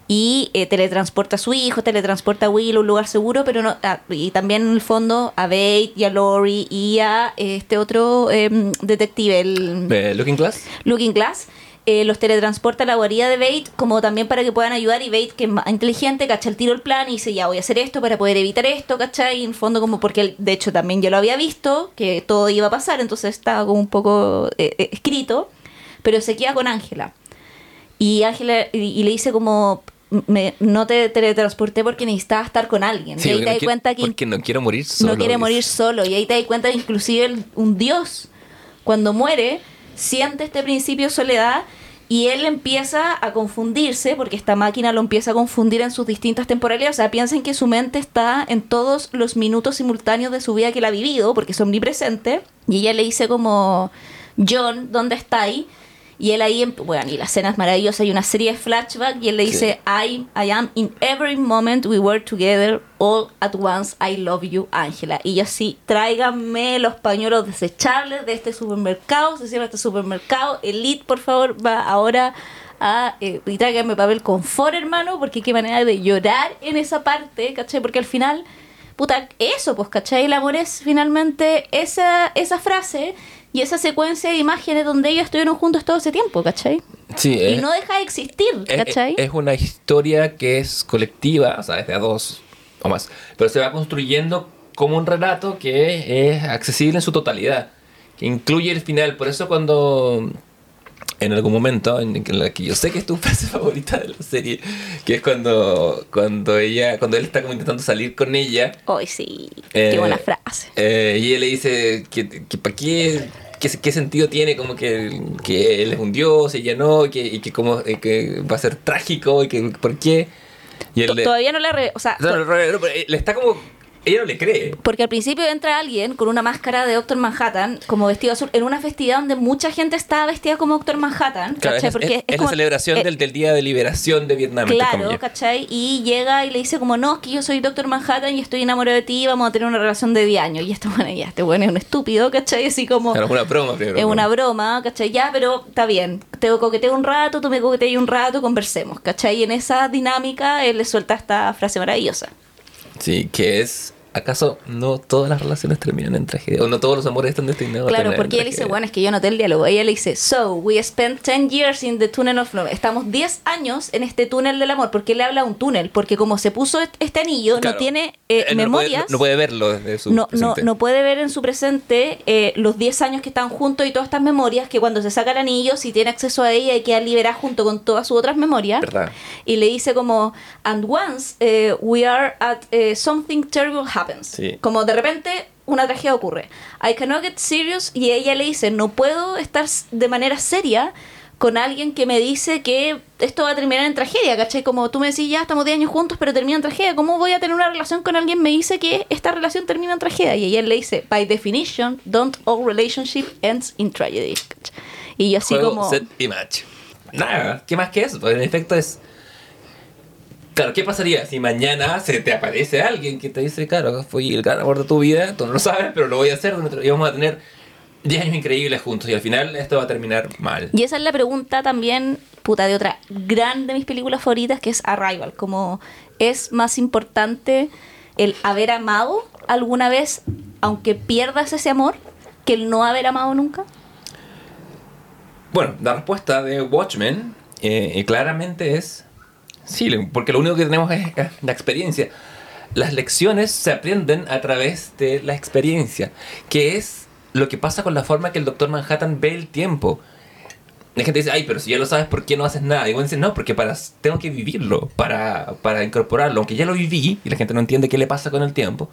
Speaker 1: Y eh, teletransporta a su hijo, teletransporta a Will a un lugar seguro, pero no... ah, y también en el fondo a Bate y a Lori y a eh, este otro em, detective, el...
Speaker 2: Eh, Looking Glass.
Speaker 1: Looking Glass eh, los teletransporta a la guarida de Bait como también para que puedan ayudar y Bait que es más inteligente cacha el tiro el plan y dice ya voy a hacer esto para poder evitar esto ¿cachai? y en fondo como porque él de hecho también ya lo había visto que todo iba a pasar entonces estaba como un poco eh, eh, escrito pero se queda con Ángela y Ángela y, y le dice como me- no te teletransporté porque necesitaba estar con alguien
Speaker 2: Sí,
Speaker 1: y ahí te
Speaker 2: no
Speaker 1: das cuenta que
Speaker 2: porque no quiero morir solo.
Speaker 1: no quiere morir solo. Y ahí te das cuenta que inclusive el- un dios, cuando muere, siente este principio de soledad y él empieza a confundirse, porque esta máquina lo empieza a confundir en sus distintas temporalidades. O sea, piensen que su mente está en todos los minutos simultáneos de su vida que él ha vivido, porque es omnipresente. Y ella le dice como, John, ¿dónde está ahí? Y él ahí, bueno, y la escena es maravillosa, hay una serie de flashback y él le dice, I, I am in every moment we were together, all at once, I love you, Angela. Y yo así, tráiganme los pañuelos desechables de este supermercado, se cierra este supermercado, Elite, por favor, va ahora a, eh, y tráiganme papel confort, hermano, porque qué manera de llorar en esa parte, ¿cachai? Porque al final, puta, eso, pues, ¿cachai? El amor es finalmente esa, esa frase y esa secuencia de imágenes donde ellos estuvieron juntos todo ese tiempo, ¿cachai?
Speaker 2: Sí,
Speaker 1: Y
Speaker 2: es,
Speaker 1: no deja de existir, ¿cachai?
Speaker 2: es una historia que es colectiva, o sea, es de a dos o más. Pero se va construyendo como un relato que es accesible en su totalidad. Que incluye el final. Por eso cuando en algún momento en en la que yo sé que es tu frase favorita de la serie, que es cuando, cuando ella, cuando él está como intentando salir con ella.
Speaker 1: Hoy sí,
Speaker 2: eh,
Speaker 1: qué buena frase.
Speaker 2: eh, y ella le dice que, que para qué, qué, qué sentido tiene como que, que él es un dios y ella no, y que, y que, como, que va a ser trágico y que por qué. Y él le,
Speaker 1: Todavía no la... re- o sea,
Speaker 2: No, no, no, eh, le está como... Ella no le cree.
Speaker 1: Porque al principio entra alguien con una máscara de Doctor Manhattan, como vestido azul, en una festividad donde mucha gente estaba vestida como Doctor Manhattan.
Speaker 2: Claro, es,
Speaker 1: Porque
Speaker 2: es- es
Speaker 1: como-
Speaker 2: la celebración
Speaker 1: eh,
Speaker 2: del, del Día de Liberación de Vietnam.
Speaker 1: Claro. ¿cachai? Y llega y le dice como, no, es que yo soy Doctor Manhattan y estoy enamorado de ti y vamos a tener una relación de 10 años. Y este bueno, ya, este bueno es un estúpido, ¿cachai? Así como...
Speaker 2: Claro, es una broma primero.
Speaker 1: Es una broma, ¿cachai? Ya, pero está bien. Te coqueteo un rato, tú me coqueteas un rato, conversemos, ¿cachai? Y en esa dinámica él le suelta esta frase maravillosa.
Speaker 2: Sí, que es... ¿Acaso no todas las relaciones terminan en tragedia? ¿O no todos los amores están destinados a
Speaker 1: Claro,
Speaker 2: terminar en
Speaker 1: porque ella dice, bueno, es que yo noté el diálogo. Ella le dice, so, we spent 10 years in the tunnel of love. Estamos 10 años en este túnel del amor. ¿Por qué le habla un túnel? Porque como se puso est- este anillo,
Speaker 2: Claro.
Speaker 1: no tiene eh,
Speaker 2: Él no puede-
Speaker 1: memorias.
Speaker 2: No puede, verlo desde su
Speaker 1: no, no,
Speaker 2: presente.
Speaker 1: no puede ver en su presente eh, los 10 años que están juntos y todas estas memorias que cuando se saca el anillo, si tiene acceso a ella y queda liberada junto con todas sus otras memorias.
Speaker 2: ¿Verdad?
Speaker 1: Y le dice como, and once eh, we are at eh, something terrible happens.
Speaker 2: Sí.
Speaker 1: Como de repente una tragedia ocurre. I cannot get serious y ella le dice, no puedo estar de manera seria con alguien que me dice que esto va a terminar en tragedia, ¿cachai? Como tú me decís, ya estamos 10 años juntos, pero termina en tragedia. ¿Cómo voy a tener una relación con alguien que me dice que esta relación termina en tragedia? Y ella le dice, by definition, don't all relationship ends in tragedy. ¿cachai? Y yo así
Speaker 2: Juego,
Speaker 1: como...
Speaker 2: set y match. Nada, ¿qué más que eso? Pues en efecto es... Claro, ¿qué pasaría si mañana se te aparece alguien que te dice, claro, fui el gran amor de tu vida, tú no lo sabes, pero lo voy a hacer y vamos a tener 10 años increíbles juntos y al final esto va a terminar mal?
Speaker 1: Y esa es la pregunta también, puta, de otra gran de mis películas favoritas, que es Arrival. Como es más importante el haber amado alguna vez, aunque pierdas ese amor, que el no haber amado nunca.
Speaker 2: Bueno, la respuesta de Watchmen eh, claramente es sí, porque lo único que tenemos es la experiencia. Las lecciones se aprenden a través de la experiencia, que es lo que pasa con la forma que el Doctor Manhattan ve el tiempo. La gente dice, ay, pero si ya lo sabes, ¿por qué no haces nada? Y uno dice, no, porque para, tengo que vivirlo, para, para incorporarlo. Aunque ya lo viví y la gente no entiende qué le pasa con el tiempo,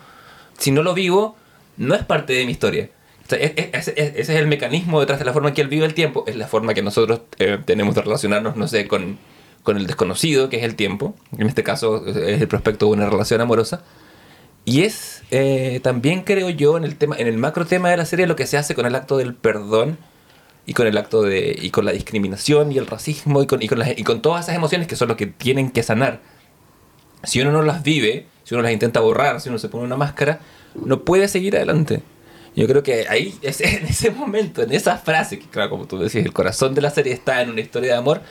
Speaker 2: si no lo vivo, no es parte de mi historia. O sea, es- es- es- ese es el mecanismo detrás de la forma que él vive el tiempo. Es la forma que nosotros eh, tenemos de relacionarnos, no sé, con, con el desconocido, que es el tiempo. En este caso es el prospecto de una relación amorosa. Y es eh, también, creo yo, en el, tema, en el macro tema de la serie lo que se hace con el acto del perdón y con el acto de y con la discriminación y el racismo y con, y con, las- y con todas esas emociones que son lo que tienen que sanar. Si uno no las vive, si uno las intenta borrar, si uno se pone una máscara, no puede seguir adelante. Yo creo que ahí, en ese momento, en esa frase, que claro, como tú decías, el corazón de la serie está en una historia de amor,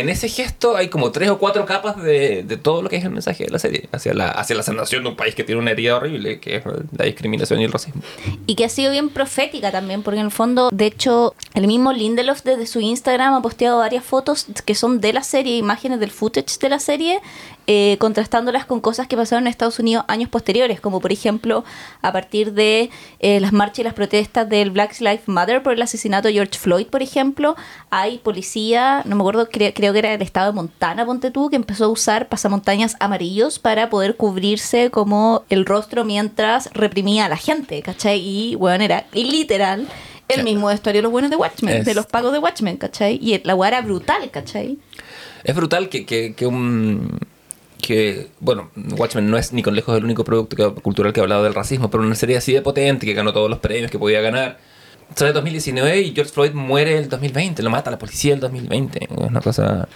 Speaker 2: en ese gesto hay como tres o cuatro capas de, de todo lo que es el mensaje de la serie, hacia la, hacia la sanación de un país que tiene una herida horrible, que es la discriminación y el racismo.
Speaker 1: Y que ha sido bien profética también, porque en el fondo, de hecho, el mismo Lindelof desde su Instagram ha posteado varias fotos que son de la serie, imágenes del footage de la serie, eh, contrastándolas con cosas que pasaron en Estados Unidos años posteriores, como por ejemplo a partir de eh, las marchas y las protestas del Black Lives Matter por el asesinato de George Floyd, por ejemplo, hay policía, no me acuerdo, cre- creo que era del estado de Montana, ponte tú, que empezó a usar pasamontañas amarillos para poder cubrirse como el rostro mientras reprimía a la gente, ¿cachai? Y, bueno, era literal el
Speaker 2: Sí.
Speaker 1: mismo vestuario de los buenos de Watchmen,
Speaker 2: Es-
Speaker 1: de los pagos de Watchmen, ¿cachai? Y la weá era brutal, ¿cachai?
Speaker 2: Es brutal que, que, que un... Que, bueno, Watchmen no es ni con lejos el único producto que- cultural que ha hablado del racismo, pero una serie así de potente que ganó todos los premios que podía ganar. Sale 2019 y George Floyd muere el 2020, lo mata la policía el 2020. Es una cosa...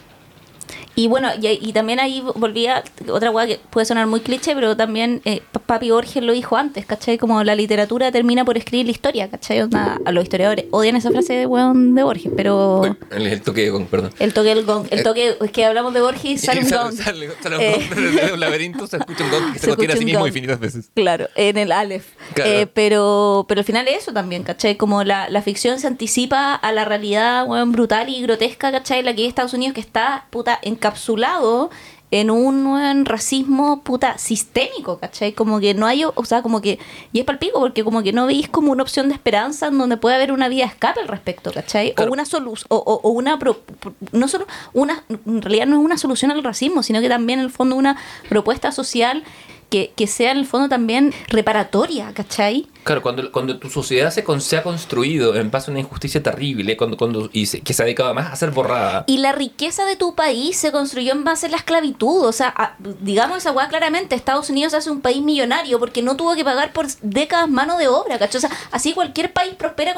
Speaker 1: Y bueno, y, y también ahí volvía otra weá que puede sonar muy cliché, pero también eh, Papi Borges lo dijo antes, ¿cachai? Como la literatura termina por escribir la historia, ¿cachai? Onda, a los historiadores odian esa frase de weón de Borges, pero
Speaker 2: el, el toque de gong, perdón.
Speaker 1: el toque del gong, el toque, es que hablamos de Borges y sale un gong.
Speaker 2: sale- sale un
Speaker 1: Eh,
Speaker 2: gong desde un laberinto, se escucha un gong que se,
Speaker 1: Se
Speaker 2: contiene a sí mismo
Speaker 1: gong.
Speaker 2: infinitas veces.
Speaker 1: Claro, en el Aleph.
Speaker 2: Claro.
Speaker 1: Eh, pero, pero al final es eso también, ¿cachai? Como la, la ficción se anticipa a la realidad weón, brutal y grotesca, ¿cachai? La que es Estados Unidos que está, puta, encapsulado en un weón, racismo, puta, sistémico, ¿cachai? Como que no hay, o sea, como que, y es palpico porque como que no veis como una opción de esperanza en donde puede haber una vía de escape al respecto, ¿cachai?
Speaker 2: Claro.
Speaker 1: O una solución, o, o- o una, pro- pro- no solo una, en realidad no es una solución al racismo, sino que también en el fondo una propuesta social que, que sea en el fondo también reparatoria, ¿cachai?
Speaker 2: Claro, cuando, cuando tu sociedad se, con- se ha construido en base a una injusticia terrible cuando, cuando, y se- que se ha dedicado más a ser borrada.
Speaker 1: Y la riqueza de tu país se construyó en base a la esclavitud. O sea, a- digamos esa weá claramente, Estados Unidos hace un país millonario porque no tuvo que pagar por décadas mano de obra, ¿cachai? O sea, así cualquier país prospera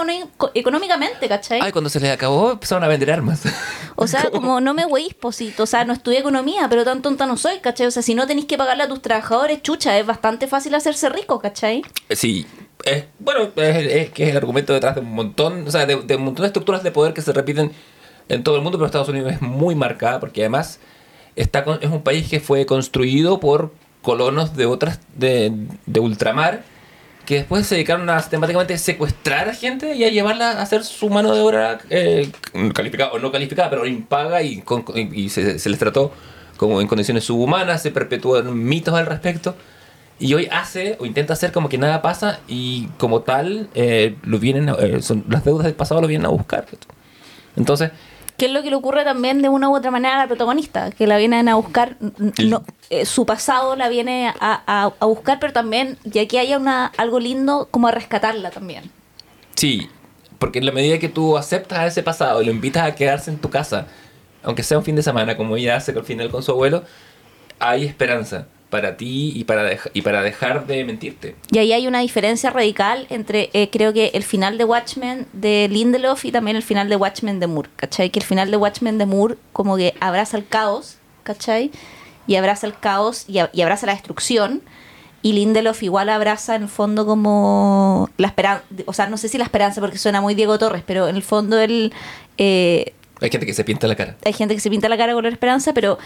Speaker 1: económicamente, ¿cachai?
Speaker 2: Ay, cuando se les acabó empezaron a vender armas.
Speaker 1: O sea, como no me weís, posito. O sea, no estudié economía, pero tan tonta no soy, ¿cachai? O sea, si no tenéis que pagarle a tus trabajadores, chucha, es bastante fácil hacerse rico, ¿cachai?
Speaker 2: Sí, es, bueno, es, que es el argumento detrás de un montón, o sea, de, un montón de estructuras de poder que se repiten en todo el mundo, pero Estados Unidos es muy marcada porque además está con- es un país que fue construido por colonos de otras, de, de ultramar, que después se dedicaron a sistemáticamente secuestrar a gente y a llevarla a hacer su mano de obra eh, calificada o no calificada, pero impaga y, con- y se, se les trató como en condiciones subhumanas, se perpetúan mitos al respecto. Y hoy hace o intenta hacer como que nada pasa y como tal eh, lo vienen a- eh, son, las deudas del pasado lo vienen a buscar. Entonces,
Speaker 1: ¿Qué es lo que le ocurre también de una u otra manera a la protagonista? Que la vienen a buscar, no, eh, su pasado la viene a, a- a buscar, pero también, ya que haya una, algo lindo, como a rescatarla también.
Speaker 2: sí, porque en la medida que tú aceptas a ese pasado y lo invitas a quedarse en tu casa, aunque sea un fin de semana, como ella hace al final con su abuelo, hay esperanza para ti y para, y para dejar de mentirte.
Speaker 1: Y ahí hay una diferencia radical entre, eh, creo que el final de Watchmen de Lindelof y también el final de Watchmen de Moore, ¿cachai? Que el final de Watchmen de Moore como que abraza el caos, ¿cachai? Y abraza el caos y abraza la destrucción. Y Lindelof igual abraza en el fondo como la esperanza, o sea, no sé si la esperanza porque suena muy Diego Torres, pero en el fondo él... eh,
Speaker 2: Hay gente que se pinta la cara.
Speaker 1: hay gente que se pinta la cara con la esperanza, pero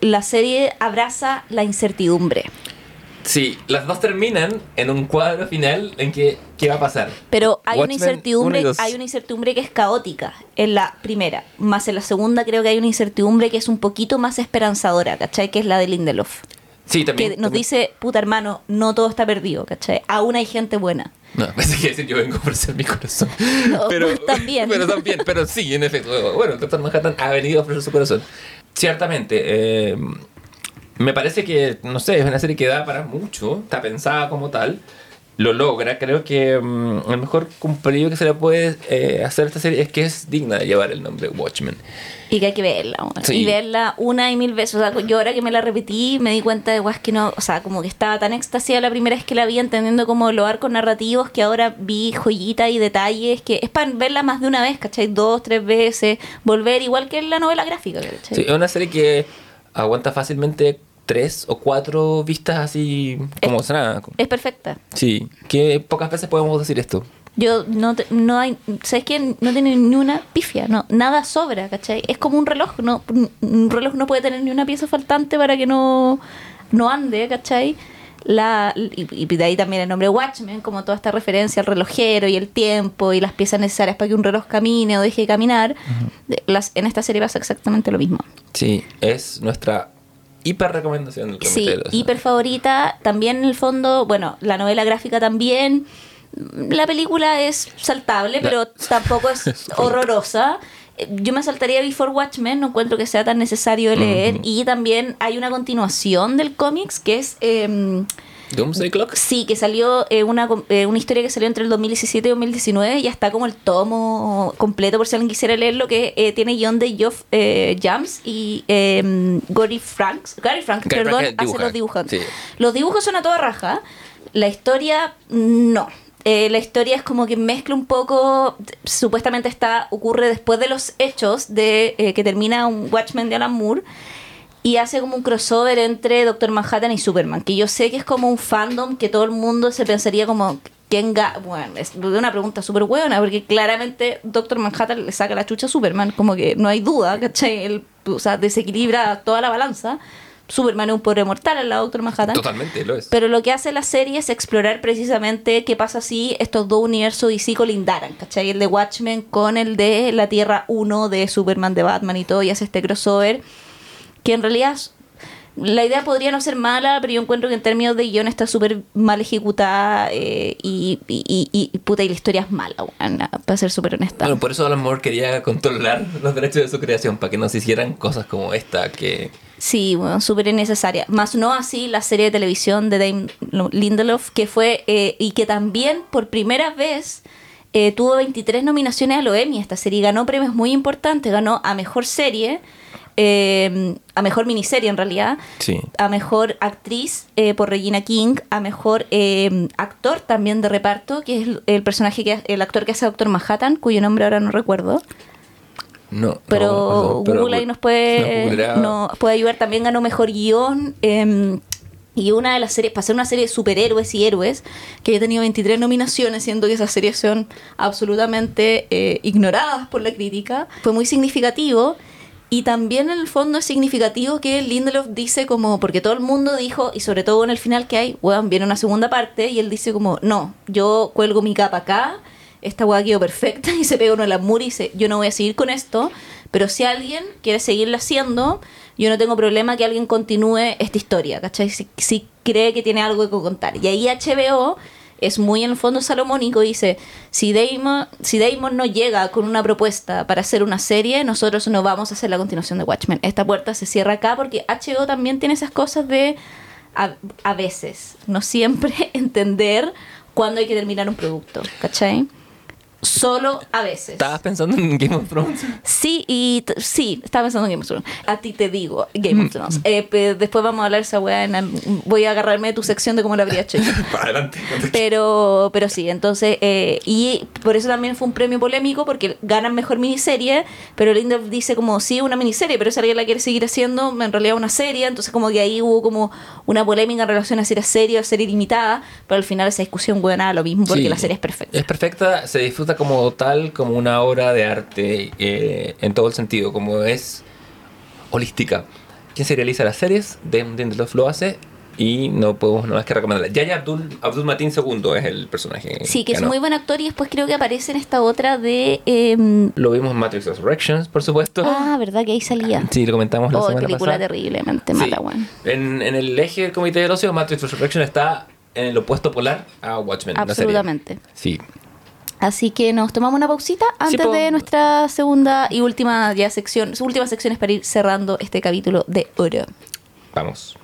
Speaker 1: la serie abraza la incertidumbre.
Speaker 2: Sí, las dos terminan en un cuadro final en que ¿qué va a pasar?
Speaker 1: Pero hay una incertidumbre, hay una incertidumbre que es caótica en la primera, más en la segunda creo que hay una incertidumbre que es un poquito más esperanzadora, ¿cachai? Que es la de Lindelof.
Speaker 2: Sí, también.
Speaker 1: Que nos
Speaker 2: también-
Speaker 1: dice, puta hermano, no todo está perdido, ¿cachai? Aún hay gente buena.
Speaker 2: No, pensé que decir yo vengo a ofrecer mi corazón.
Speaker 1: No,
Speaker 2: pero
Speaker 1: también.
Speaker 2: Pero también, pero sí, en efecto. Bueno, el Doctor Manhattan ha venido a ofrecer su corazón. Ciertamente, eh, me parece que, no sé, es una serie que da para mucho, está pensada como tal. Lo logra. Creo que mm, el mejor cumplido que se le puede eh, hacer a esta serie es que es digna de llevar el nombre Watchmen.
Speaker 1: Y que hay que verla.
Speaker 2: Sí.
Speaker 1: Y verla una y mil veces. O sea, yo ahora que me la repetí, me di cuenta de guas que no. O sea, como que estaba tan extasiada la primera vez que la vi, entendiendo como los arcos narrativos, que ahora vi joyitas y detalles, que es para verla más de una vez, ¿cachai? Dos, tres veces, volver, igual que en la novela gráfica, ¿cachai?
Speaker 2: Sí, es una serie que aguanta fácilmente tres o cuatro vistas así como nada.
Speaker 1: Es perfecta.
Speaker 2: Sí, que pocas veces podemos decir esto.
Speaker 1: Yo no, te- no hay, ¿sabes qué? No tiene ni una pifia, no, nada sobra, ¿cachai? Es como un reloj, no, un reloj no puede tener ni una pieza faltante para que no, no ande, ¿cachai? La, y, y de ahí también el nombre Watchmen, como toda esta referencia al relojero y el tiempo y las piezas necesarias para que un reloj camine o deje de caminar. Las, en esta serie pasa exactamente lo mismo.
Speaker 2: Sí, es nuestra hiper recomendación del
Speaker 1: Sí,
Speaker 2: comité de los-
Speaker 1: hiper favorita. También en el fondo, bueno, la novela gráfica también. La película es saltable,
Speaker 2: La-
Speaker 1: pero tampoco es horrorosa. Eh, Yo me saltaría Before Watchmen, no encuentro que sea tan necesario leer. Y también hay una continuación del cómics que es. em,
Speaker 2: Doomsday Clock.
Speaker 1: Sí, que salió eh, una, eh, una historia que salió entre el 2017 y 2019 y ya está como el tomo completo por si alguien quisiera leerlo que eh, tiene guion de Geoff eh, Jams y eh, Gary Franks. Gary Franks,
Speaker 2: Gary
Speaker 1: perdón,
Speaker 2: Franks
Speaker 1: hace los dibujos.
Speaker 2: sí.
Speaker 1: Los dibujos son a toda raja. La historia, no. Eh, la historia es como que mezcla un poco, supuestamente está ocurre después de los hechos de eh, que termina un Watchmen de Alan Moore y hace como un crossover entre Doctor Manhattan y Superman, que yo sé que es como un fandom que todo el mundo se pensaría como quién ga bueno, es una pregunta súper buena porque claramente Doctor Manhattan le saca la chucha a Superman, como que no hay duda, ¿cachai? Él, o sea, desequilibra toda la balanza. Superman es un pobre mortal al lado de Doctor Manhattan.
Speaker 2: Totalmente, lo es.
Speaker 1: Pero lo que hace la serie es explorar precisamente qué pasa si estos dos universos DC colindaran, ¿cachai? El de Watchmen con el de la Tierra 1 de Superman, de Batman y todo, y hace este crossover, que en realidad la idea podría no ser mala, pero yo encuentro que en términos de guion está súper mal ejecutada eh, y, y, y- y, puta, y la historia es mala, weón, para ser súper honesta.
Speaker 2: Bueno, por eso Alan Moore quería controlar los derechos de su creación, para que no se hicieran cosas como esta, que...
Speaker 1: Sí, bueno, súper innecesaria. Más no así la serie de televisión de Dame Lindelof, que fue, eh, y que también por primera vez eh, tuvo 23 nominaciones a los Emmy. Esta serie ganó premios muy importantes. Ganó a Mejor Serie, eh, a Mejor Miniserie en realidad,
Speaker 2: Sí.
Speaker 1: a Mejor Actriz eh, por Regina King, a Mejor eh, Actor también de reparto, que es el, personaje, que el actor que hace Doctor Manhattan, cuyo nombre ahora no recuerdo.
Speaker 2: No,
Speaker 1: Pero
Speaker 2: no, perdón, pero
Speaker 1: Google ahí nos puede, nos puede ayudar. También ganó mejor guion. eh, y una de las series, para ser una serie de superhéroes y héroes, que ha tenido 23 nominaciones, siendo que esas series son absolutamente eh, ignoradas por la crítica, fue muy significativo. Y también en el fondo es significativo que Lindelof dice como, porque todo el mundo dijo, y sobre todo en el final que hay, weón, viene una segunda parte, y él dice como, no, yo cuelgo mi capa acá, esta weá quedó perfecta, y se pega uno al amor y dice, yo no voy a seguir con esto, pero si alguien quiere seguirla haciendo, yo no tengo problema que alguien continúe esta historia, ¿cachai? Si, si cree que tiene algo que contar. Y ahí HBO es muy en el fondo salomónico dice, si Damon, si Damon no llega con una propuesta para hacer una serie, nosotros no vamos a hacer la continuación de Watchmen. Esta puerta se cierra acá porque HBO también tiene esas cosas de, a, a veces, no siempre entender cuándo hay que terminar un producto, ¿cachai? Solo a veces.
Speaker 2: ¿Estabas pensando en Game of Thrones?
Speaker 1: Sí, y sí, estaba pensando en Game of Thrones. A ti te digo, Game of Thrones. Eh, después vamos a hablar esa weá. voy a agarrarme de tu sección de cómo la habría hecho.
Speaker 2: Para adelante.
Speaker 1: Pero, pero sí, entonces, eh, y por eso también fue un premio polémico, porque ganan mejor miniserie, pero Lindelof dice como, sí, una miniserie, pero si alguien la quiere seguir haciendo, en realidad una serie, entonces como que ahí hubo como una polémica en relación a si era serie o serie limitada, pero al final esa discusión, bueno, nada, lo mismo, porque
Speaker 2: Sí.
Speaker 1: la serie es perfecta.
Speaker 2: Es perfecta, se disfruta como tal, como una obra de arte eh, en todo el sentido, como es holística. ¿Quién se realiza las series? Damon Lindelof lo hace y no podemos nada más que recomendarla. Yaya Abdul, Abdul Matin II es el personaje.
Speaker 1: Sí, que es
Speaker 2: ganó.
Speaker 1: muy buen actor y después creo que aparece en esta otra de... em,
Speaker 2: Lo vimos en Matrix Resurrections, por supuesto.
Speaker 1: ah, ¿verdad? Que ahí salía.
Speaker 2: Sí, lo comentamos la
Speaker 1: Oh,
Speaker 2: semana
Speaker 1: película
Speaker 2: pasada.
Speaker 1: terriblemente
Speaker 2: Sí.
Speaker 1: mala, weón.
Speaker 2: En, en el eje del Comité del Ocio, Matrix Resurrection está en el opuesto polar a Watchmen. la serie.
Speaker 1: Absolutamente.
Speaker 2: Sí.
Speaker 1: Así que nos tomamos una pausita antes
Speaker 2: po.
Speaker 1: de nuestra segunda y última ya sección, su última sección es para ir cerrando este capítulo de oro.
Speaker 2: Vamos.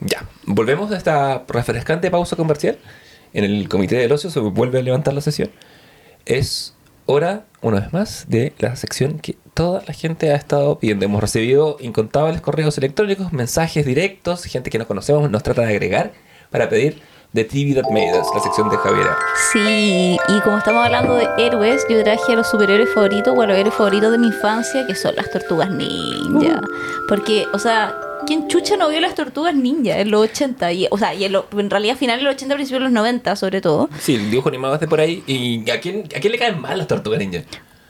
Speaker 2: Ya. volvemos de esta refrescante pausa comercial. En el comité del ocio se vuelve a levantar la sesión. Es hora, una vez más, de la sección que toda la gente ha estado pidiendo. Hemos recibido incontables correos electrónicos, mensajes directos, gente que nos conocemos nos trata de agregar para pedir The TV That Made Us, la sección de Javier.
Speaker 1: Sí, y como estamos hablando de héroes, yo traje a los superhéroes favoritos, o a los héroes favoritos de mi infancia, que son las tortugas ninja. Porque, o sea, ¿quién chucha no vio las tortugas ninja en los 80? Y, o sea, y en, lo- en realidad finales de los 80, principios de los 90 sobre todo.
Speaker 2: Sí, el dibujo animado de por ahí. ¿Y a quién, a quién le caen mal las tortugas ninja?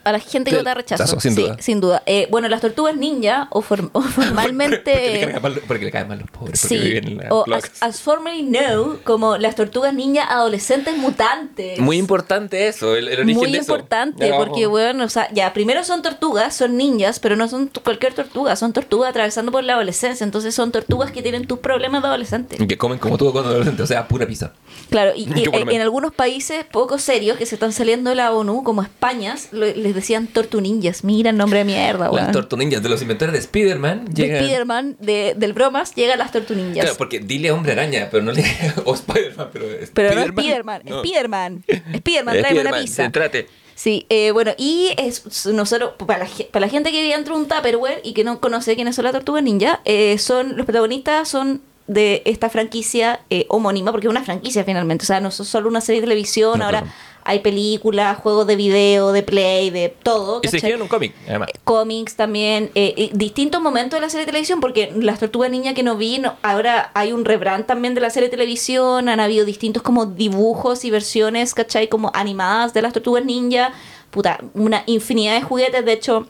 Speaker 1: A la gente que vota rechazo.
Speaker 2: rechazo, sin
Speaker 1: Sí,
Speaker 2: duda.
Speaker 1: sin duda. Eh, bueno, las tortugas ninja, o, form- o formalmente...
Speaker 2: porque le caen mal los pobres, porque
Speaker 1: Sí,
Speaker 2: viven en las
Speaker 1: o as, as formerly known como las tortugas ninja adolescentes mutantes.
Speaker 2: Muy importante eso, el, el origen
Speaker 1: Muy
Speaker 2: de eso.
Speaker 1: importante,
Speaker 2: Ya,
Speaker 1: porque, bueno, o sea, ya, primero son tortugas, son ninjas, pero no son cualquier tortuga, son tortugas atravesando por la adolescencia, entonces son tortugas que tienen tus problemas de adolescente.
Speaker 2: Que comen como tú cuando adolescente, o sea, pura pizza.
Speaker 1: Claro, y, y,
Speaker 2: lo
Speaker 1: en, algunos países poco serios que se están saliendo de la ONU, como España, les decían tortuninjas. Mira el nombre de mierda,
Speaker 2: Las
Speaker 1: weón.
Speaker 2: tortuninjas de los inventores de Spider-Man
Speaker 1: De
Speaker 2: llegan...
Speaker 1: Spider-Man, de, del bromas, llegan las tortuninjas.
Speaker 2: Claro, porque dile hombre araña, pero no le... o Spider-Man, pero...
Speaker 1: pero no es Spider-Man,
Speaker 2: No.
Speaker 1: Spider-Man. Spider-Man, tráeme una
Speaker 2: Spider-Man,
Speaker 1: pizza.
Speaker 2: Céntrate.
Speaker 1: Sí, eh, bueno, y es, nosotros, para la, para la gente que vive dentro de un Tupperware y que no conoce quiénes son las tortugas ninja, eh, son los protagonistas son de esta franquicia eh, homónima, porque es una franquicia finalmente, o sea, no es solo una serie de televisión,
Speaker 2: No,
Speaker 1: ahora
Speaker 2: claro.
Speaker 1: Hay películas, juegos de video, de play, de todo.
Speaker 2: Y se
Speaker 1: ¿cachai?
Speaker 2: escribe en un cómic, además.
Speaker 1: cómics también, eh, distintos momentos de la serie de televisión, porque las tortugas ninja que no vi, no- ahora hay un rebrand también de la serie de televisión, han habido distintos como dibujos y versiones, ¿cachai? Como animadas de las tortugas ninja, puta, una infinidad de juguetes, de hecho...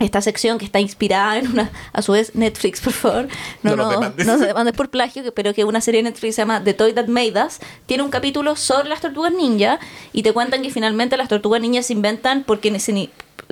Speaker 1: Esta sección que está inspirada en una, a su vez, Netflix, por favor. No,
Speaker 2: No
Speaker 1: no, no se demandes por plagio, que- pero que una serie de Netflix se llama The Toy That Made Us. Tiene un capítulo sobre las tortugas ninja y te cuentan que finalmente las tortugas ninja se inventan porque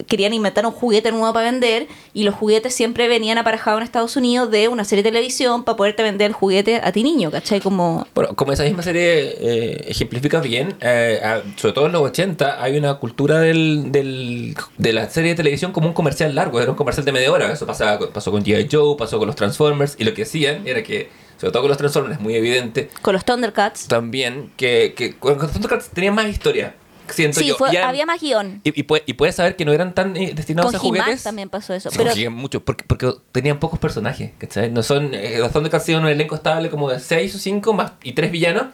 Speaker 1: querían inventar un juguete nuevo para vender y los juguetes siempre venían aparejados en Estados Unidos de una serie de televisión para poderte vender el juguete a ti niño, ¿cachai? Como...
Speaker 2: Bueno, como esa misma serie eh, ejemplifica bien, eh, a- sobre todo en los 80, hay una cultura del, del- de la serie de televisión como un comercial largo, era un comercial de media hora. Eso pasaba, pasó con G.I. Joe, pasó con los Transformers, y lo que hacían era que, sobre todo con los Transformers, es muy evidente
Speaker 1: Con los Thundercats.
Speaker 2: también que, que con con Thundercats tenían más historia, siento
Speaker 1: Sí,
Speaker 2: yo.
Speaker 1: fue-
Speaker 2: eran-
Speaker 1: había más guion.
Speaker 2: y, y, puedes, y puedes saber que no eran tan eh, destinados
Speaker 1: Con
Speaker 2: a juguetes.
Speaker 1: También pasó eso.
Speaker 2: Sí,
Speaker 1: Pero
Speaker 2: He-Man mucho, porque, porque tenían pocos personajes, ¿cachai? No son, eh, los Thundercats tienen un elenco estable como de 6 o 5 más y 3 villanos.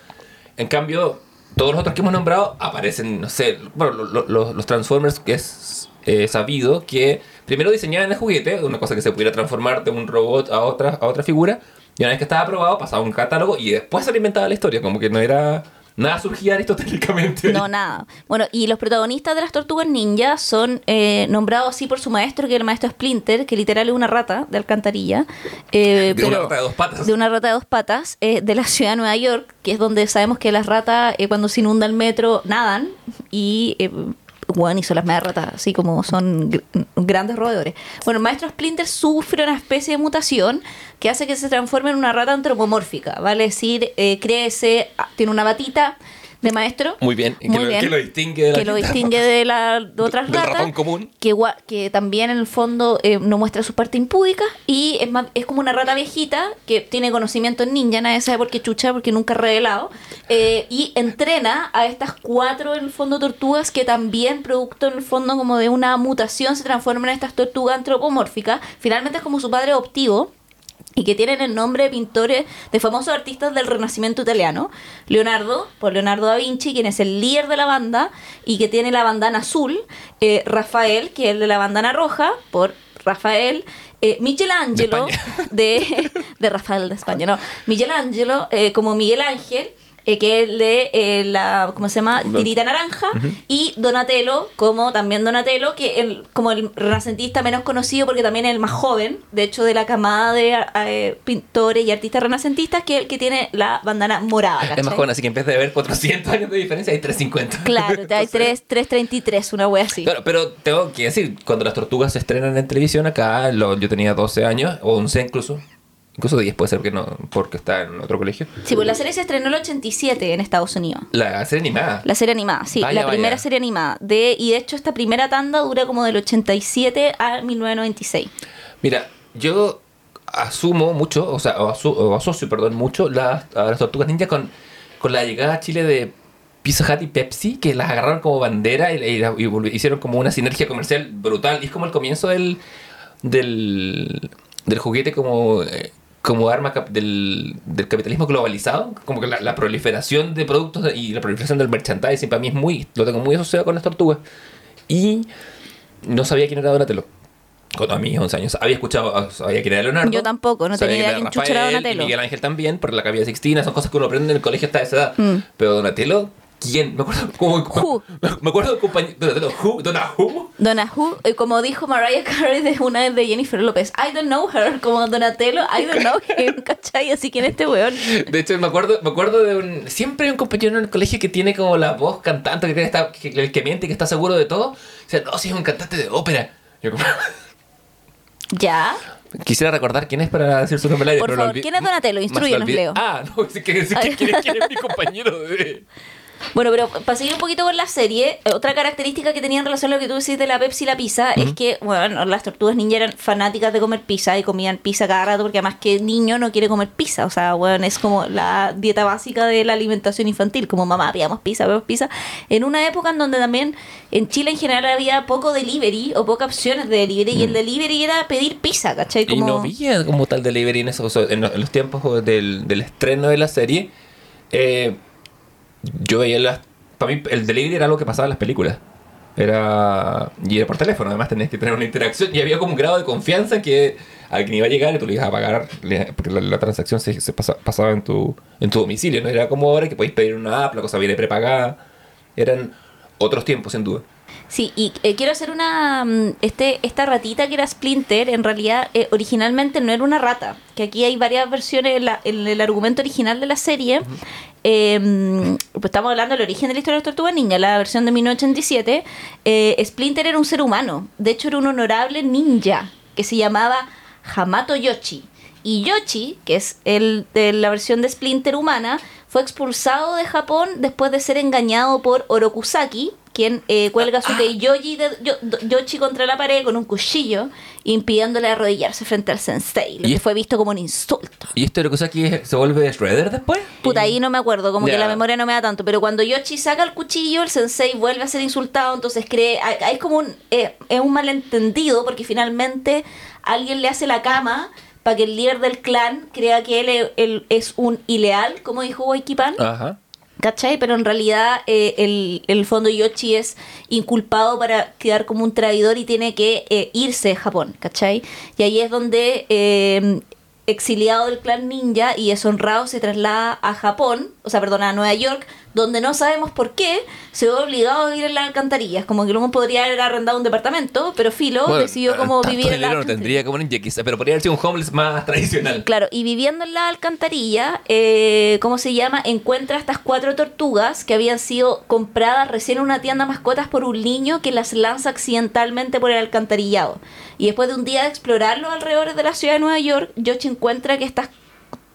Speaker 2: En cambio, todos los otros que hemos nombrado aparecen, no sé, bueno, lo- lo- lo- los Transformers, que es eh, sabido que primero diseñaban el juguete, una cosa que se pudiera transformar de un robot a otra, a otra figura, y una vez que estaba aprobado, pasaba un catálogo y después se le inventaba la historia, como que no era. Nada surgía aristotélicamente.
Speaker 1: No, nada. Bueno, y los protagonistas de las tortugas ninja son eh, nombrados así por su maestro, que es el maestro Splinter, que literal es una rata de alcantarilla. eh,
Speaker 2: De una rata de dos patas.
Speaker 1: De una rata de dos patas, eh, de la ciudad de Nueva York, que es donde sabemos que las ratas, eh, cuando se inunda el metro, nadan y. Bueno, y son las medias ratas, así como son gr- grandes roedores. Bueno, el maestro Splinter sufre una especie de mutación que hace que se transforme en una rata antropomórfica, ¿vale? Es decir, eh, crece, ah, tiene una batita de maestro.
Speaker 2: Muy bien, que,
Speaker 1: Muy
Speaker 2: lo,
Speaker 1: bien.
Speaker 2: que lo distingue de la
Speaker 1: que lo distingue de las de otras
Speaker 2: del
Speaker 1: ratas.
Speaker 2: ratón común.
Speaker 1: Que, que también en el fondo eh, no muestra su parte impúdica y es, más, es como una rata viejita que tiene conocimiento en ninja, nadie sabe por qué chucha, porque nunca ha revelado. eh, y entrena a estas cuatro en el fondo tortugas que también, producto en el fondo como de una mutación, se transforman en estas tortugas antropomórficas. Finalmente es como su padre adoptivo y que tienen el nombre de pintores de famosos artistas del Renacimiento italiano. Leonardo, por Leonardo da Vinci, quien es el líder de la banda y que tiene la bandana azul. eh, Rafael, que es el de la bandana roja, por Rafael. eh, Michelangelo,
Speaker 2: De
Speaker 1: de Rafael de España, no. Michelangelo, eh, como Miguel Ángel. Eh, que es el de eh, la, ¿cómo se llama? Tirita naranja, y Donatello, como también Donatello, que el, como el renacentista menos conocido porque también es el más joven, de hecho de la camada de eh, pintores y artistas renacentistas, que es el que tiene la bandana morada.
Speaker 2: Es más joven, así que en vez de haber 400 años de diferencia, hay 350.
Speaker 1: Claro, te hay
Speaker 2: Entonces-
Speaker 1: 3, 333, una wea así.
Speaker 2: Claro, pero tengo que decir, cuando las tortugas se estrenan en televisión acá, lo- yo tenía 12 años, o 11 incluso, incluso 10 puede ser que no, porque está en otro colegio.
Speaker 1: Sí, pues la serie se estrenó en el 87 en Estados Unidos.
Speaker 2: La serie animada.
Speaker 1: La serie animada, sí,
Speaker 2: Vaya,
Speaker 1: la primera
Speaker 2: vaya.
Speaker 1: serie animada. De, y de hecho esta primera tanda dura como del 87 a 1996.
Speaker 2: Mira, yo asumo mucho, o sea, o, asocio, perdón, mucho las, a las tortugas ninja con, con la llegada a Chile de Pizza Hut y Pepsi, que las agarraron como bandera y, y- y volvi- hicieron como una sinergia comercial brutal. Y es como el comienzo del, del, del juguete como, eh, como arma cap- del, del capitalismo globalizado. Como que la, la proliferación de productos y la proliferación del merchandising para mí es muy, lo tengo muy asociado con las tortugas. Y no sabía quién era Donatello. Cuando a mis 11 años había escuchado, sabía quién era Leonardo.
Speaker 1: Yo tampoco, no tenía idea
Speaker 2: quién Rafael,
Speaker 1: Donatello.
Speaker 2: y Miguel Ángel también, por la cabeza Sixtina, son cosas que uno aprende en el colegio hasta esa edad.
Speaker 1: Mm.
Speaker 2: Pero Donatello, ¿quién? Me acuerdo como
Speaker 1: Who.
Speaker 2: Me acuerdo del compañero who, Dona who.
Speaker 1: Donna Who, eh, como dijo Mariah Carey de una vez de Jennifer López, I don't know her, como Donatello, I don't know him, ¿cachai? Así que en este weón.
Speaker 2: De hecho, me acuerdo, me acuerdo de un. Siempre hay un compañero en el colegio que tiene como la voz cantante, que, está, que, el que miente, que está seguro de todo. O sea, no, si es un cantante de ópera. Yo como-
Speaker 1: Ya.
Speaker 2: Quisiera recordar quién es para decir su nombre al aire,
Speaker 1: Por
Speaker 2: pero lo
Speaker 1: favor,
Speaker 2: olvi-
Speaker 1: ¿quién es Donatello?
Speaker 2: lo olvidé.
Speaker 1: Leo.
Speaker 2: Ah, no, es que, es que- quién, quién es mi compañero de.
Speaker 1: Bueno, pero para seguir un poquito con la serie, eh, otra característica que tenía en relación a lo que tú decís de la Pepsi y la pizza es que, bueno, las tortugas ninja eran fanáticas de comer pizza y comían pizza cada rato porque además que niño no quiere comer pizza. O sea, bueno, es como la dieta básica de la alimentación infantil, como mamá, pidamos pizza, pidamos pizza. En una época en donde también en Chile en general había poco delivery o pocas opciones de delivery y el delivery era pedir pizza, ¿cachai?
Speaker 2: Y no había como tal delivery en, eso, o sea, en, lo- en los tiempos del, del estreno de la serie. eh, yo veía las. Para mí, el delivery era algo que pasaba en las películas. Era. Y era por teléfono, además tenías que tener una interacción. Y había como un grado de confianza que alguien iba a llegar y tú le ibas a pagar. Porque la, transacción se, se pasa- pasaba en tu, en tu domicilio. No era como ahora que podéis pedir una app, la cosa viene prepagada. Eran otros tiempos, sin duda.
Speaker 1: Sí, y eh, quiero hacer una. mm, Este, esta ratita que era Splinter, en realidad, eh, originalmente no era una rata. Que aquí hay varias versiones. En, la- en el argumento original de la serie. eh, pues estamos hablando del origen de la historia de las tortugas ninja, la versión de 1987. eh, Splinter era un ser humano. De hecho, era un honorable ninja que se llamaba Hamato Yoshi. Y Yoshi, que es el de la versión de Splinter humana, fue expulsado de Japón después de ser engañado por Orokusaki, quien eh, cuelga su Yoshi de Yo- Yoshi contra la pared con un cuchillo, impidiéndole arrodillarse frente al sensei, lo
Speaker 2: Y
Speaker 1: que
Speaker 2: es-
Speaker 1: fue visto como un insulto.
Speaker 2: ¿Y esto es- se vuelve Shredder después?
Speaker 1: Puta, ahí no me acuerdo, como que la memoria no me da tanto, pero cuando Yoshi saca el cuchillo, el sensei vuelve a ser insultado, entonces cree, hay como un, eh, es un malentendido, porque finalmente alguien le hace la cama para que el líder del clan crea que él, él es un ileal, como dijo Waikipan.
Speaker 2: Ajá.
Speaker 1: ¿Cachai? Pero en realidad eh, el, el fondo Yoshi es inculpado para quedar como un traidor y tiene que eh, irse de Japón, ¿cachai? Y ahí es donde eh, exiliado del clan ninja y deshonrado se traslada a Japón, o sea, perdón, a Nueva York, donde no sabemos por qué se ve obligado a vivir en las alcantarillas. Como que luego podría haber arrendado un departamento, pero Filo
Speaker 2: Bueno,
Speaker 1: decidió como
Speaker 2: tanto
Speaker 1: vivir en
Speaker 2: dinero no tendría como ninja quizá, pero podría haber sido un homeless más tradicional.
Speaker 1: Claro, y viviendo en la alcantarilla, eh, ¿cómo se llama? Encuentra estas cuatro tortugas que habían sido compradas recién en una tienda de mascotas por un niño que las lanza accidentalmente por el alcantarillado. Y después de un día de explorar los alrededores de la ciudad de Nueva York, Yoshi encuentra que estas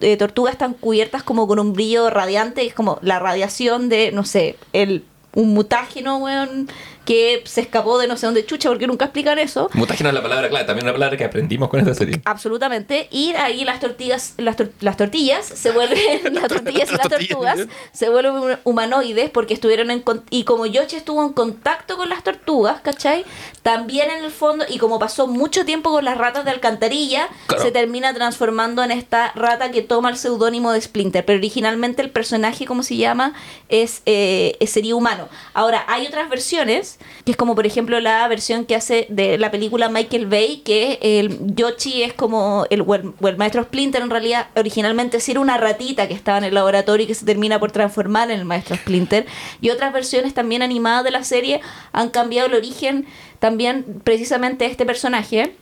Speaker 1: eh, tortugas están cubiertas como con un brillo radiante, es como la radiación de, no sé, el un mutágeno, weón, que se escapó de no sé dónde chucha, porque nunca explican eso.
Speaker 2: Mutágeno es la palabra clave, también una palabra que aprendimos con esta serie.
Speaker 1: Absolutamente. Y ahí las tortillas, las, tor- las tortillas se vuelven, las tortillas y
Speaker 2: Las
Speaker 1: tortugas se vuelven hum- humanoides porque estuvieron en con- y como Yoshi estuvo en contacto con las tortugas, ¿cachai? También en el fondo, y como pasó mucho tiempo con las ratas de alcantarilla,
Speaker 2: Claro.
Speaker 1: se termina transformando en esta rata que toma el seudónimo de Splinter. Pero originalmente el personaje, como se llama, es eh, sería humano. Ahora, hay otras versiones, que es como por ejemplo la versión que hace de la película Michael Bay, que el Yoshi es como el, el, maestro Splinter en realidad originalmente era una ratita que estaba en el laboratorio y que se termina por transformar en el maestro Splinter. Y otras versiones también animadas de la serie han cambiado el origen también precisamente de este personaje.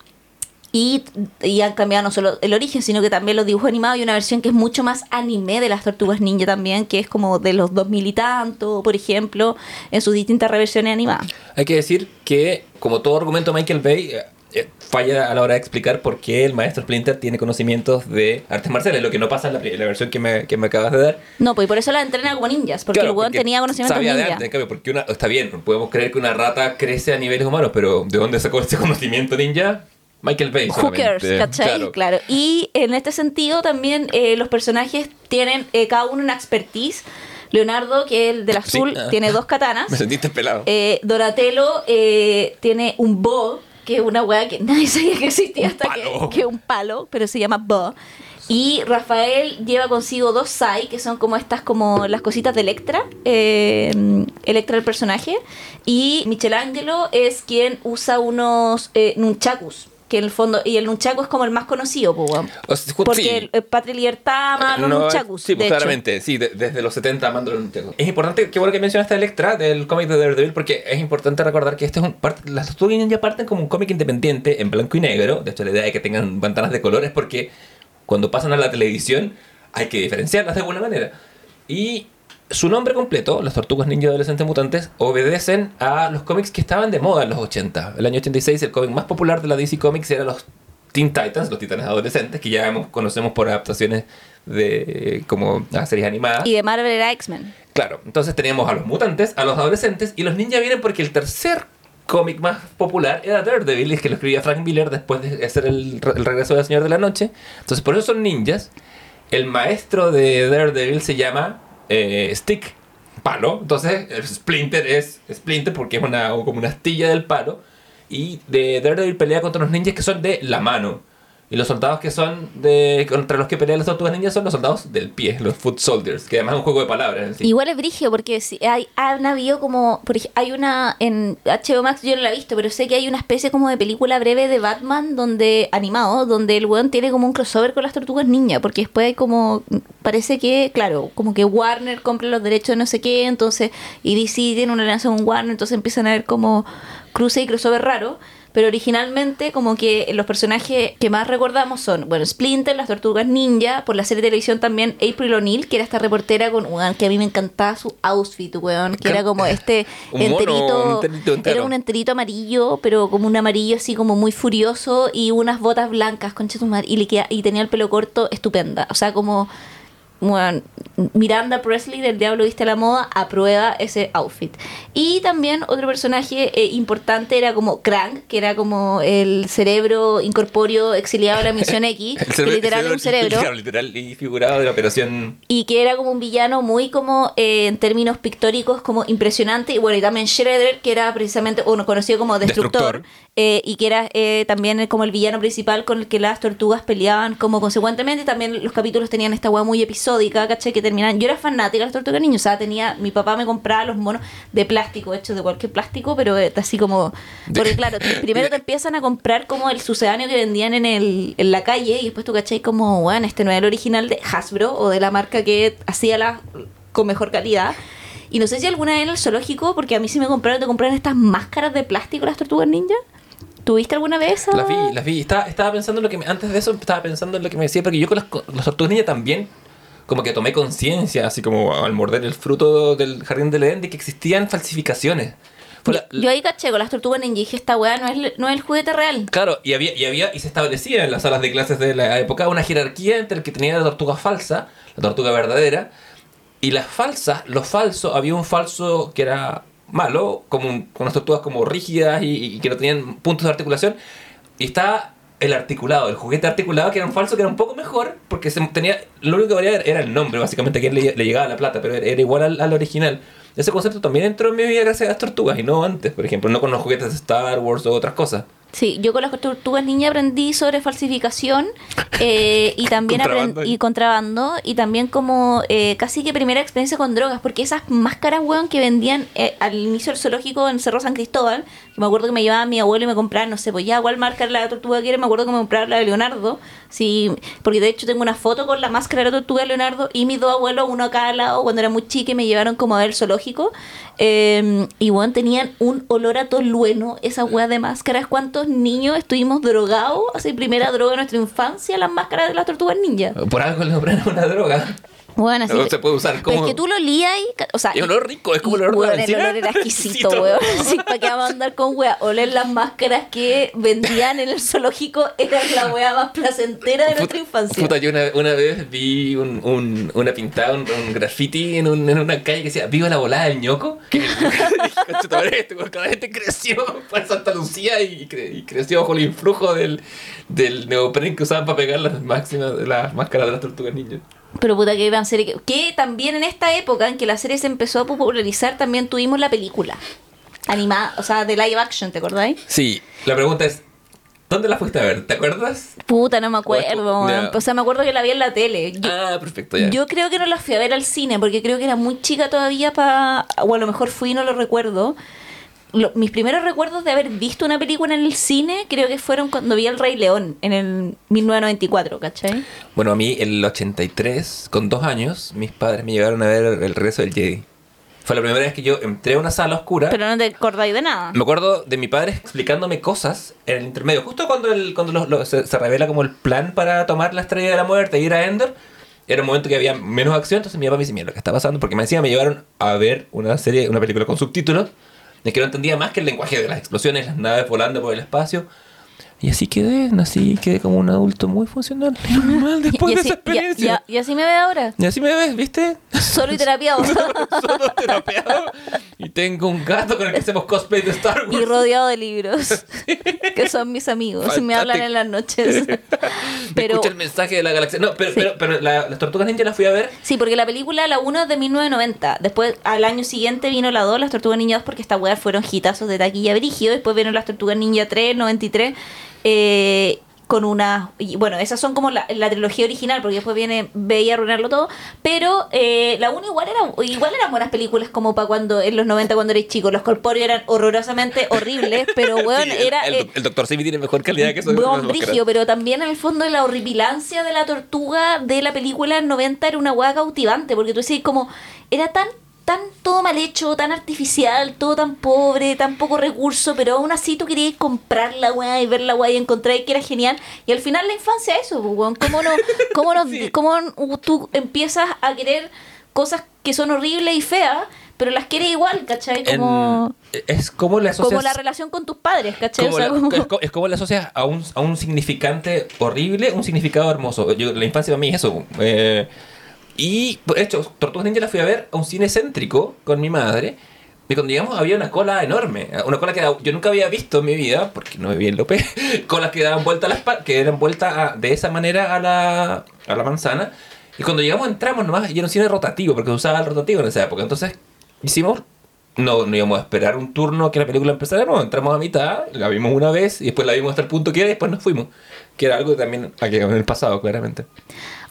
Speaker 1: Y, y han cambiado no solo el origen, sino que también los dibujos animados y una versión que es mucho más anime de las tortugas ninja también, que es como de los 2000 y tanto, por ejemplo, en sus distintas reversiones animadas.
Speaker 2: Hay que decir que, como todo argumento de Michael Bay, eh, eh, falla a la hora de explicar por qué el maestro Splinter tiene conocimientos de artes marciales, lo que no pasa en la, la versión que me, que me acabas de dar.
Speaker 1: No, pues y por eso la entrena como ninjas, porque
Speaker 2: Claro,
Speaker 1: el weón tenía conocimientos
Speaker 2: sabía de
Speaker 1: ninja.
Speaker 2: antes, en cambio, porque una, está bien, podemos creer que una rata crece a niveles humanos, pero ¿de dónde sacó ese conocimiento ninja? Michael Bay. Solamente.
Speaker 1: ¿cachai?
Speaker 2: Claro.
Speaker 1: Claro. Y en este sentido también eh, los personajes tienen eh, cada uno una expertise. Leonardo, que es el del azul,
Speaker 2: ah.
Speaker 1: tiene dos katanas.
Speaker 2: Me sentiste pelado.
Speaker 1: Eh, Donatello eh, tiene un bo, que es una weá que nadie sabía que existía
Speaker 2: Un
Speaker 1: hasta que,
Speaker 2: palo.
Speaker 1: que un palo, pero se llama bo. Y Rafael lleva consigo dos Sai, que son como estas, como las cositas de Electra, eh, Electra el personaje. Y Michelangelo es quien usa unos eh, nunchakus, que en el fondo, y el nunchaku es como el más conocido, porque
Speaker 2: sí.
Speaker 1: el, el Patria y Libertad ama los
Speaker 2: No,
Speaker 1: nunchakus,
Speaker 2: Sí, pues, claramente, sí, de- desde los 70 amando los nunchakus. Es importante, qué bueno que mencionaste Electra del cómic de Daredevil, porque es importante recordar que este es un parte, las Tortugas Ninja parten como un cómic independiente en blanco y negro. De hecho, la idea de que tengan ventanas de colores, porque cuando pasan a la televisión hay que diferenciarlas de alguna manera. Y su nombre completo, Las Tortugas Ninja Adolescentes Mutantes, obedecen a los cómics que estaban de moda en los 80. El año 86, el cómic más popular de la DC Comics era los Teen Titans, los titanes adolescentes, que ya hemos- conocemos por adaptaciones de como a series animadas.
Speaker 1: Y de Marvel era X-Men.
Speaker 2: Claro, entonces teníamos a los mutantes, a los adolescentes, y los ninjas vienen porque el tercer cómic más popular era Daredevil, que lo escribía Frank Miller después de hacer el, el regreso del Señor de la Noche. Entonces, por eso son ninjas. El maestro de Daredevil se llama eh, Stick, palo. Entonces, el Splinter es Splinter porque es una, como una astilla del palo. Y de Daredevil pelea contra los ninjas que son de la mano. Y los soldados que son de contra los que pelean las tortugas ninjas son los soldados del pie, los foot soldiers, que además es un juego de palabras.
Speaker 1: Igual es brigio porque si hay, han habido como, por ej- hay una en HBO Max, yo no la he visto, pero sé que hay una especie como de película breve de Batman donde animado, donde el weón tiene como un crossover con las tortugas ninja, porque después hay como, parece que, claro, como que Warner compra los derechos de no sé qué, entonces, y DC una alianza con Warner, entonces empiezan a ver como cruce y crossover raro. Pero originalmente como que los personajes que más recordamos son, bueno, Splinter, las tortugas ninja, por la serie de televisión también April O'Neil, que era esta reportera con, weón, que a mí me encantaba su outfit, weón, que era como este
Speaker 2: Un mono,
Speaker 1: enterito,
Speaker 2: un enterito
Speaker 1: era un enterito amarillo, pero como un amarillo así como muy furioso y unas botas blancas, concha tu madre, y, le queda- y tenía el pelo corto estupenda, o sea, como... Bueno, Miranda Presley del Diablo Viste la Moda aprueba ese outfit. Y también otro personaje eh, importante era como Krang, que era como el cerebro incorpóreo exiliado de la Misión X,
Speaker 2: El
Speaker 1: que literal un cerebro.
Speaker 2: literal y figurado de la operación.
Speaker 1: Y que era como un villano muy como eh, en términos pictóricos como impresionante. Y bueno, y también Shredder, que era precisamente uno conocido como Destructor.
Speaker 2: Destructor.
Speaker 1: Eh, y que era eh, también como el villano principal con el que las tortugas peleaban como consecuentemente. También los capítulos tenían esta weá muy episódica, ¿cachai? Que terminaban. Yo era fanática de las tortugas niños. O sea, tenía. Mi papá me compraba los monos de plástico, hechos de cualquier plástico, pero eh, así como. Porque claro, primero te empiezan a comprar como el sucedáneo que vendían en, el, en la calle y después tú cachai como, bueno, este no es el original de Hasbro o de la marca que hacía la con mejor calidad. Y no sé si alguna vez en el zoológico, porque a mí sí me compraron, te compraron estas máscaras de plástico las tortugas ninja. ¿Tuviste alguna vez?
Speaker 2: Las vi, las vi. Estaba, estaba pensando en lo que me- antes de eso estaba pensando en lo que me decía, porque yo con las, las tortugas ninja también como que tomé conciencia, así como al morder el fruto del jardín del Edén, de que existían falsificaciones. Fue la-
Speaker 1: Yo ahí caché con las tortugas ninja y dije, esta weá no es, no es el juguete real.
Speaker 2: Claro, y había, y había, y se establecía en las salas de clases de la época una jerarquía entre el que tenía la tortuga falsa, la tortuga verdadera, y las falsas, lo falso, había un falso que era malo, como un- con unas tortugas como rígidas y, y que no tenían puntos de articulación, y estaba el articulado, el juguete articulado, que era un falso que era un poco mejor, porque se tenía, lo único que valía era el nombre, básicamente, a quién le, le llegaba la plata, pero era, era igual al, al original. Ese concepto también entró en mi vida gracias a las tortugas, y no antes, por ejemplo, no con los juguetes de Star Wars o otras cosas.
Speaker 1: Sí, yo con las tortugas ninja aprendí sobre falsificación eh, y también
Speaker 2: Contrabando.
Speaker 1: y contrabando y también como eh, casi que primera experiencia con drogas porque esas máscaras weón que vendían eh, al inicio del zoológico en Cerro San Cristóbal me acuerdo que me llevaba mi abuelo y me compraba no sé pues ya cuál marca la tortuga quiere me acuerdo que me compraba la de Leonardo sí porque de hecho tengo una foto con la máscara de la tortuga de Leonardo y mis dos abuelos uno a cada lado cuando era muy chica y me llevaron como a ver el zoológico eh, y bueno tenían un olor a tolueno esas weas de máscaras cuántos niños estuvimos drogados así primera droga de nuestra infancia las máscaras de las tortugas ninja
Speaker 2: Por algo le nombraron una droga.
Speaker 1: Bueno,
Speaker 2: no
Speaker 1: sí.
Speaker 2: se puede usar
Speaker 1: Pero
Speaker 2: como...
Speaker 1: es que tú lo lías y. O sea,
Speaker 2: Es olor rico, es como el olor de la
Speaker 1: weón, el olor era exquisito, weón. Sí, ¿Para qué vamos a andar con wea? Oler las máscaras que vendían en el zoológico era la wea más placentera de nuestra infancia.
Speaker 2: Puta, yo una, una vez vi un, un- una pintada, un, un graffiti en, un- en una calle que decía ¡Viva la volada del ñoco! Que este cada vez te creció para Santa Lucía y, cre- y creció bajo el influjo del, del neopren que usaban para pegar las máximas, las máscaras de las tortugas ninjas.
Speaker 1: Pero puta, que gran serie. Que, que también en esta época en que la serie se empezó a popularizar, también tuvimos la película. Animada, o sea, de live action, ¿te acordáis?
Speaker 2: Sí, la pregunta es ¿Dónde la fuiste a ver? ¿Te acuerdas?
Speaker 1: Puta, no me acuerdo. O sea, me acuerdo que la vi en la tele. Yo,
Speaker 2: ah, perfecto, ya.
Speaker 1: yo creo que no la fui a ver al cine porque creo que era muy chica todavía para... O a lo mejor fui y no lo recuerdo. Lo- mis primeros recuerdos de haber visto una película en el cine creo que fueron cuando vi El Rey León en el 1994, ¿cachai?
Speaker 2: Bueno, a mí el 83, con dos años, mis padres me llevaron a ver El regreso del Jedi. Fue la primera vez que yo entré a una sala oscura.
Speaker 1: Pero no te acordáis de nada.
Speaker 2: Me acuerdo de mi padre explicándome cosas en el intermedio, justo cuando, el, cuando se, se revela como el plan para tomar la estrella de la muerte e ir a Endor. Era un momento que había menos acción, entonces mi papá me dice, mira lo que está pasando, porque me decía, me llevaron a ver una serie, una película con subtítulos, de que no entendía más que el lenguaje de las explosiones, las naves volando por el espacio. Y así quedé, así quedé como un adulto muy funcional y normal después
Speaker 1: y,
Speaker 2: de
Speaker 1: así,
Speaker 2: esa experiencia.
Speaker 1: y- y así me ve ahora.
Speaker 2: Y así me ves, ¿viste?
Speaker 1: Solo y terapiado.
Speaker 2: Solo terapeado. Y tengo un gato con el que hacemos cosplay de Star Wars.
Speaker 1: y rodeado de libros. que son mis amigos. Y me hablan
Speaker 2: Fantástico.
Speaker 1: en las noches. Pero
Speaker 2: escucha el mensaje de la galaxia. No, pero,
Speaker 1: Sí.
Speaker 2: pero, pero la- las tortugas ninja las fui a ver.
Speaker 1: Sí, porque la película, la 1 es de 1990. Después, al año siguiente vino la 2, las Tortugas Ninja 2, porque estas weas fueron hitazos de taquilla brígido. Después vieron las Tortugas Ninja 3, 93. Eh, con una. y bueno, esas son como la, la trilogía original, porque después viene Veía arruinarlo todo. Pero eh, la 1 igual era igual eran buenas películas como para cuando en los 90 cuando eres chico. Los corpóreos eran horrorosamente horribles, pero
Speaker 2: Sí, el,
Speaker 1: era.
Speaker 2: el,
Speaker 1: eh,
Speaker 2: el Doctor Simi tiene mejor calidad que eso. Esas
Speaker 1: brigio, pero también en el fondo la horripilancia de la tortuga de la película 90 era una hueá cautivante, porque tú decís como, era tan, tan todo mal hecho, tan artificial, todo tan pobre, tan poco recurso, pero aún así tú querías comprar la weá y ver la weá y encontrar que era genial. Y al final la infancia eso, pues, weón, cómo, no, cómo,
Speaker 2: Sí.
Speaker 1: cómo tú empiezas a querer cosas que son horribles y feas, pero las quieres igual, ¿cachai? Como...
Speaker 2: En- es como la asocias.
Speaker 1: Como la relación con tus padres, ¿cachai?
Speaker 2: como
Speaker 1: O sea,
Speaker 2: la-
Speaker 1: como-
Speaker 2: es, co- es como le asocias a un, a un significante horrible, un significado hermoso. Yo, la infancia para mí es eso. eh, y, de hecho, Tortugas Ninja la fui a ver a un cine céntrico con mi madre. Y cuando llegamos había una cola enorme. Una cola que yo nunca había visto en mi vida, porque no vivía en López. Colas que daban vuelta a las que eran vuelta de esa manera a la, a la manzana. Y cuando llegamos entramos nomás y era un cine rotativo, porque se usaba el rotativo en esa época. Entonces hicimos no, no íbamos a esperar un turno que la película empezara, no, entramos a mitad, la vimos una vez y después la vimos hasta el punto que era y después nos fuimos. Que era algo que también quedado en el pasado, claramente.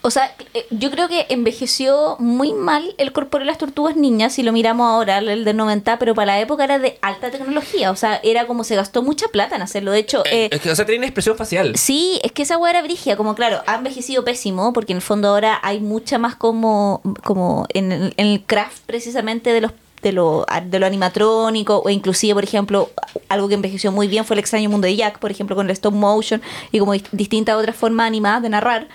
Speaker 1: O sea, eh, yo creo que envejeció muy mal el corpóreo de las tortugas niñas, si lo miramos ahora, el del 90, pero para la época era de alta tecnología. O sea, era como se gastó mucha plata en hacerlo. De hecho, eh,
Speaker 2: es que, o sea, tiene una expresión facial.
Speaker 1: Sí, es que esa weá era brigia, como claro, ha envejecido pésimo, porque en el fondo ahora hay mucha más como, como en, el, en el craft precisamente de los de lo, de lo animatrónico, o inclusive, por ejemplo, algo que envejeció muy bien fue el extraño mundo de Jack, por ejemplo, con el stop motion y como dist- distintas otras formas animadas de narrar.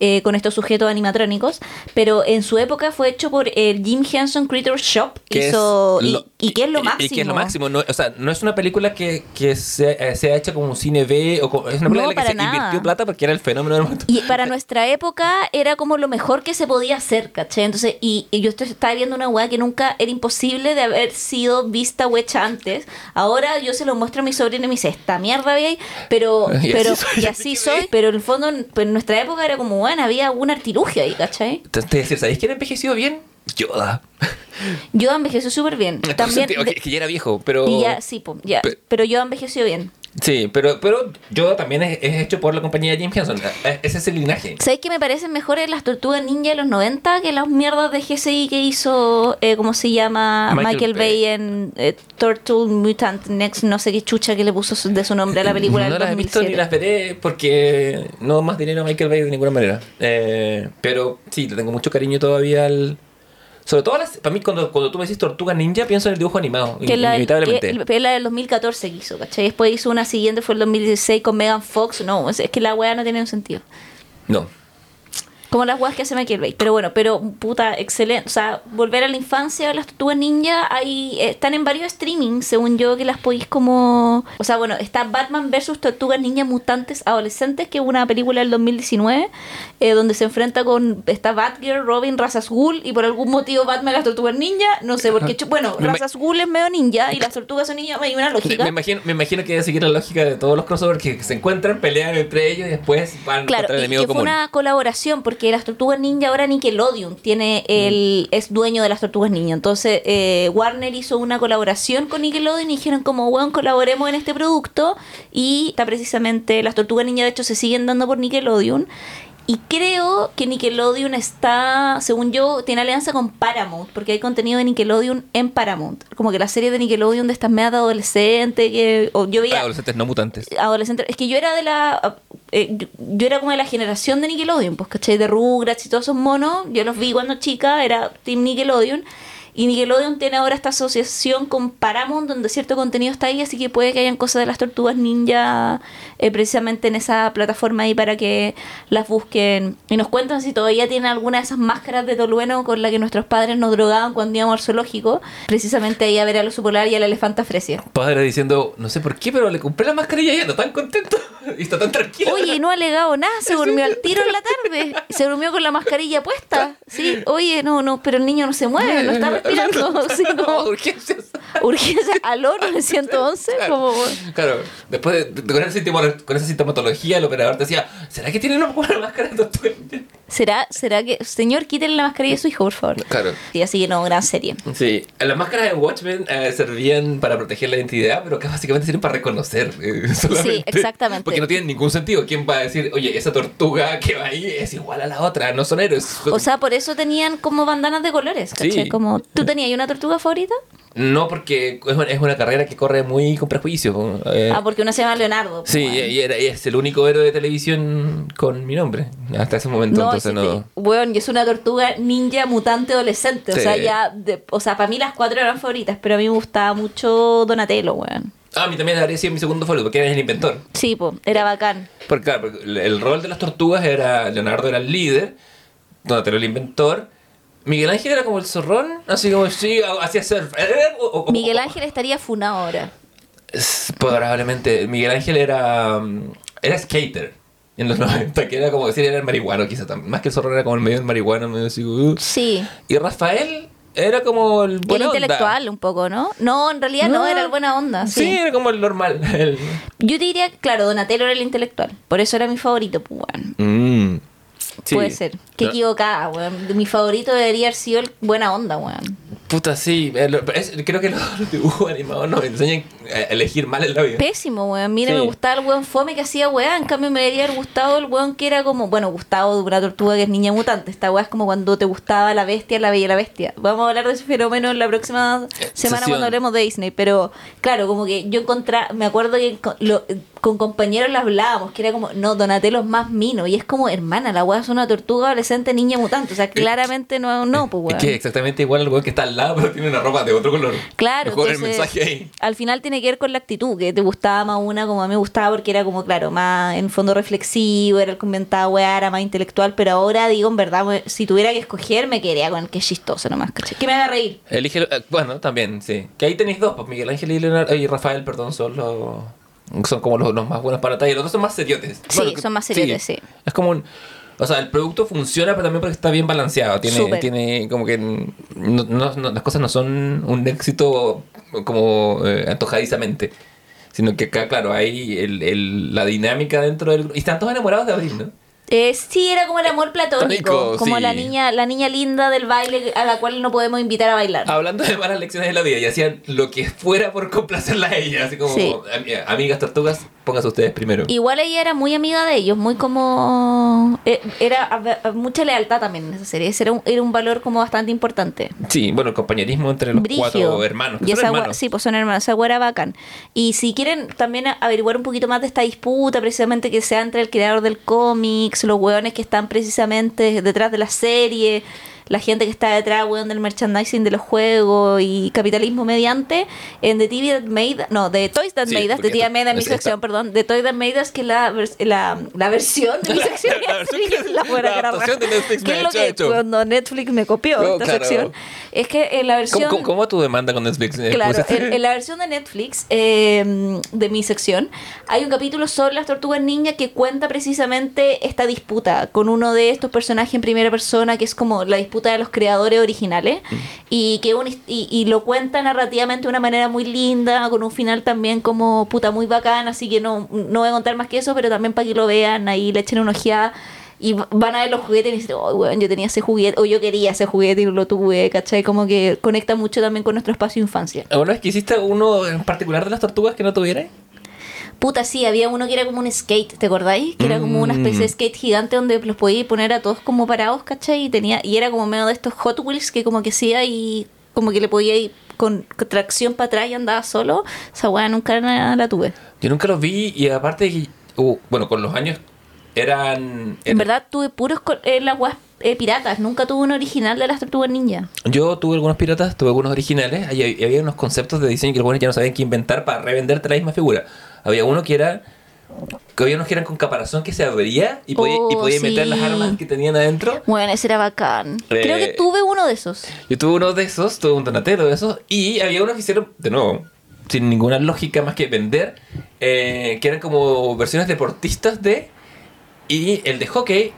Speaker 1: Eh, con estos sujetos animatrónicos, pero en su época fue hecho por el Jim Henson Creature Shop hizo, y-
Speaker 2: lo-
Speaker 1: y, que es lo
Speaker 2: y-
Speaker 1: máximo.
Speaker 2: Y que es lo máximo. No, o sea, no es una película que, que se, eh, sea hecha como un cine B, o como- es una
Speaker 1: No,
Speaker 2: película en la que
Speaker 1: para
Speaker 2: se
Speaker 1: nada.
Speaker 2: invirtió plata porque era el fenómeno del momento.
Speaker 1: Y para nuestra época era como lo mejor que se podía hacer, ¿cachai? Entonces, y, y yo estoy- estaba viendo una weá que nunca era imposible de haber sido vista o hecha antes. Ahora yo se lo muestro a mi sobrino y me dice, esta mierda ve ahí, pero,
Speaker 2: Y así
Speaker 1: pero,
Speaker 2: soy,
Speaker 1: y
Speaker 2: así
Speaker 1: soy, pero en el fondo, pues, en nuestra época era como, bueno, había un artilugio ahí, ¿cachai?
Speaker 2: Entonces, ¿sabéis quién ha envejecido bien? Yoda.
Speaker 1: Yo envejeció súper bien. También,
Speaker 2: sentido,
Speaker 1: de-
Speaker 2: que, ya era viejo, pero...
Speaker 1: y ya, sí, po, ya,
Speaker 2: Pe-
Speaker 1: pero yo envejeció bien.
Speaker 2: Sí, pero, pero Yoda también es, es hecho por la compañía de Jim Henson. Eh, Ese es el linaje.
Speaker 1: ¿Sabéis que me parecen mejores las tortugas ninja de los 90 que las mierdas de GCI que hizo, eh, ¿cómo se llama?
Speaker 2: Michael
Speaker 1: Michael,
Speaker 2: Bay.
Speaker 1: Bay en eh, Turtle Mutant Next, no sé qué chucha que le puso su- de su nombre a la película
Speaker 2: no
Speaker 1: del
Speaker 2: las he visto ni
Speaker 1: 2007.
Speaker 2: las veré porque no más dinero a Michael Bay de ninguna manera. Eh, pero sí, le tengo mucho cariño todavía al. Sobre todo, las- para mí, cuando, cuando tú me decís Tortuga Ninja, pienso en el dibujo animado,
Speaker 1: Que la,
Speaker 2: inevitablemente.
Speaker 1: que- que la del 2014 que hizo, ¿cachai? Después hizo una siguiente, fue el 2016 con Megan Fox. No, es, es que la weá no tiene un sentido.
Speaker 2: No.
Speaker 1: Como las weas que hace Michael Bay. Pero bueno, pero puta, excelente. O sea, volver a la infancia, las tortugas ninja, ahí eh, están en varios streamings, según yo, que las podéis como. O sea, bueno, está Batman vs Tortugas Ninja Mutantes Adolescentes, que es una película del 2019, eh, donde se enfrenta con. Está Batgirl, Robin, Raza Ghul, y por algún motivo Batman y las tortugas ninja. No sé, porque. chu- Bueno,
Speaker 2: Me ima-
Speaker 1: Raza Ghul es medio ninja y las tortugas son ninja, hay una lógica.
Speaker 2: me imagino, me imagino que debe seguir la lógica de todos los crossovers que se encuentran, pelean entre ellos y después van
Speaker 1: Claro,
Speaker 2: contra el
Speaker 1: y
Speaker 2: enemigo
Speaker 1: que fue
Speaker 2: común.
Speaker 1: una colaboración porque las Tortugas Ninja ahora Nickelodeon tiene el es dueño de las Tortugas Ninja. Entonces eh, Warner hizo una colaboración con Nickelodeon y dijeron como, bueno, colaboremos en este producto y está precisamente las Tortugas Ninja de hecho se siguen dando por Nickelodeon. Y creo que Nickelodeon está, según yo, tiene alianza con Paramount, porque hay contenido de Nickelodeon en Paramount. Como que la serie de Nickelodeon de estas medias de adolescente, que o yo veía
Speaker 2: Adolescentes no mutantes.
Speaker 1: adolescente. Es que yo era de la. eh, yo, yo era como de la generación de Nickelodeon, pues, ¿cachai? De Rugrats y todos esos monos. Yo los vi cuando chica, era Team Nickelodeon. Y Nickelodeon tiene ahora esta asociación con Paramount, donde cierto contenido está ahí, así que puede que hayan cosas de las tortugas ninja eh, precisamente en esa plataforma ahí para que las busquen y nos cuentan si todavía tienen alguna de esas máscaras de tolueno con la que nuestros padres nos drogaban cuando íbamos al zoológico, precisamente ahí a ver al oso polar y a la elefanta fresia.
Speaker 2: Padre diciendo, no sé por qué, pero le compré la mascarilla y anda tan contento. y está tan tranquilo.
Speaker 1: Oye, no ha alegado nada, se durmió al tiro en la tarde. Se durmió con la mascarilla puesta. Sí, oye, no, no, pero el niño no se mueve, no está respirando. Sí, como
Speaker 2: urgencias.
Speaker 1: urgencia al ONU 911, como
Speaker 2: Claro, después de, de- con, esa sintomo- con esa sintomatología, el operador decía, ¿será que tiene una buena máscara de?
Speaker 1: ¿Será, será que, señor, quítenle la mascarilla a su hijo, por favor?
Speaker 2: Claro.
Speaker 1: Sí, así que no, gran serie.
Speaker 2: Sí, las máscaras de Watchmen eh, servían para proteger la identidad, pero que básicamente sirven para reconocer eh, solamente.
Speaker 1: exactamente.
Speaker 2: Porque no tienen ningún sentido. ¿Quién va a decir, oye, esa tortuga que va ahí es igual a la otra? No son héroes.
Speaker 1: O sea, por eso tenían como bandanas de colores, ¿cachai?
Speaker 2: Sí.
Speaker 1: Como, ¿Tú tenías una tortuga favorita?
Speaker 2: no porque es una, carrera que corre muy con prejuicio. eh.
Speaker 1: Ah, porque una se llama Leonardo.
Speaker 2: Sí,
Speaker 1: Bueno.
Speaker 2: y, era- y es el único héroe de televisión con mi nombre. Hasta ese momento,
Speaker 1: No,
Speaker 2: entonces no.
Speaker 1: Weón, yo soy una tortuga ninja mutante adolescente. O sea, ya. de- o sea, para mí las cuatro eran favoritas, pero a mí me gustaba mucho Donatello, weón.
Speaker 2: Ah, a mí también habría sido mi segundo favorito, porque eres el inventor.
Speaker 1: Sí, po, era bacán.
Speaker 2: Porque, claro, porque el rol de las tortugas era. Leonardo era el líder, Donatello el inventor. Miguel Ángel era como el zorrón, así como sí, hacía surf.
Speaker 1: Miguel Ángel estaría funado ahora.
Speaker 2: Es- Probablemente. Miguel Ángel era. um, Era skater en los 90, que era como decir, era el marihuano, quizá también. Más que el zorrón era como el medio del marihuano, medio así. uh.
Speaker 1: Sí.
Speaker 2: Y Rafael era como el
Speaker 1: el
Speaker 2: buena onda.
Speaker 1: intelectual, un poco, ¿no? No, en realidad no,
Speaker 2: No.
Speaker 1: era el buena onda.
Speaker 2: Sí.
Speaker 1: Sí.
Speaker 2: era como el normal. el-
Speaker 1: Yo diría, claro, Donatello era el intelectual. Por eso era mi favorito, pues.
Speaker 2: Mm, sí.
Speaker 1: Puede ser. Qué
Speaker 2: No,
Speaker 1: equivocada, weón. Mi favorito debería haber sido el buena onda, weón.
Speaker 2: Puta, sí. eh, es- creo que los, dibujos animados nos enseñan a elegir mal en la vida.
Speaker 1: Pésimo, weón. Mira,
Speaker 2: Sí.
Speaker 1: me gustaba el weón fome que hacía weá. En cambio, me debería haber gustado el weón que era como. Bueno, Gustavo de una tortuga que es niña mutante. Esta weá es como cuando te gustaba la bestia, la bella y la bestia. Vamos a hablar de ese fenómeno en la próxima semana
Speaker 2: Sesión.
Speaker 1: cuando hablemos de Disney. Pero claro, como que yo encontré. Me acuerdo que lo- con compañeros lo hablábamos, que era como, no, Donatello es más mino. Y es como, hermana, la weá es una tortuga adolescente niña mutante. O sea, claramente no, no, pues
Speaker 2: Es
Speaker 1: weón.
Speaker 2: que exactamente igual al weón que está al lado, pero tiene una ropa de otro color.
Speaker 1: Claro,
Speaker 2: Mejor el
Speaker 1: entonces,
Speaker 2: mensaje ahí.
Speaker 1: al final tiene que ver con la actitud, que te gustaba más una como a mí me gustaba porque era como, claro, más en fondo reflexivo, era el que inventaba weá, era más intelectual, pero ahora digo, en verdad, si tuviera que escoger, me quedaría con el que es chistoso nomás, ¿cachai? Que me haga reír.
Speaker 2: Elige, eh, bueno, también, sí. Que ahí tenéis dos, pues Miguel Ángel y, Leonardo, y Rafael, perdón, son los... Son como los, los más buenos para talla. Los dos son más seriotes.
Speaker 1: Sí, son más seriotes, sí.
Speaker 2: Es como un... O sea, el producto funciona, pero también porque está bien balanceado. Tiene, tiene como que... no- no- no- las cosas no son un éxito como eh, antojadizamente. Sino que acá, claro, hay el, el- la dinámica dentro del... Y están todos enamorados de Abril, ¿no?
Speaker 1: Eh, sí, era como el amor platónico, como
Speaker 2: sí.
Speaker 1: la niña la niña linda del baile a la cual no podemos invitar a bailar.
Speaker 2: Hablando de malas lecciones de la vida, y hacían lo que fuera por complacerla a ella. Así como,
Speaker 1: Sí.
Speaker 2: "Am- amigas tortugas, pónganse ustedes primero.
Speaker 1: Igual ella era muy amiga de ellos, muy como... eh, Era a- mucha lealtad también en esa serie, ese era un, era un valor como bastante importante.
Speaker 2: Sí, bueno, el compañerismo entre los
Speaker 1: Brigio.
Speaker 2: cuatro hermanos.
Speaker 1: Y esa
Speaker 2: hermanos.
Speaker 1: sí, pues son hermanos. Esa güera bacán. Y si quieren también averiguar un poquito más de esta disputa, precisamente que sea entre el creador del cómics, los hueones que están precisamente detrás de la serie, la gente que está detrás, weón, del merchandising de los juegos y capitalismo mediante, en The TV That Made, no, de Toys That
Speaker 2: Sí,
Speaker 1: Made Us, de That Made Us, mi
Speaker 2: esta-
Speaker 1: sección, perdón, de Toys That Made Us, que es la, la, la versión de mi sección,
Speaker 2: que-
Speaker 1: la buena
Speaker 2: adaptación de. Netflix
Speaker 1: ¿Qué
Speaker 2: me
Speaker 1: es lo que cuando Netflix me copió
Speaker 2: No,
Speaker 1: esta
Speaker 2: claro.
Speaker 1: sección? Es que en la versión...
Speaker 2: ¿Cómo, cómo, cómo tu demanda con Netflix? Eh,
Speaker 1: Claro,
Speaker 2: pusiste-
Speaker 1: en, en la versión de Netflix eh, de mi sección hay un capítulo sobre las tortugas ninja que cuenta precisamente esta disputa con uno de estos personajes en primera persona que es como la disputa de los creadores originales
Speaker 2: Mm.
Speaker 1: y que un- y, y lo cuenta narrativamente de una manera muy linda con un final también como puta muy bacán así que no, no voy a contar más que eso pero también para que lo vean ahí le echen una ojeada y van a ver los juguetes y dicen, oh, weón, yo tenía ese juguete, o yo quería ese juguete y lo tuve, ¿cachai? Como que conecta mucho también con nuestro espacio de infancia.
Speaker 2: ¿Alguna vez que hiciste uno en particular de las tortugas que no tuviera?
Speaker 1: Puta, sí, había uno que era como un skate, ¿te acordáis? Que era como una especie de
Speaker 2: Mm.
Speaker 1: skate gigante donde los podías poner a todos como parados, ¿cachai? Y, tenía, y era como medio de estos Hot Wheels que como que hacía y como que le podía ir con, con tracción para atrás y andaba solo. Esa weá nunca la, la tuve.
Speaker 2: Yo nunca los vi y aparte, uh, bueno, con los años eran...
Speaker 1: En verdad tuve puros eh, las weas eh, piratas, nunca tuve un original de las tortugas ninja.
Speaker 2: Yo tuve algunos piratas, tuve algunos originales, y había unos conceptos de diseño que los buenos ya no sabían qué inventar para revenderte la misma figura. Había uno que era... Que había unos que eran con caparazón que se abría y podía, y
Speaker 1: Oh,
Speaker 2: meter las armas que tenían adentro.
Speaker 1: Bueno, ese era bacán. Creo que
Speaker 2: Eh,
Speaker 1: tuve uno de esos.
Speaker 2: Yo tuve uno de esos, tuve un Donatello de esos, y había unos que hicieron, de nuevo, sin ninguna lógica más que vender, eh, que eran como versiones deportistas de. Y el de hockey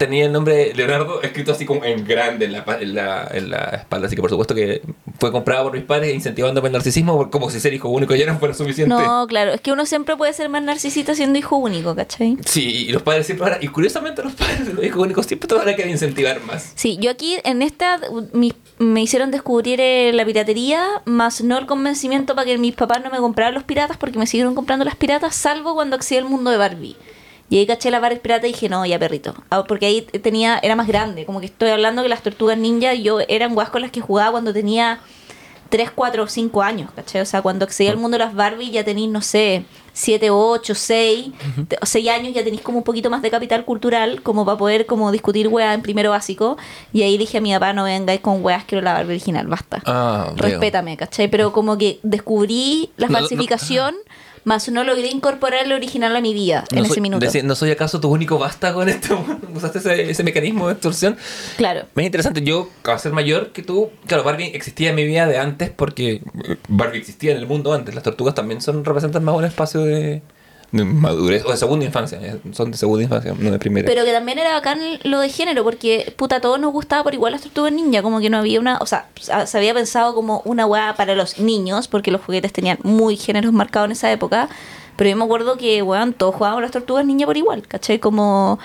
Speaker 2: tenía el nombre Leonardo escrito así como en grande en la, en la, en la espalda. Así que por supuesto que fue comprado por mis padres incentivándome el narcisismo, como si ser hijo único ya no fuera suficiente.
Speaker 1: No, claro, es que uno siempre puede ser más narcisista siendo hijo único, ¿cachai?
Speaker 2: Sí, y los padres siempre van a- Y curiosamente los padres de los hijos únicos siempre te van a querer incentivar más.
Speaker 1: Sí, yo aquí en esta mi- me hicieron descubrir eh, la piratería, más no el convencimiento para que mis papás no me compraran los piratas porque me siguieron comprando las piratas, salvo cuando accedí al mundo de Barbie. Y ahí caché la Barbie pirata y dije, no, ya perrito. Ah, Porque ahí tenía, era más grande. Como que estoy hablando que las tortugas ninja, yo eran guas con las que jugaba cuando tenía 3, 4 o 5 años, ¿cachai? O sea, cuando accedí al mundo de las Barbie ya tenéis, no sé, 7, 8, 6, 6 años, ya tenéis como un poquito más de capital cultural como para poder como discutir weas en primero básico. Y ahí dije a mi papá, no vengáis con weas, quiero la Barbie original, basta.
Speaker 2: Ah.
Speaker 1: Respétame, ¿cachai? Pero como que descubrí la
Speaker 2: No, no-
Speaker 1: falsificación, más no logré incorporar el original a mi vida en ese minuto.
Speaker 2: decía, ¿No soy acaso tu único basta con esto? ¿Usaste ese, ese mecanismo de extorsión?
Speaker 1: Claro.
Speaker 2: Es interesante, yo, al ser mayor que tú, claro, Barbie existía en mi vida de antes porque eh, Barbie existía en el mundo antes. Las tortugas también son representan más un espacio de madurez o de segunda infancia. Son de segunda infancia, no de primera.
Speaker 1: Pero que también era bacán lo de género, porque puta, a todos nos gustaba por igual las tortugas ninja, como que no había una, o sea, se había pensado como una weá para los niños, porque los juguetes tenían muy géneros marcados en esa época, pero yo me acuerdo que, weón, todos jugábamos las tortugas ninja por igual, ¿cachai? Como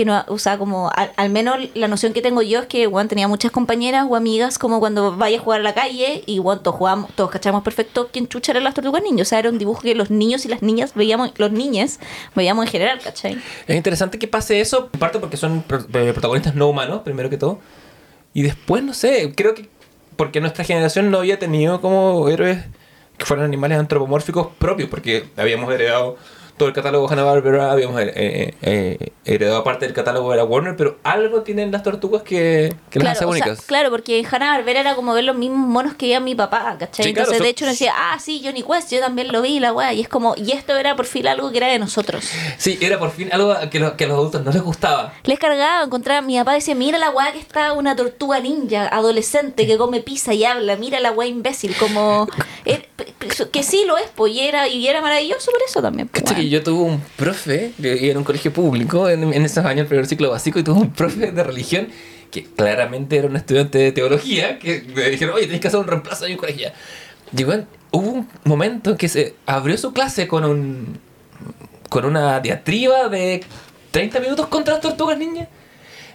Speaker 1: que no, como al, menos la noción que tengo yo es que, weón, tenía muchas compañeras o amigas como cuando vaya a jugar a la calle y, weón, todos jugábamos, todos cachamos perfecto quién chucha eran las tortugas sea, era un dibujo que los niños y las niñas veíamos, los niñes veíamos en general, ¿cachai?
Speaker 2: Es interesante que pase eso, en parte porque son eh, protagonistas no humanos, primero que todo. Y después, no sé, creo que porque nuestra generación no había tenido como héroes que fueran animales antropomórficos propios, porque habíamos heredado todo el catálogo Hanna-Barbera, habíamos eh, eh, eh, heredado parte del catálogo de la Warner, pero algo tienen las tortugas que, que las hace
Speaker 1: sea,
Speaker 2: únicas.
Speaker 1: claro, porque en Hanna Barbera era como ver los mismos monos que veía mi papá, ¿cachai?
Speaker 2: Sí,
Speaker 1: Entonces, de hecho, uno decía, ah, sí, Johnny Quest, yo también lo vi, la weá. Y es como, y esto era por fin algo que era de nosotros.
Speaker 2: Sí, era por fin algo que, lo- que a los adultos no les gustaba.
Speaker 1: Les cargaba, encontraba, mi papá decía, mira la weá que está una tortuga ninja, adolescente, que come pizza y habla, mira la weá imbécil, como... eh, que sí lo es, pues, y era, y era maravilloso por eso también. pues.
Speaker 2: Yo tuve un profe, yo iba en un colegio público en, en esos años, el primer ciclo básico, y tuve un profe de religión que claramente era un estudiante de teología, que me dijeron, oye, tenés que hacer un reemplazo en un colegio. Llegó hubo un momento en que se abrió su clase con un con una diatriba de 30 minutos contra las tortugas niñas.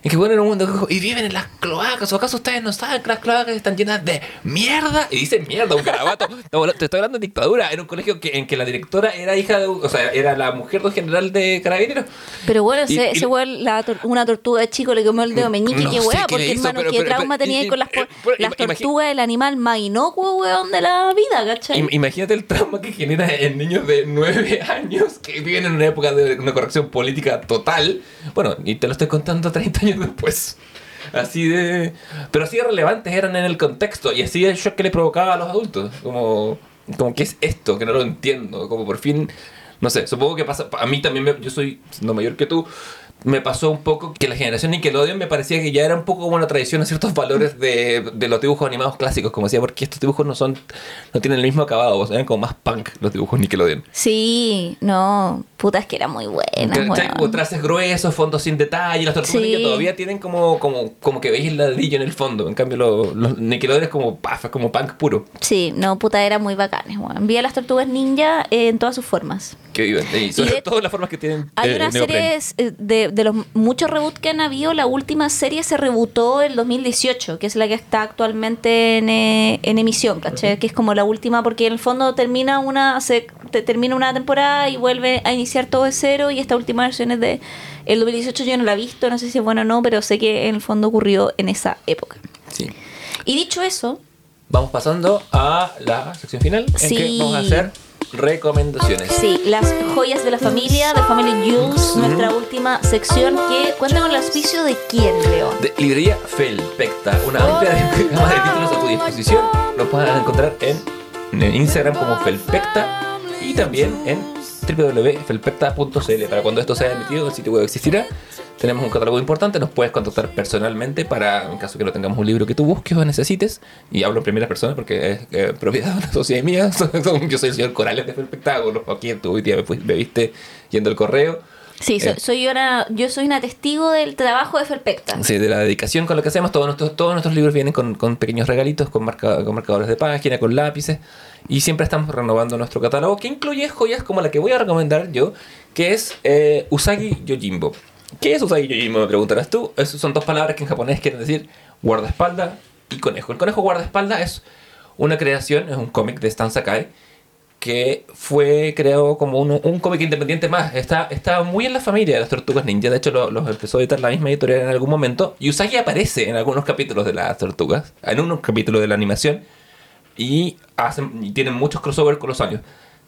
Speaker 2: En que bueno, en un mundo que dijo, y viven en las cloacas, o acaso ustedes no saben que las cloacas están llenas de mierda. Y dice mierda, un garabato. No, te estoy hablando de dictadura. Era un colegio que, en que la directora era hija de, o sea, era la mujer del general de carabineros.
Speaker 1: Pero bueno,
Speaker 2: Y-
Speaker 1: ese,
Speaker 2: y-
Speaker 1: ese weón, la tor- una tortuga de chico le comió el dedo meñique,
Speaker 2: No
Speaker 1: qué weá, porque
Speaker 2: hizo,
Speaker 1: hermano,
Speaker 2: pero-
Speaker 1: qué
Speaker 2: pero-
Speaker 1: trauma
Speaker 2: pero-
Speaker 1: tenía
Speaker 2: y-
Speaker 1: con las,
Speaker 2: eh, pero
Speaker 1: las tortugas, el animal más inocuo, weón, de la vida, ¿cachai?
Speaker 2: Im- Imagínate el trauma que genera en niños de 9 años que viven en una época de una corrección política total. Bueno, y te lo estoy contando 30 años después. Así de. Pero así de relevantes eran en el contexto. Y así el shock que le provocaba a los adultos. Como. Como, ¿qué es esto? Que no lo entiendo. Como por fin. No sé, supongo que pasa. A mí también, me- yo soy no mayor que tú. Me pasó un poco que la generación Nickelodeon me parecía que ya era un poco como una tradición a ciertos valores de, de los dibujos animados clásicos. Como decía, porque estos dibujos no son. No tienen el mismo acabado. Eran como más punk los dibujos Nickelodeon.
Speaker 1: Sí, no, puta, es que era muy buena.
Speaker 2: Como traces gruesos, fondos sin detalle. Las tortugas
Speaker 1: Sí.
Speaker 2: ninja todavía tienen como, como, como que veis el ladrillo en el fondo. En cambio, los, los Nickelodeon es como, paf, es como punk puro.
Speaker 1: Sí, no, puta, era muy bacanes, weón. Vi a las tortugas ninja en todas sus formas.
Speaker 2: Que viven. Y sobre
Speaker 1: de-
Speaker 2: todo las formas que tienen.
Speaker 1: Hay
Speaker 2: eh,
Speaker 1: unas series eh, de, de los muchos reboots que han habido. La última serie se rebutó el 2018, que es la que está actualmente en, eh, en emisión, ¿cachai? Que es como la última, porque en el fondo termina una se, te- termina una temporada y vuelve a iniciar todo de cero. Y esta última versión es de el 2018. Yo no la he visto, no sé si es buena o no, pero sé que en el fondo ocurrió en esa época.
Speaker 2: Sí.
Speaker 1: Y dicho eso,
Speaker 2: Vamos pasando a la sección final. En
Speaker 1: Sí.
Speaker 2: que vamos a hacer recomendaciones.
Speaker 1: Sí, las joyas de la familia, de Family Jewels, nuestra última sección que cuenta con el auspicio de quién, Leo.
Speaker 2: De librería Felpecta, una amplia gama de títulos a tu disposición. Lo pueden encontrar en, en Instagram como Felpecta y también en www.felpecta.cl. Para cuando esto sea emitido, el sitio web existirá. Tenemos un catálogo importante, nos puedes contactar personalmente para, en caso que no tengamos un libro que tú busques o necesites. Y hablo en primera persona porque es eh, propiedad de una sociedad mía. Yo soy el señor Corales de Felpecta. hago los- Aquí tú hoy día me, viste yendo al correo.
Speaker 1: Sí, soy,
Speaker 2: Eh.
Speaker 1: soy una, yo soy una testigo del trabajo de Felpecta.
Speaker 2: Sí, de la dedicación con lo que hacemos. Todos nuestros, todos nuestros libros vienen con, con pequeños regalitos, con, marca, con marcadores de página, con lápices. Y siempre estamos renovando nuestro catálogo, que incluye joyas como la que voy a recomendar yo, que es eh, Usagi Yojimbo. ¿Qué es Usagi Yojimbo? Me preguntarás tú. Esas son dos palabras que en japonés quieren decir guardaespaldas y conejo. El conejo guardaespaldas es una creación, es un cómic de Stan Sakai que fue creado como un, un cómic independiente más. Está, está muy en la familia de las tortugas ninja. De hecho, lo- los empezó a editar la misma editorial en algún momento. Y Usagi aparece en algunos capítulos de las tortugas, en unos capítulos de la animación. Y, hacen, tienen muchos crossovers con los años.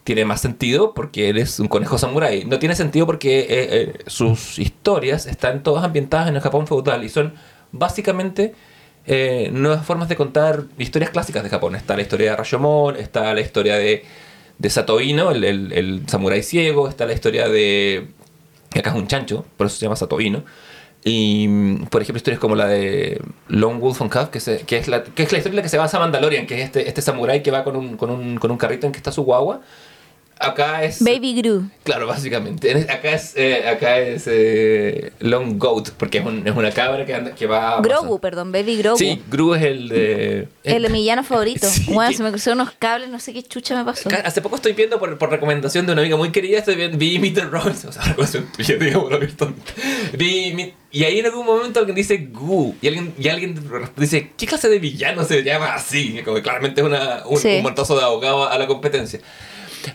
Speaker 2: Tiene más sentido porque él es un conejo samurái. No tiene sentido porque eh, eh, sus historias están todas ambientadas en el Japón feudal y son básicamente eh, nuevas formas de contar historias clásicas de Japón. Está la historia de Rashomon, está la historia de, de Satoino, el, el, samurái ciego, está la historia de... Acá es un chancho, por eso se llama Satoino. Y, mm, por ejemplo, historias como la de Lone Wolf on Cub, que, se- que, es la, que es la historia en la que se basa Mandalorian, que es este, este samurái que va con un, con, un, con un carrito en que está su guagua. Acá es...
Speaker 1: Baby Gru.
Speaker 2: Claro, básicamente. En- Acá es, eh, acá es eh, Long Goat, porque es, un- es una cabra que, anda, que va...
Speaker 1: Grogu, perdón, Baby Grogu.
Speaker 2: Sí, Gru es el de...
Speaker 1: El de mi villano favorito.
Speaker 2: Sí,
Speaker 1: bueno,
Speaker 2: que-
Speaker 1: se me cruzaron unos cables, no sé qué chucha me pasó.
Speaker 2: Hace poco estoy viendo por, por recomendación de una amiga muy querida, estoy viendo, vi the Robins, o sea, recomendación tuya, digamos, lo que. Vi Meet- y ahí en algún momento alguien dice Gu, y alguien, y alguien dice, ¿qué clase de villano se llama así? Como que claramente es una, un,
Speaker 1: Sí.
Speaker 2: un montazo de abogado a la competencia.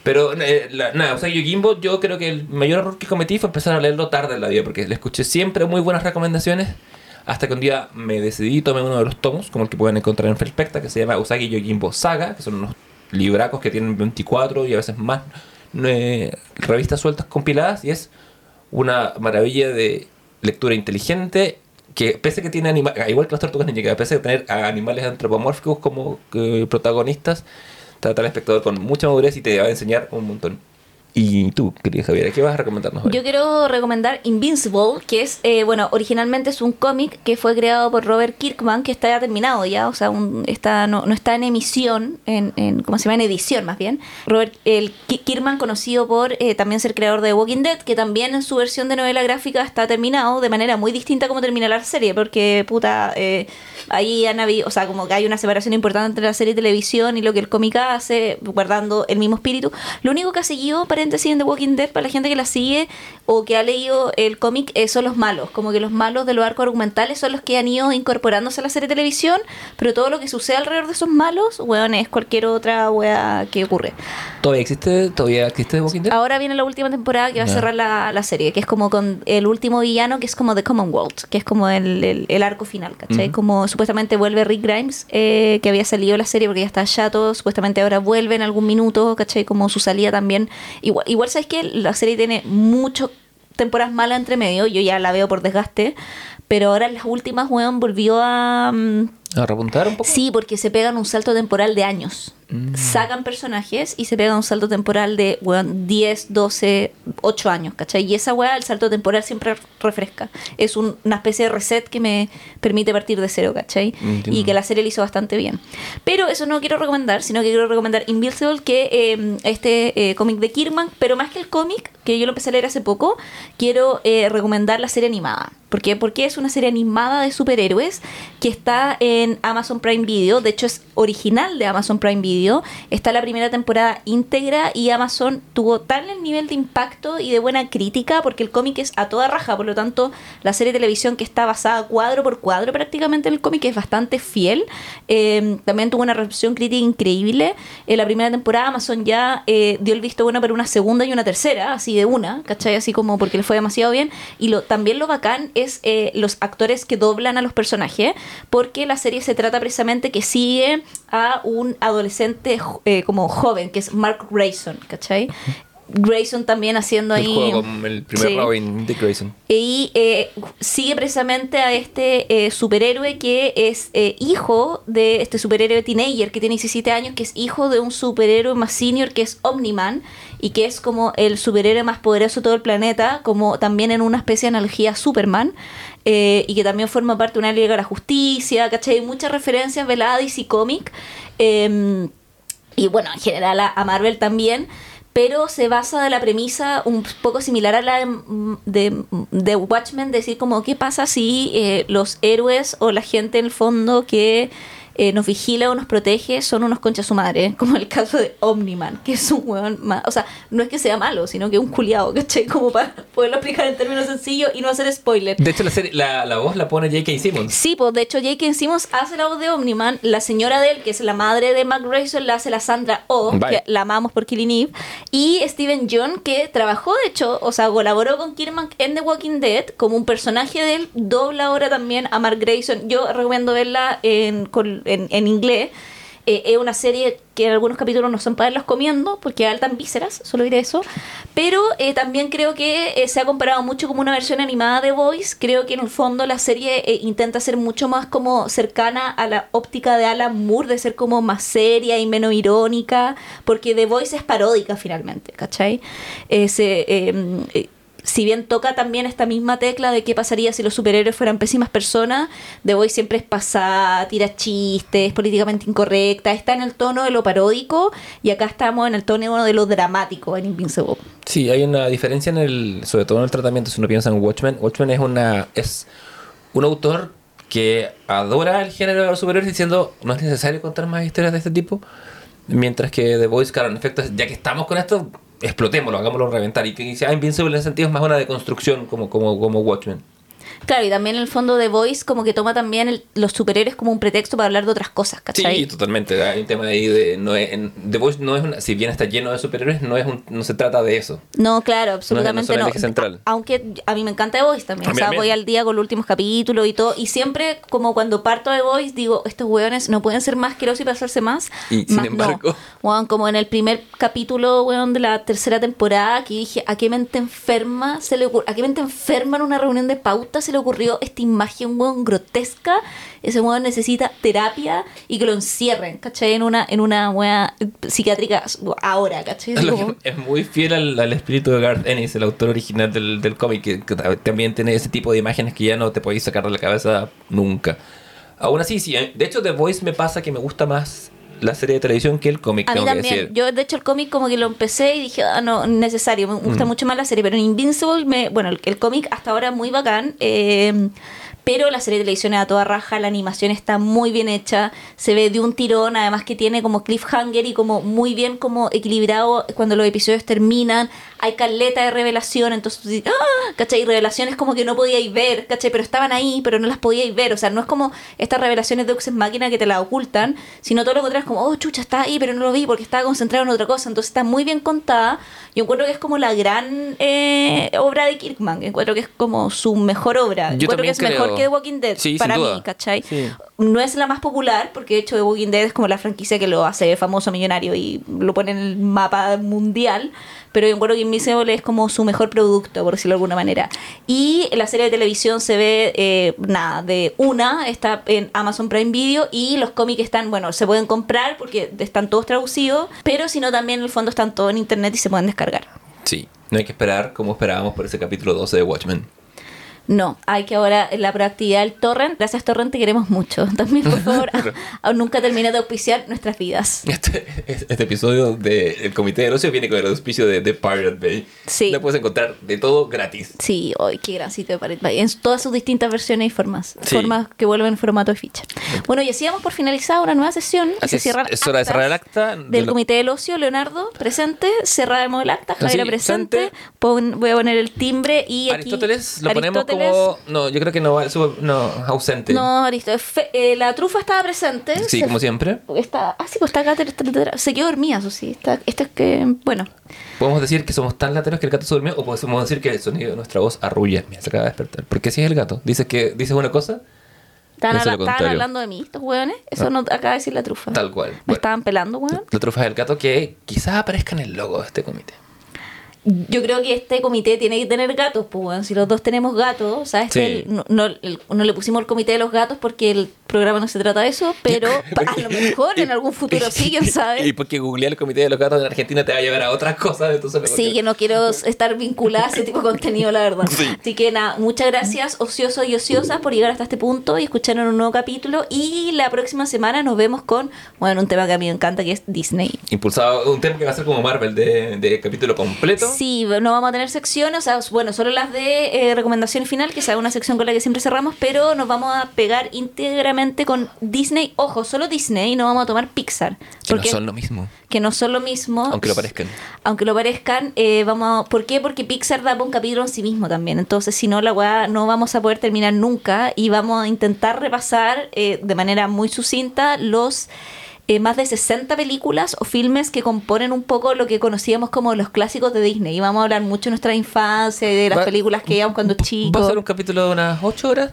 Speaker 2: Pero eh, la- nada, o sea, Yojimbo, yo creo que el mayor error que cometí fue empezar a leerlo tarde en la vida, porque le escuché siempre muy buenas recomendaciones, hasta que un día me decidí y tomé uno de los tomos, como el que pueden encontrar en Felpecta, que se llama Usagi Yojimbo Saga, que son unos libracos que tienen 24 y a veces más eh, revistas sueltas compiladas, y es una maravilla de lectura inteligente que pese que tiene animales, igual que las tortugas ninja, pese a tener animales antropomórficos como eh, protagonistas, trata al espectador con mucha madurez y te va a enseñar un montón. Y tú, querida ¿qué vas a recomendarnos hoy?
Speaker 1: Yo quiero recomendar Invincible, que es, eh, bueno, originalmente es un cómic que fue creado por Robert Kirkman, que está ya terminado ya, o sea, un- está, no, no está en emisión, en, en, ¿cómo se llama? En edición más bien. Robert el Ki- Kirkman, conocido por eh, también ser creador de Walking Dead, que también en su versión de novela gráfica está terminado de manera muy distinta como termina la serie, porque, puta, eh, ahí han habido, o sea, como que hay una separación importante entre la serie y televisión y lo que el cómic hace, guardando el mismo espíritu. Lo único que ha seguido, paréntesis, en The Walking Dead, para la gente que la sigue o que ha leído el cómic, eh, son los malos. Como que los malos de los arcos argumentales son los que han ido incorporándose a la serie de televisión, pero todo lo que sucede alrededor de esos malos, weón, es cualquier otra wea que ocurre.
Speaker 2: ¿Todavía existe, todavía existe The Walking Dead?
Speaker 1: Ahora viene la última temporada que va a
Speaker 2: Ya.
Speaker 1: cerrar la, la serie, que es como con el último villano, que es como The Commonwealth, que es como el, el- el arco final, ¿cachai?
Speaker 2: Ujú.
Speaker 1: Como supuestamente vuelve Rick Grimes, eh, que había salido la serie porque ya está chato, supuestamente ahora vuelve en algún minuto, ¿cachai? Como su salida también. Igual, igual sabes que la serie tiene mucho temporadas malas entre medio, yo ya la veo por desgaste, pero ahora en las últimas, weón, volvió a... mm,
Speaker 2: ¿A repuntar un poco?
Speaker 1: Sí, porque se pegan un salto temporal de años.
Speaker 2: Mm.
Speaker 1: Sacan personajes y se pegan un salto temporal de weón, 10, 12, 8 años, ¿cachai? Y esa weá, el salto temporal siempre refresca. Es un- una especie de reset que me permite partir de cero, ¿cachai?
Speaker 2: Entiendo.
Speaker 1: Y que la serie lo hizo bastante bien. Pero eso no quiero recomendar, sino que quiero recomendar Invincible, que eh, este eh, cómic de Kirman, pero más que el cómic, que yo lo empecé a leer hace poco, quiero eh, recomendar la serie animada. ¿Por qué? Porque es una serie animada de superhéroes que está en Amazon Prime Video. De hecho, es original de Amazon Prime Video. Está la primera temporada íntegra y Amazon tuvo tal el nivel de impacto y de buena crítica porque el cómic es a toda raja. Por lo tanto, la serie de televisión que está basada cuadro por cuadro prácticamente en el cómic es bastante fiel. Eh, también tuvo una recepción crítica increíble. En la primera temporada Amazon ya eh, dio el visto bueno para una segunda y una tercera, así de una, ¿cachai? Así como porque le fue demasiado bien. Y lo, también lo bacán es eh, los actores que doblan a los personajes, porque la serie se trata precisamente que sigue a un adolescente eh, como joven, que es Mark Grayson, ¿cachai? Grayson también haciendo
Speaker 2: El
Speaker 1: ahí...
Speaker 2: juego con el primer
Speaker 1: Sí.
Speaker 2: Robin, Dick Grayson.
Speaker 1: Y eh, sigue precisamente a este eh, superhéroe que es eh, hijo de este superhéroe teenager que tiene 17 años, que es hijo de un superhéroe más senior que es Omniman y que es como el superhéroe más poderoso de todo el planeta, como también en una especie de analogía a Superman. eh, y que también forma parte de una Liga de la Justicia, ¿cachai? Hay muchas referencias veladas y cómic. eh, y bueno, en general a, Marvel también, pero se basa de la premisa un poco similar a la de, de, de Watchmen, decir como qué pasa si eh, los héroes o la gente en el fondo que eh, nos vigila o nos protege son unos conchas su madre, como el caso de Omniman, que es un hueón más, o sea, no es que sea malo, sino que es un culiado, ¿cachai? Como para poderlo explicar en términos sencillos y no hacer spoiler.
Speaker 2: De hecho, la, serie- la, la voz la pone J.K. Simmons.
Speaker 1: Sí, pues de hecho J.K. Simmons hace la voz de Omniman, la señora de él, que es la madre de Mac Grayson, la hace la Sandra Oh,
Speaker 2: Vaya.
Speaker 1: que la amamos por Killing Eve, y Steven John, que trabajó de hecho, o sea, colaboró con Kirman en The Walking Dead, como un personaje de él, dobla ahora también a Mark Grayson. Yo recomiendo verla en, con- en, en inglés. Eh, es una serie que en algunos capítulos no son para verlos comiendo, porque altan vísceras, solo diré eso. Pero eh, también creo que eh, se ha comparado mucho como una versión animada de Voice. Creo que en el fondo la serie eh, intenta ser mucho más como cercana a la óptica de Alan Moore, de ser como más seria y menos irónica, porque The Voice es paródica finalmente, ¿cachai? Eh, se, eh, eh, si bien toca también esta misma tecla de qué pasaría si los superhéroes fueran pésimas personas, The Voice siempre es pasada, tira chistes, políticamente incorrecta, está en el tono de lo paródico y acá estamos en el tono de lo dramático en Invincible.
Speaker 2: Sí, hay una diferencia en el, sobre todo en el tratamiento, si uno piensa en Watchmen. Watchmen es una es un autor que adora el género de los superhéroes diciendo no es necesario contar más historias de este tipo. Mientras que The Voice, claro, en efecto, ya que estamos con esto, explotémoslo, hagámoslo reventar. Y que dice, ah, Invincible en ese sentido es más una deconstrucción como, como, como Watchmen.
Speaker 1: Claro, y también en el fondo The Voice como que toma también el- los superhéroes como un pretexto para hablar de otras cosas, ¿cachai?
Speaker 2: Sí, totalmente. Hay un tema ahí de. No es, en- The Voice no es una. Si bien está lleno de superhéroes, no, es un, no se trata de eso.
Speaker 1: No, claro, absolutamente no. A- Aunque a mí me encanta The Voice también.
Speaker 2: A
Speaker 1: O sea, voy al día con los últimos capítulos y todo. Y siempre, como cuando parto de Voice, digo, estos hueones no pueden ser más asquerosos y pasarse más.
Speaker 2: Y, sin
Speaker 1: Más
Speaker 2: embargo-
Speaker 1: no. Weón, como en el primer capítulo, weón, de la tercera temporada, que dije, ¿a qué mente enferma se le ocurrió? ¿A qué mente enferma en una reunión de pauta se le ocurrió esta imagen, weón, grotesca? Ese weón necesita terapia y que lo encierren, ¿cachai? En una, en una weá psiquiátrica ahora, ¿cachai? Como-
Speaker 2: es muy fiel al, al espíritu de Garth Ennis, el autor original del, del cómic, que, que ta- también tiene ese tipo de imágenes que ya no te podéis sacar de la cabeza nunca. Aún así, sí. eh, De hecho, The Voice me pasa que me gusta más la serie de televisión que el cómic,
Speaker 1: A mí también.
Speaker 2: decir.
Speaker 1: Yo, de hecho, el cómic como que lo empecé y dije, ah, no, necesario. Me gusta
Speaker 2: Mm.
Speaker 1: mucho más la serie. Pero en Invincible, me, bueno, el, el cómic hasta ahora muy bacán. eh, pero la serie de televisión es a toda raja, la animación está muy bien hecha, se ve de un tirón, además que tiene como cliffhanger y como muy bien como equilibrado cuando los episodios terminan, hay caleta de revelación, entonces, ¡ah! ¿cachai? Revelaciones como que no podíais ver, ¿cachai? Pero estaban ahí, pero no las podíais ver, o sea, no es como estas revelaciones de Uxes Máquina que te la ocultan, sino todo lo contrario, es como, oh, chucha, está ahí, pero no lo vi porque estaba concentrado en otra cosa, entonces está muy bien contada, yo encuentro que es como la gran eh, obra de Kirkman, encuentro que es como su mejor obra,
Speaker 2: Yo
Speaker 1: encuentro que es mejor que The Walking Dead,
Speaker 2: Sí,
Speaker 1: para mí, ¿cachai?
Speaker 2: Sí.
Speaker 1: No es la más popular, porque de hecho The Walking Dead es como la franquicia que lo hace famoso, millonario y lo pone en el mapa mundial. Pero yo encuentro que Invincible es como su mejor producto, por decirlo de alguna manera. Y la serie de televisión se ve, eh, nada, de una, está en Amazon Prime Video y los cómics están, bueno, se pueden comprar porque están todos traducidos, pero si no también en el fondo están todos en internet y se pueden descargar.
Speaker 2: Sí, no hay que esperar como esperábamos por ese capítulo 12 de Watchmen.
Speaker 1: No, hay que ahora la proactividad del torrent. Gracias torrent, te queremos mucho. También, por favor, aún nunca termina de auspiciar nuestras vidas.
Speaker 2: Este, este episodio del Comité del Ocio viene con el auspicio de, de Pirate Bay.
Speaker 1: Sí.
Speaker 2: Lo puedes encontrar de todo gratis.
Speaker 1: Sí, hoy qué gran sitio de Pirate Bay. En todas sus distintas versiones y formas.
Speaker 2: Sí.
Speaker 1: Formas que vuelven en formato de ficha. Bueno, y así damos por finalizada una nueva sesión.
Speaker 2: Así
Speaker 1: se
Speaker 2: es,
Speaker 1: cierran
Speaker 2: es hora de cerrar el acta. de
Speaker 1: Del
Speaker 2: lo-
Speaker 1: Comité del Ocio, Leonardo, presente. Cerramos el acta, Javiera
Speaker 2: Sí,
Speaker 1: presente. Pon- voy a poner el timbre y aquí...
Speaker 2: Aristóteles lo ponemos. Como. No, yo creo que no No, ausente.
Speaker 1: No. Fe- eh, la trufa estaba presente.
Speaker 2: Sí,
Speaker 1: Se
Speaker 2: como siempre.
Speaker 1: Está, ah, sí, pues está tra- Se quedó dormida, eso sí. Está, esto es que, bueno.
Speaker 2: Podemos decir que somos tan lateros que el gato se durmió o podemos decir que el sonido de nuestra voz arrulla. Se acaba de despertar. Porque si es el gato. Dices que dices una cosa,
Speaker 1: ¿Estaban, habla- hablando de mí, estos hueones? Eso no acaba de decir la trufa.
Speaker 2: tal cual.
Speaker 1: ¿Me
Speaker 2: Bueno,
Speaker 1: estaban pelando, hueón?
Speaker 2: la trufa del gato que quizás aparezca en el logo de este comité.
Speaker 1: Yo creo que este comité tiene que tener gatos, pues, weón. Si los dos tenemos gatos, ¿sabes?
Speaker 2: Sí.
Speaker 1: que el- no, no- el- no le pusimos el comité de los gatos porque el programa no se trata de eso, pero a lo mejor en algún futuro sí, quién
Speaker 2: Y
Speaker 1: sabe.
Speaker 2: porque googlear el comité de los gatos en Argentina te va a llevar a otras cosas. Entonces
Speaker 1: Sí, que no quiero estar vinculada a ese tipo de contenido, la verdad.
Speaker 2: Sí.
Speaker 1: Así que nada, muchas gracias, ociosos y ociosas, por llegar hasta este punto y escuchar un nuevo capítulo. Y la próxima semana nos vemos con, bueno, un tema que a mí me encanta, que es Disney.
Speaker 2: Impulsado un tema que va a ser como Marvel de, de capítulo completo.
Speaker 1: Sí, no vamos a tener secciones, o sea, bueno, solo las de eh, recomendación final, que sea una sección con la que siempre cerramos, pero nos vamos a pegar íntegramente con Disney. Ojo, solo Disney, no vamos a tomar Pixar.
Speaker 2: Que no
Speaker 1: porque-
Speaker 2: son lo mismo.
Speaker 1: que no son lo mismo.
Speaker 2: Aunque lo parezcan.
Speaker 1: Aunque lo parezcan, eh, vamos a- ¿por qué? Porque Pixar da un capítulo en sí mismo también. Entonces, si no, la weá no vamos a poder terminar nunca y vamos a intentar repasar eh, de manera muy sucinta los eh, más de 60 películas o filmes que componen un poco lo que conocíamos como los clásicos de Disney. Y vamos a hablar mucho de nuestra infancia y de las
Speaker 2: Va-
Speaker 1: películas que íbamos cuando
Speaker 2: ¿Va a
Speaker 1: chicos.
Speaker 2: ser un capítulo de unas 8 horas?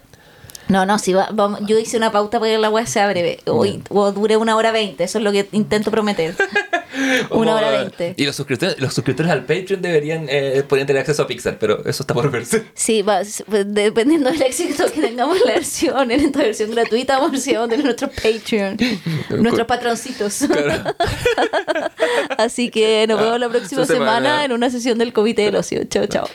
Speaker 1: No, no, si va, vamos, yo hice una pauta para que la weá sea breve. O, o dure una hora veinte. Eso es lo que intento prometer. una hora veinte.
Speaker 2: Y los suscriptores, los suscriptores al Patreon deberían eh, poder tener acceso a Pixar, pero eso está por verse.
Speaker 1: Sí, va, pues, dependiendo del éxito que tengamos la versión, en esta versión gratuita, vamos a tener nuestro Patreon, nuestros patroncitos.
Speaker 2: Claro.
Speaker 1: Así que nos vemos la próxima
Speaker 2: semana.
Speaker 1: semana en una sesión del Comité del Ocio. Chao, chao.